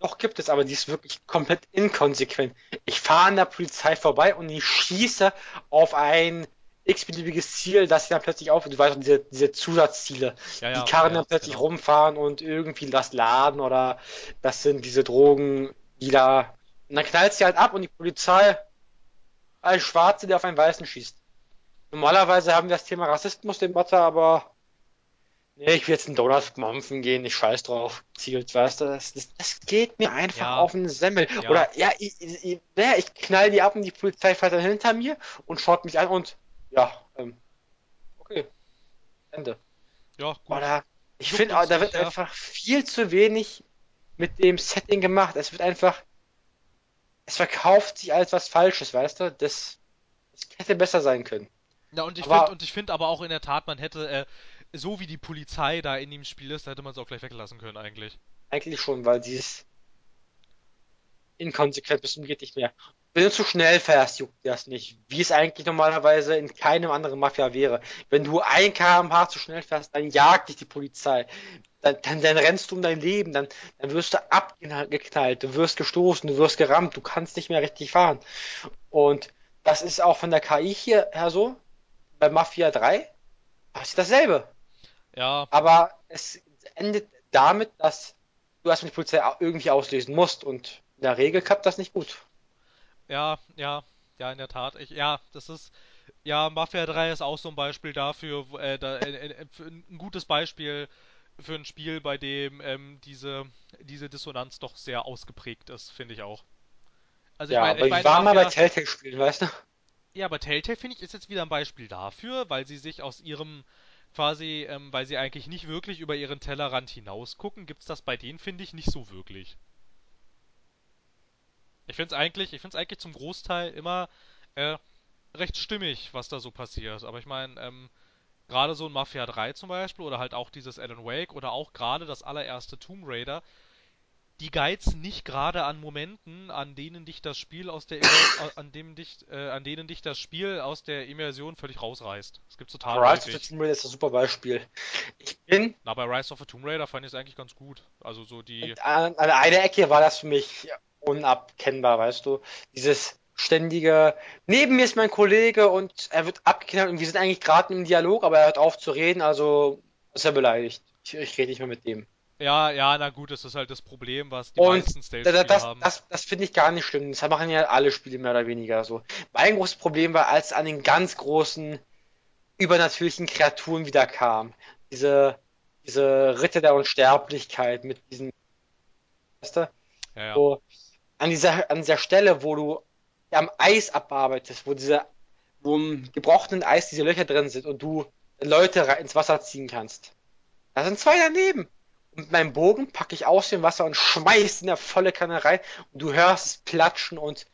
Doch gibt es, aber die ist wirklich komplett inkonsequent. Ich fahre an der Polizei vorbei und ich schieße auf ein x-beliebiges Ziel, das sie dann plötzlich auf, du weißt diese, diese Zusatzziele, Ja, die ja, Karren ja, dann plötzlich genau. rumfahren und irgendwie das laden oder das sind diese Drogen, die da, und dann knallt sie halt ab und die Polizei als Schwarze, der auf einen Weißen schießt. Normalerweise haben wir das Thema Rassismusdebatte, aber nee, ich will jetzt einen Donut mampfen gehen, ich scheiß drauf, zielt, weißt du, das, das, das geht mir einfach Ja, auf den Semmel. ja, Oder, ja, ich, ich, ja, ich knall die ab und die Polizei fährt dann hinter mir und schaut mich an und, ja, ähm, okay, Ende. ja, gut. Oder, ich finde, da wird ja. einfach viel zu wenig mit dem Setting gemacht. Es wird einfach, es verkauft sich als was Falsches, weißt du, das, das hätte besser sein können. Ja, und ich finde, Aber und ich finde aber auch in der Tat, man hätte, äh, so wie die Polizei da in dem Spiel ist, da hätte man es auch gleich weglassen können, eigentlich. eigentlich schon, weil sie ist inkonsequent bis zum geht nicht mehr. Wenn du zu schnell fährst, juckt das nicht. Wie es eigentlich normalerweise in keinem anderen Mafia wäre. Wenn du 1 km/h zu schnell fährst, dann jagt dich die Polizei. Dann, dann, dann rennst du um dein Leben, dann, dann wirst du abgeknallt, du wirst gestoßen, du wirst gerammt, du kannst nicht mehr richtig fahren. Und das ist auch von der KI hier her so. Bei Mafia 3 passiert dasselbe. Ja, Aber es endet damit, dass du erstmal die Polizei irgendwie auslösen musst. Und in der Regel klappt das nicht gut. ja, ja, ja, in der Tat. Ich, ja, das ist, ja, Mafia 3 ist auch so ein Beispiel dafür, äh, da, äh, äh, für ein gutes Beispiel für ein Spiel, bei dem ähm, diese, diese Dissonanz doch sehr ausgeprägt ist, finde ich auch. Also ich Ja, meine, ich aber wir meine, waren mal bei Mafia, Telltale-Spielen, weißt du? Ja, aber Telltale finde ich ist jetzt wieder ein Beispiel dafür, weil sie sich aus ihrem quasi, ähm, weil sie eigentlich nicht wirklich über ihren Tellerrand hinaus gucken, gibt's das bei denen, finde ich, nicht so wirklich. Ich finde es eigentlich, eigentlich zum Großteil immer äh, recht stimmig, was da so passiert. Aber ich meine, ähm, gerade so ein Mafia 3 zum Beispiel oder halt auch dieses Alan Wake oder auch gerade das allererste Tomb Raider, die geizen nicht gerade an Momenten, an denen dich das Spiel aus der an dem dich, äh, an denen dich das Spiel aus der Immersion völlig rausreißt. Das gibt's total Rise of the. Tomb Raider ist ein super Beispiel. Ich bin, Na, bei Rise of the Tomb Raider fand ich es eigentlich ganz gut. Also so die, an, an einer Ecke war das für mich unabkennbar, weißt du? Dieses ständige, neben mir ist mein Kollege und er wird abgeknallt und wir sind eigentlich gerade im Dialog, aber er hört auf zu reden, also ist er beleidigt. Ich, ich rede nicht mehr mit dem. Ja, ja, na gut, das ist halt das Problem, was die Und meisten da- Stealth-Spiele das, haben. das, das finde ich gar nicht schlimm. Das machen ja alle Spiele mehr oder weniger so. Mein großes Problem war, als an den ganz großen übernatürlichen Kreaturen wieder kam. Diese, diese Ritter der Unsterblichkeit mit diesen, weißt du, Ja, ja. so an dieser, an dieser Stelle, wo du am Eis abarbeitest, wo diese, wo im gebrochenen Eis diese Löcher drin sind und du Leute ins Wasser ziehen kannst. Da sind zwei daneben. Und mit meinem Bogen packe ich aus dem Wasser und schmeiß in der volle Kanne rein und du hörst es platschen und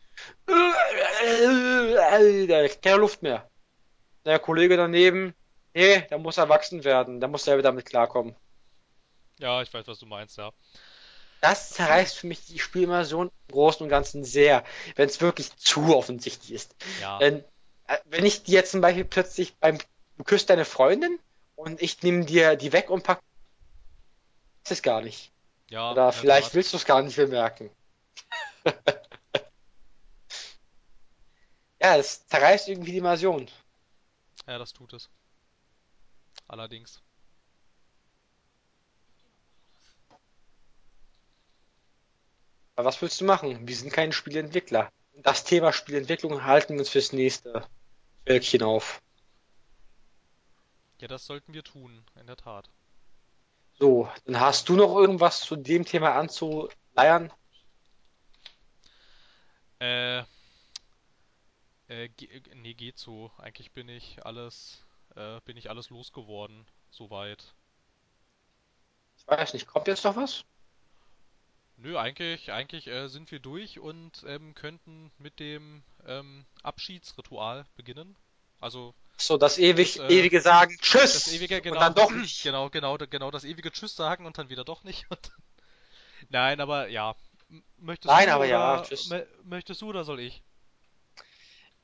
da ist keine Luft mehr. Der Kollege daneben, nee, der muss erwachsen werden, der muss selber damit klarkommen. Ja, ich weiß, was du meinst, ja. Das zerreißt für mich die Spielimmersion im Großen und Ganzen sehr, wenn es wirklich zu offensichtlich ist. Ja, Wenn, äh, wenn ich dir jetzt zum Beispiel plötzlich beim, du küsst deine Freundin und ich nehme dir die weg und pack es gar nicht. ja, Oder vielleicht Tat. willst du es gar nicht bemerken. Ja, es zerreißt irgendwie die Immersion. Ja, das tut es. Allerdings. Aber was willst du machen? Wir sind keine Spieleentwickler. Das Thema Spielentwicklung halten wir uns fürs nächste Völkchen auf. Ja, das sollten wir tun, in der Tat. So, dann hast du noch irgendwas zu dem Thema anzuleiern? Äh, äh, äh, nee, geht so. Eigentlich bin ich alles, äh, bin ich alles losgeworden, soweit. Ich weiß nicht, kommt jetzt noch was? Nö, eigentlich, eigentlich äh, sind wir durch und ähm, könnten mit dem ähm, Abschiedsritual beginnen. Also So, das das, ewig, äh, ewige Sagen, das Tschüss! ewige, Und genau, dann das, doch nicht. genau, genau, genau, das ewige Tschüss sagen und dann wieder doch nicht. Und, nein, aber ja. Möchtest Nein, du aber ja, oder tschüss. mö- möchtest du oder soll ich?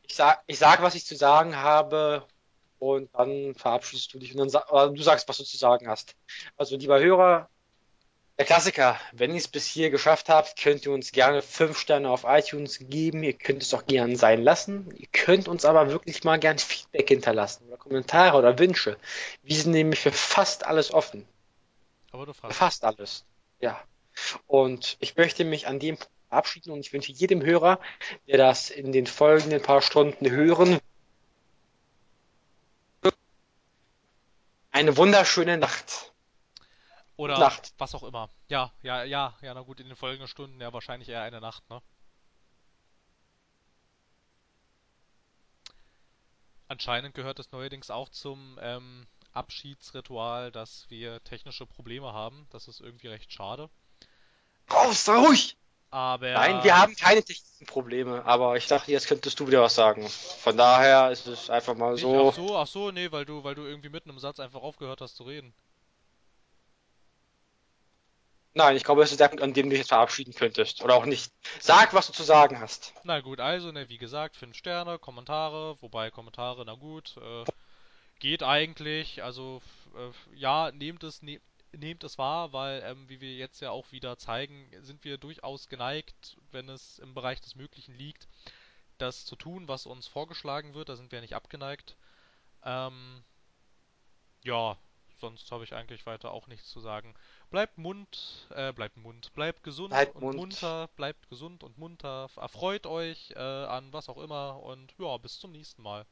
Ich sag, ich sag, was ich zu sagen habe und dann verabschiedest du dich und dann oder du sagst, was du zu sagen hast. Also, lieber Hörer, Der Klassiker, wenn ihr es bis hier geschafft habt, könnt ihr uns gerne 5 Sterne auf iTunes geben. Ihr könnt es auch gerne sein lassen. Ihr könnt uns aber wirklich mal gern Feedback hinterlassen oder Kommentare oder Wünsche. Wir sind nämlich für fast alles offen. Aber du fragst. fast alles. Ja. Und ich möchte mich an dem Punkt verabschieden und ich wünsche jedem Hörer, der das in den folgenden paar Stunden hören, eine wunderschöne Nacht. Oder Nacht. was auch immer. Ja, ja, ja, ja, na gut, in den folgenden Stunden ja wahrscheinlich eher eine Nacht, ne? Anscheinend gehört es neuerdings auch zum ähm, Abschiedsritual, dass wir technische Probleme haben. Das ist irgendwie recht schade. Raus, sei ruhig! Nein, wir Aber haben keine technischen Probleme, aber ich dachte, jetzt könntest du wieder was sagen. Von daher ist es einfach mal nicht, ach so. so, ach so, nee, weil du, weil du irgendwie mitten im Satz einfach aufgehört hast zu reden. Nein, ich glaube, es ist der Punkt, an dem du dich jetzt verabschieden könntest. Oder auch nicht. Sag, was du zu sagen hast. Na gut, also, ne, wie gesagt, 5 Sterne, Kommentare, wobei Kommentare, na gut, äh, geht eigentlich. Also, äh, ja, nehmt es, ne nehmt es wahr, weil, ähm, wie wir jetzt ja auch wieder zeigen, sind wir durchaus geneigt, wenn es im Bereich des Möglichen liegt, das zu tun, was uns vorgeschlagen wird. Da sind wir nicht abgeneigt. Ähm, ja, sonst habe ich eigentlich weiter auch nichts zu sagen. Bleibt Mund, äh, bleibt Mund, bleibt gesund Halt und Mund. munter, bleibt gesund und munter, erfreut euch äh, an was auch immer und ja, bis zum nächsten Mal.